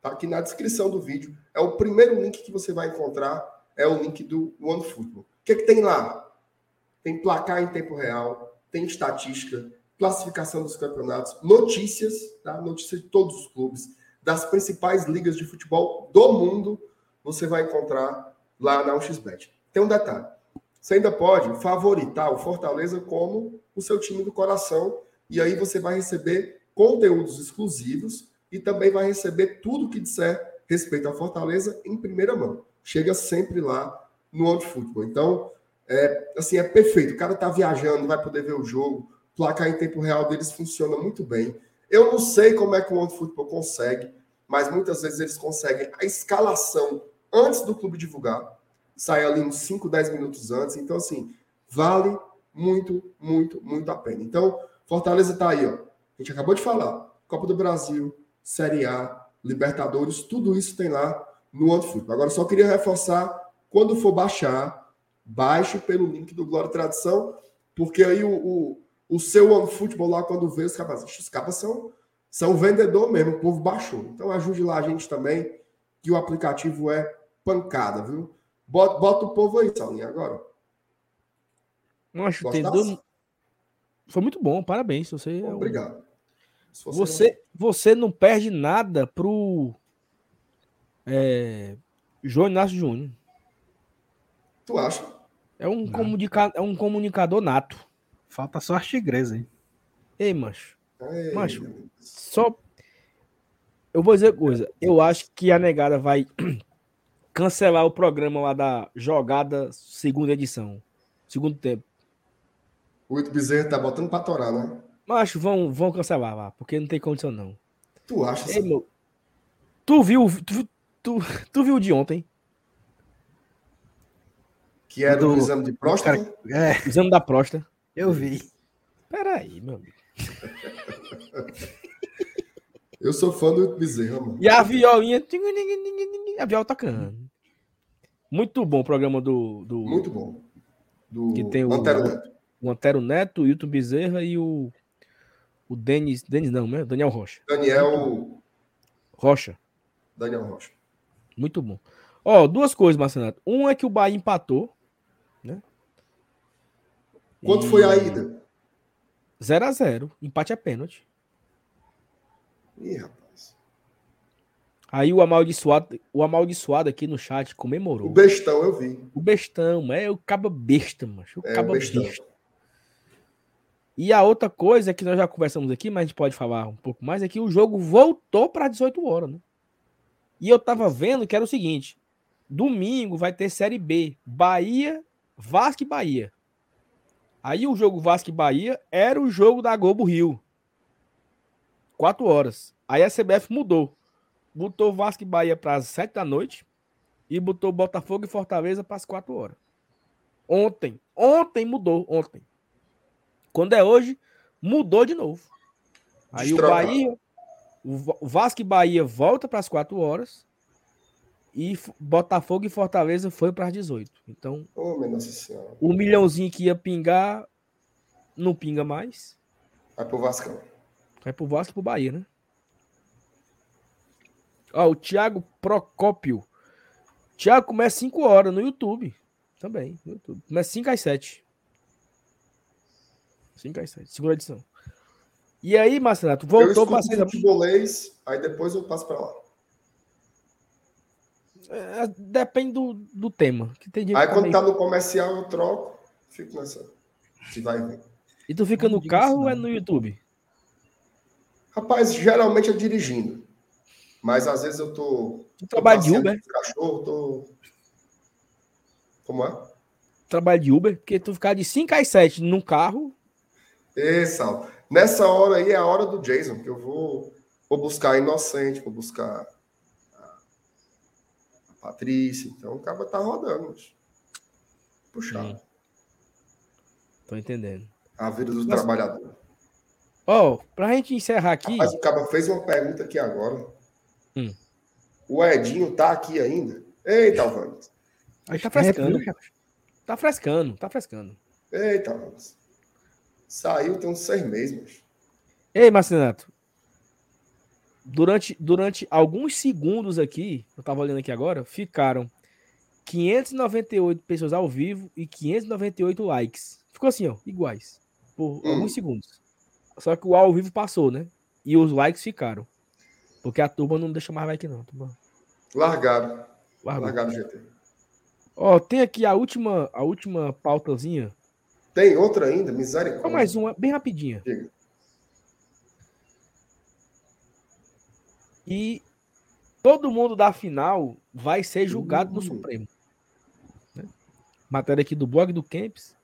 tá? Aqui na descrição do vídeo. É o primeiro link que você vai encontrar, é o link do OneFootball. O que, é que tem lá? Tem placar em tempo real, tem estatística, classificação dos campeonatos, notícias, tá? Notícias de todos os clubes, das principais ligas de futebol do mundo, você vai encontrar lá na UXBet. Tem um detalhe. Você ainda pode favoritar o Fortaleza como o seu time do coração e aí você vai receber conteúdos exclusivos e também vai receber tudo que disser respeito à Fortaleza em primeira mão. Chega sempre lá no Onde Futebol. Então, é, assim, é perfeito. O cara tá viajando, vai poder ver o jogo. O placar em tempo real deles funciona muito bem. Eu não sei como é que o Onde Futebol consegue, mas muitas vezes eles conseguem a escalação antes do clube divulgar. Sai ali uns 5, 10 minutos antes. Então, assim, vale muito, muito, muito a pena. Então, Fortaleza está aí, ó. A gente acabou de falar. Copa do Brasil, Série A, Libertadores, tudo isso tem lá no OneFootball. Agora, só queria reforçar, quando for baixar, baixe pelo link do Glória e Tradição, porque aí o, o, o seu OneFootball lá, quando vê os cabas, os cabas são, são vendedor mesmo, o povo baixou. Então ajude lá a gente também, que o aplicativo é pancada, viu? Bota, bota o povo aí, Saulinha, agora. Nossa, tem, foi muito bom, parabéns. Você é Obrigado. É você, você não perde nada pro é, João Inácio Júnior. Tu acha? É um, comunica, é um comunicador nato. Falta só a tigresa, hein? Ei, macho. Ei, macho, só. Eu vou dizer coisa. Eu acho que a negada vai [CLEARS THROAT] cancelar o programa lá da jogada segunda edição. Segundo tempo. O Ito Bezerra tá botando pra torar, né? Macho, vão, vão cancelar lá, porque não tem condição não. Tu acha? Ei, meu, tu viu, tu, tu, tu viu de ontem? Que era do, o exame de próstata? Cara, é. Exame da próstata. Eu vi. Peraí, meu amigo. [LAUGHS] Eu sou fã do Bezerra, mano. E a violinha. A viola tocando. Muito bom o programa do. do Muito bom. Do que tem o Antero Neto. O Antero Neto, o Hilton Bezerra e o. O Denis. Denis não, né? Daniel Rocha. Daniel. Rocha. Daniel Rocha. Muito bom. Ó, duas coisas, Marcenato. Um é que o Bahia empatou. Né? Quanto e... foi a ida? 0 a 0 Empate é pênalti. Ih, rapaz. Aí o amaldiçoado, o amaldiçoado aqui no chat comemorou. O bestão, eu vi. O bestão, é o caba besta, macho. O é, caba besta. E a outra coisa que nós já conversamos aqui, mas a gente pode falar um pouco mais, é que o jogo voltou para 18 horas, né? E eu tava vendo que era o seguinte: domingo vai ter Série B, Bahia, Vasco e Bahia. Aí o jogo Vasco e Bahia era o jogo da Globo Rio. Quatro horas. Aí a CBF mudou. Botou Vasco e Bahia para as sete da noite e botou Botafogo e Fortaleza para as quatro horas. Ontem. Ontem mudou. Ontem. Quando é hoje, mudou de novo. Aí o Bahia, o Vasco e Bahia volta para as quatro horas e Botafogo e Fortaleza foi para as 18. Então, oh, o milhãozinho que ia pingar não pinga mais. Vai pro Vasco. Vai pro Vasco e pro Bahia, né? Ó, o Thiago Procópio. Thiago começa 5 horas no YouTube. Também, no YouTube. Começa 5 às 7. 5 às 7. Segunda edição. E aí, Marcelo, tu voltou para ser futebolês, aí depois eu passo para lá. É, depende do, do tema. Que tem aí quando meio... tá no comercial eu troco, fico nessa. Se vai ver. E tu fica no carro ou é no YouTube? Rapaz, geralmente é dirigindo. Mas às vezes eu tô. Tu trabalha de Uber? Cachorro, tô. Como é? Trabalho de Uber, porque tu ficar de 5 às 7 no carro. É, Sal. Nessa hora aí é a hora do Jason, que eu vou, vou buscar a Inocente, vou buscar a, a Patrícia. Então o cara tá rodando. Puxado. Sim. Tô entendendo. A vida do Mas... trabalhador. Ó, oh, pra gente encerrar aqui. Mas o cara fez uma pergunta aqui agora. Hum. O Edinho tá aqui ainda? Eita, Alvanes. Aí tá frescando. Tá frescando, tá frescando. Eita, Alvanes. Saiu tem uns seis meses. Ei, Marcinato. Durante, durante alguns segundos aqui, eu tava olhando aqui agora, ficaram 598 pessoas ao vivo e 598 likes. Ficou assim, ó, iguais. Por hum. alguns segundos. Só que o ao vivo passou, né? E os likes ficaram. Porque a turma não deixa mais like, não. Turma. Largaram. Largaram o GT. Ó, tem aqui a última, a última pautazinha. Tem outra ainda? Misericórdia. Só mais uma, bem rapidinha. Diga. E todo mundo da final vai ser julgado uhum. no Supremo. Né? Matéria aqui do blog do Camps.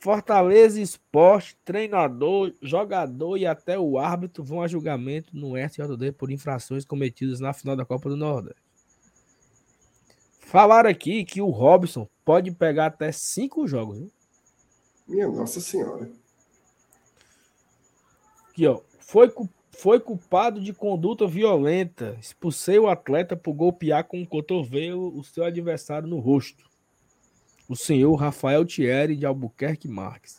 Fortaleza Esporte, treinador, jogador e até o árbitro vão a julgamento no SJD por infrações cometidas na final da Copa do Nordeste. Falaram aqui que o Robson pode pegar até cinco jogos. Viu? Minha Nossa Senhora. Aqui, ó. Foi, foi culpado de conduta violenta. Expulsei o atleta por golpear com o cotovelo o seu adversário no rosto o senhor Rafael Thierry de Albuquerque Marques.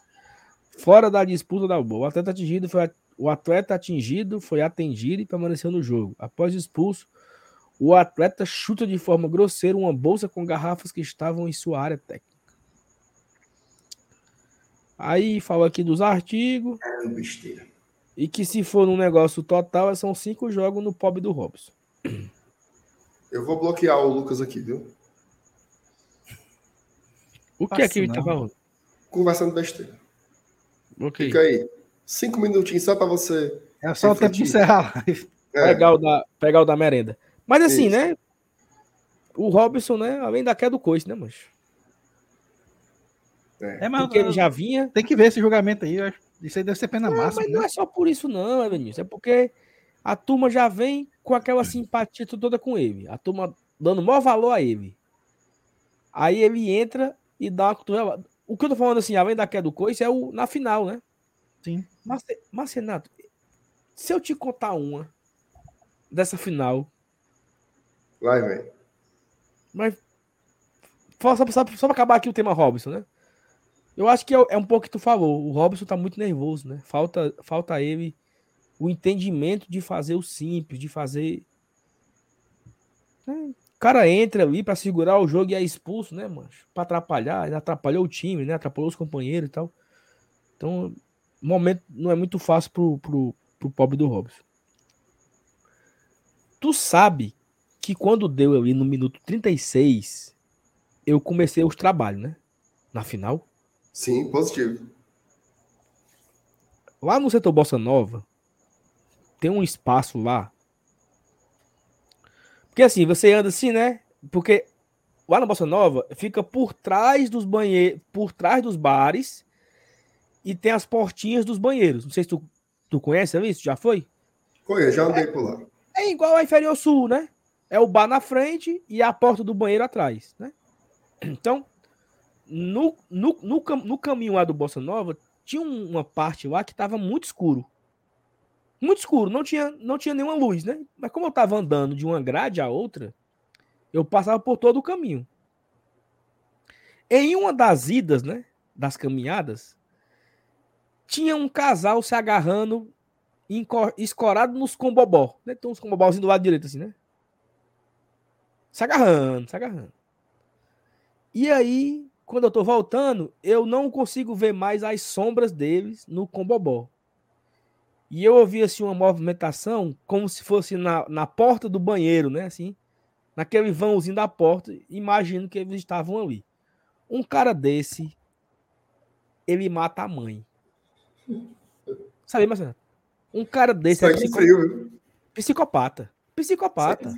Fora da disputa da bola, o atleta atingido foi, o atleta atingido foi atendido e permaneceu no jogo. Após expulso, o atleta chuta de forma grosseira uma bolsa com garrafas que estavam em sua área técnica. Aí fala aqui dos artigos. É besteira. E que se for num negócio total, são cinco jogos no pobre do Robson. Eu vou bloquear o Lucas aqui, viu? O que é que ele tá falando? Conversando besteira. Ok. Fica aí. Cinco minutinhos só para você. É só o tempo de encerrar a live. É. Pegar, o da, pegar o da merenda. Mas assim, Isso. né? O Robson, né? Além da queda do coice, né, mancho? É, mas porque ele já vinha. Tem que ver esse julgamento aí. Isso aí deve ser pena máxima. Mas né? não é só por isso, não, Evanilson. É porque a turma já vem com aquela simpatia toda com ele. A turma dando maior valor a ele. Aí ele entra e dá uma cotovela. O que eu tô falando assim, além da queda do coice, é o na final, né? Sim. Mas, mas Renato, se eu te contar uma dessa final. Vai, velho. Mas. Só, só, só pra acabar aqui o tema Robson, né? Eu acho que é, é um pouco que tu falou. O Robson tá muito nervoso, né? Falta, falta ele o entendimento de fazer o simples, de fazer. O cara entra ali para segurar o jogo e é expulso, né, mano? Para atrapalhar, ele atrapalhou o time, né? Atrapalhou os companheiros e tal. Então, o momento não é muito fácil pro, pro, pro pobre do Robson. Tu sabe que quando deu ali no minuto 36, eu comecei os trabalhos, né? Na final. Sim, positivo. Lá no setor Bossa Nova, tem um espaço lá. Porque assim, você anda assim, né? Porque lá na Bossa Nova fica por trás dos banheiros, por trás dos bares e tem as portinhas dos banheiros. Não sei se tu, tu conhece isso, já foi? Conheço, já andei é, por lá. É igual a Inferior Sul, né? É o bar na frente e a porta do banheiro atrás, né? Então, no, no, no, no caminho lá do Bossa Nova, tinha uma parte lá que estava muito escuro muito escuro, não tinha, não tinha nenhuma luz, né? Mas como eu tava andando de uma grade a outra, eu passava por todo o caminho. Em uma das idas, né, das caminhadas, tinha um casal se agarrando escorado nos combobó, né? Tem uns combobózinhos do lado direito assim, né? Se agarrando, se agarrando. E aí, quando eu tô voltando, eu não consigo ver mais as sombras deles no combobó. E eu ouvi assim uma movimentação como se fosse na, na porta do banheiro, né? Assim, naquele vãozinho da porta. Imagino que eles estavam ali. Um cara desse, ele mata a mãe. Sabe, Marcelo? Um cara desse é psico... psicopata. Psicopata.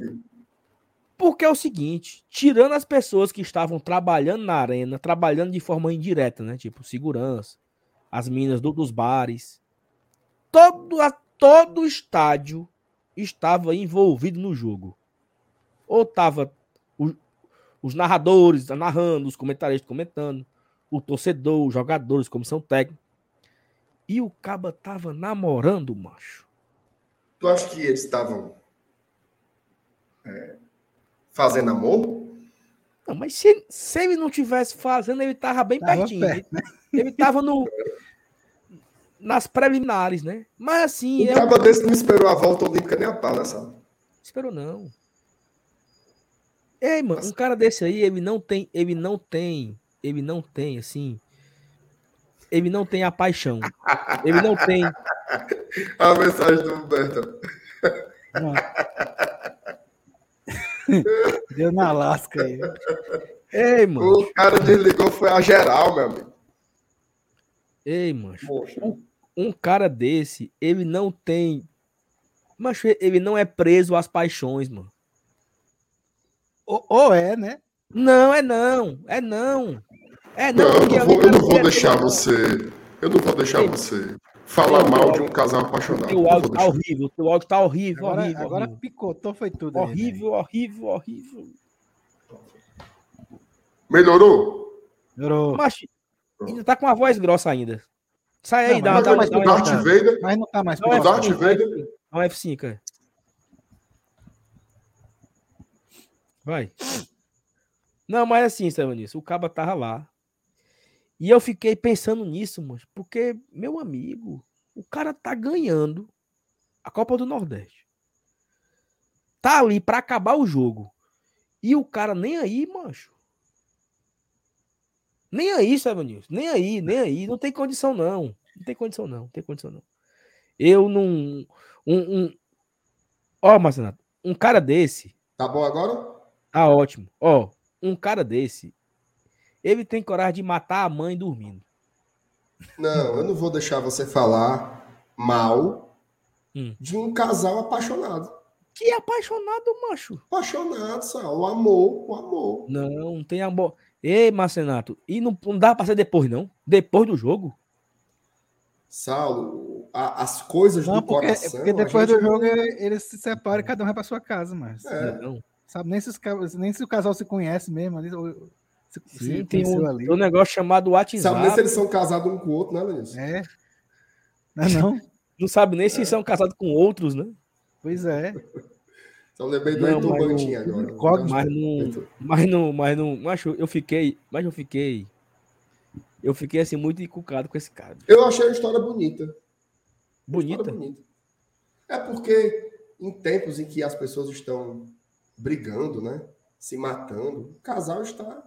Porque é o seguinte, tirando as pessoas que estavam trabalhando na arena, trabalhando de forma indireta, né? Tipo, segurança, as minas do, dos bares, todo, todo o estádio estava envolvido no jogo. Ou estava os narradores narrando, os comentaristas comentando, o torcedor, os jogadores, comissão técnica. E o Caba tava namorando, macho. Tu acha que eles estavam é, fazendo amor? Não, mas se, se ele não tivesse fazendo, ele tava bem tava pertinho. Perto, né? Ele tava no, nas preliminares, né? Mas assim. O é... cabo desse não esperou a volta olímpica nem a pau nessa. Esperou, não. Ei, mano, um cara desse aí, ele não tem, ele não tem, ele não tem, assim. Ele não tem a paixão. Ele não tem. [LAUGHS] a mensagem do Humberto. [LAUGHS] Deu na lasca aí. Ei, mano. O cara desligou, foi a geral, meu amigo. Ei, mano. Um, um, cara desse, ele não tem. Mas ele não é preso às paixões, mano. Ou, ou é, né? Não, é não. É não. É não. não eu não vou, eu não vou deixar você. Eu não vou deixar Ei, você falar mal de um casal apaixonado. O áudio tá horrível. O áudio tá horrível, agora, horrível. Agora horrível. picotou, foi tudo. Horrível, aí, né? horrível, horrível. Melhorou? Melhorou. Mas ainda tá com a voz grossa ainda. Sai aí, não, dá, dá, mas dá, o Darth dá, Vader. Mas não tá mais. O Darth Vader. Dá um F5, é. Vai. Não, mas assim, Stavanis, o Caba tava lá. E eu fiquei pensando nisso, mano, porque, meu amigo, o cara tá ganhando a Copa do Nordeste. Tá ali para acabar o jogo. E o cara nem aí, mancho. Nem aí, Sabe Nem aí, nem aí. Não tem condição, não. Não tem condição, não. Não tem condição, não. Eu não. Um, um... Ó, Marcenato, um cara desse. Tá bom agora? Tá ótimo. Ó, um cara desse. Ele tem coragem de matar a mãe dormindo. Não, eu não vou deixar você falar mal hum. de um casal apaixonado. Que apaixonado, macho? Apaixonado, Sal. O amor, o amor. Não, não tem amor. Ei, Marcenato, e não, não dá para ser depois, não? Depois do jogo? Saulo, a, as coisas não, do porque, coração. Porque depois do jogo eles se separam e cada um vai para sua casa, mas. É. Não. Sabe nem se, os, nem se o casal se conhece mesmo. Ali, se, Sim, se tem um, ali. um negócio chamado WhatsApp. Sabe nem se eles são casados um com o outro, né, Lenilson? É. [LAUGHS] Não, não. não sabe nem se é. são casados com outros, né? Pois é. Só lembrei do Heitor Bantinho agora. Mas não, mas não, mas não, mas eu fiquei, mas eu fiquei, eu fiquei assim muito encucado com esse cara. Eu achei a história bonita. Bonita? História bonita. É porque em tempos em que as pessoas estão brigando, né, se matando, o casal está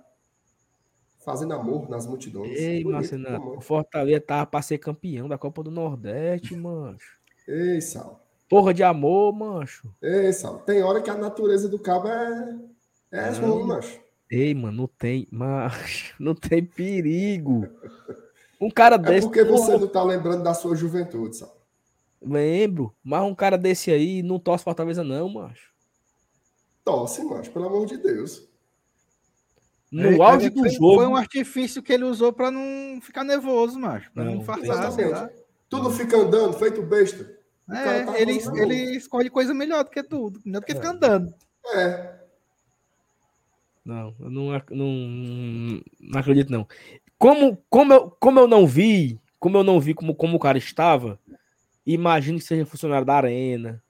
fazendo amor nas multidões. Ei, Marcelo, o Fortaleza tava para ser campeão da Copa do Nordeste, mancho. Ei, Sal. Porra de amor, mancho. Ei, Sal. Tem hora que a natureza do cabo é, é ruim, mancho. Ei, mano, não tem, macho, [LAUGHS] não tem perigo. Um cara é desse. É porque você porra... não tá lembrando da sua juventude, Sal. Lembro, mas um cara desse aí não torce Fortaleza, não, macho. Tosse, macho, pelo amor de Deus. No é, auge do jogo. Foi um artifício que ele usou para não ficar nervoso, macho. Pra não, não fartar, Tudo fica andando, feito besta. É, tá ele, ele escolhe coisa melhor do que tudo, melhor do que é. ficar andando. É. Não, eu não, não, não acredito, não. Como, como, eu, como eu não vi, como eu não vi como, como o cara estava, imagino que seja funcionário da arena.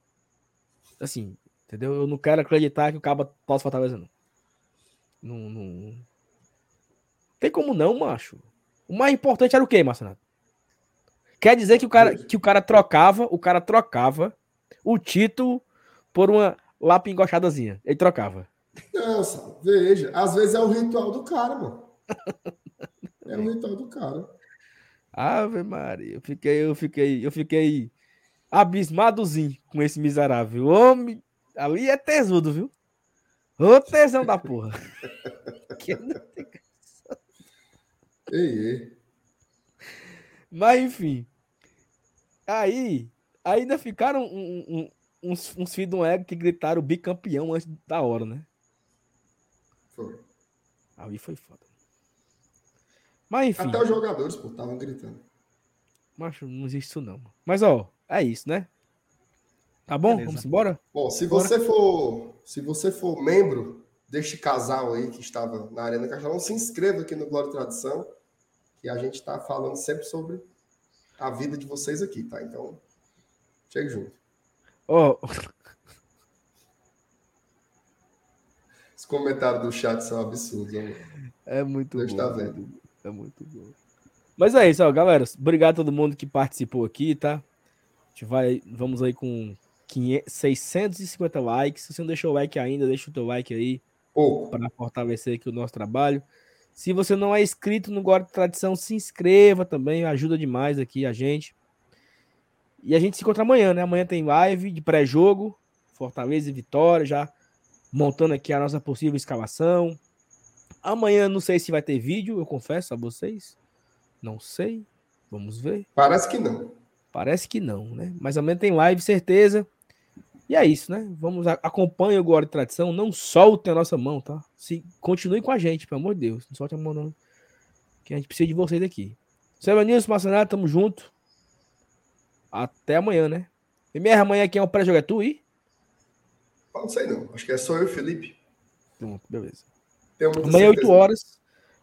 Assim, entendeu? Eu não quero acreditar que o cara possa Fortaleza, não. Não, não. Tem como não, macho. O mais importante era o quê, Marcelo? Quer dizer que o cara, que o cara trocava, o cara trocava o título por uma lápis engochadazinha. Ele trocava. Nossa, veja. Às vezes é o ritual do cara, mano. É o ritual do cara. Ave Maria, eu fiquei, eu fiquei, eu fiquei abismadozinho com esse miserável. Homem, ali é tesudo, viu? Ô tesão da porra. [LAUGHS] ei, ei. Mas enfim. Aí, ainda ficaram um, um, uns, uns filhos do ego que gritaram bicampeão antes da hora, né? Foi. Aí foi foda. Mas enfim. Até os jogadores, pô, estavam gritando. Macho, não existe isso não. Mas ó, é isso, né? Tá bom? Beleza. Vamos embora? Bom, se Bora. você for, se você for membro deste casal aí que estava na Arena Castelão, se inscreva aqui no Glória e Tradição, que a gente está falando sempre sobre a vida de vocês aqui, tá? Então, chegue junto. Oh. Os comentários do chat são absurdos. Amor. É muito Deus bom. Tá vendo. É muito bom. Mas é isso, ó, galera. Obrigado a todo mundo que participou aqui, tá? A gente vai, vamos aí com 500, 650 likes. Se você não deixou o like ainda, deixa o teu like aí. Para fortalecer aqui o nosso trabalho. Se você não é inscrito no Guarda Tradição, se inscreva também, ajuda demais aqui a gente. E a gente se encontra amanhã, né? Amanhã tem live de pré-jogo, Fortaleza e Vitória, já montando aqui a nossa possível escalação. Amanhã não sei se vai ter vídeo, eu confesso a vocês. Não sei. Vamos ver. Parece que não. Parece que não, né? Mas amanhã tem live, certeza. E é isso, né? Vamos, acompanhe o Glória Tradição, não solte a nossa mão, tá? Se, continue com a gente, pelo amor de Deus. Não solte a mão, não. Que a gente precisa de vocês aqui. Seu Nilson Marcenato, tamo junto. Até amanhã, né? MR, amanhã quem é o pré-jogo é tu e? Não sei não. Acho que é só eu e Felipe. Pronto, beleza. Amanhã, 8 horas.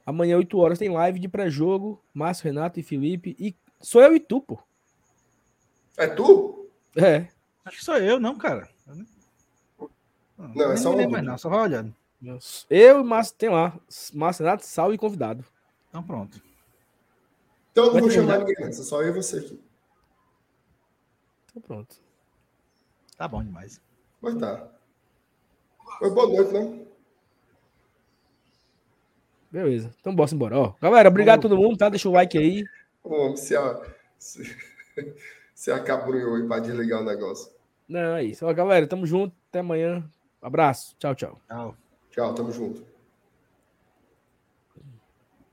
Amanhã, 8 horas, tem live de pré-jogo. Márcio, Renato e Felipe. E sou eu e tu, pô. É tu? É. Acho que sou eu, não, cara. Não, não é só um. Mais, não, só vai olhando. Eu e Márcio, tem lá. Márcio Renato, Sal e convidado. Então pronto. Então eu não vou chamar ninguém antes, só eu e você aqui. Então pronto. Tá bom demais. Pois tá. Foi boa noite, né? Beleza. Então bora embora. Ó, galera, obrigado a todo mundo, tá? Deixa o like aí. Bom, se, a, [LAUGHS] se, se acabrunhou aí pra desligar o negócio. Não, é isso. Ó, galera, tamo junto. Até amanhã. Abraço. Tchau, tchau. Tchau. Tchau, tamo junto.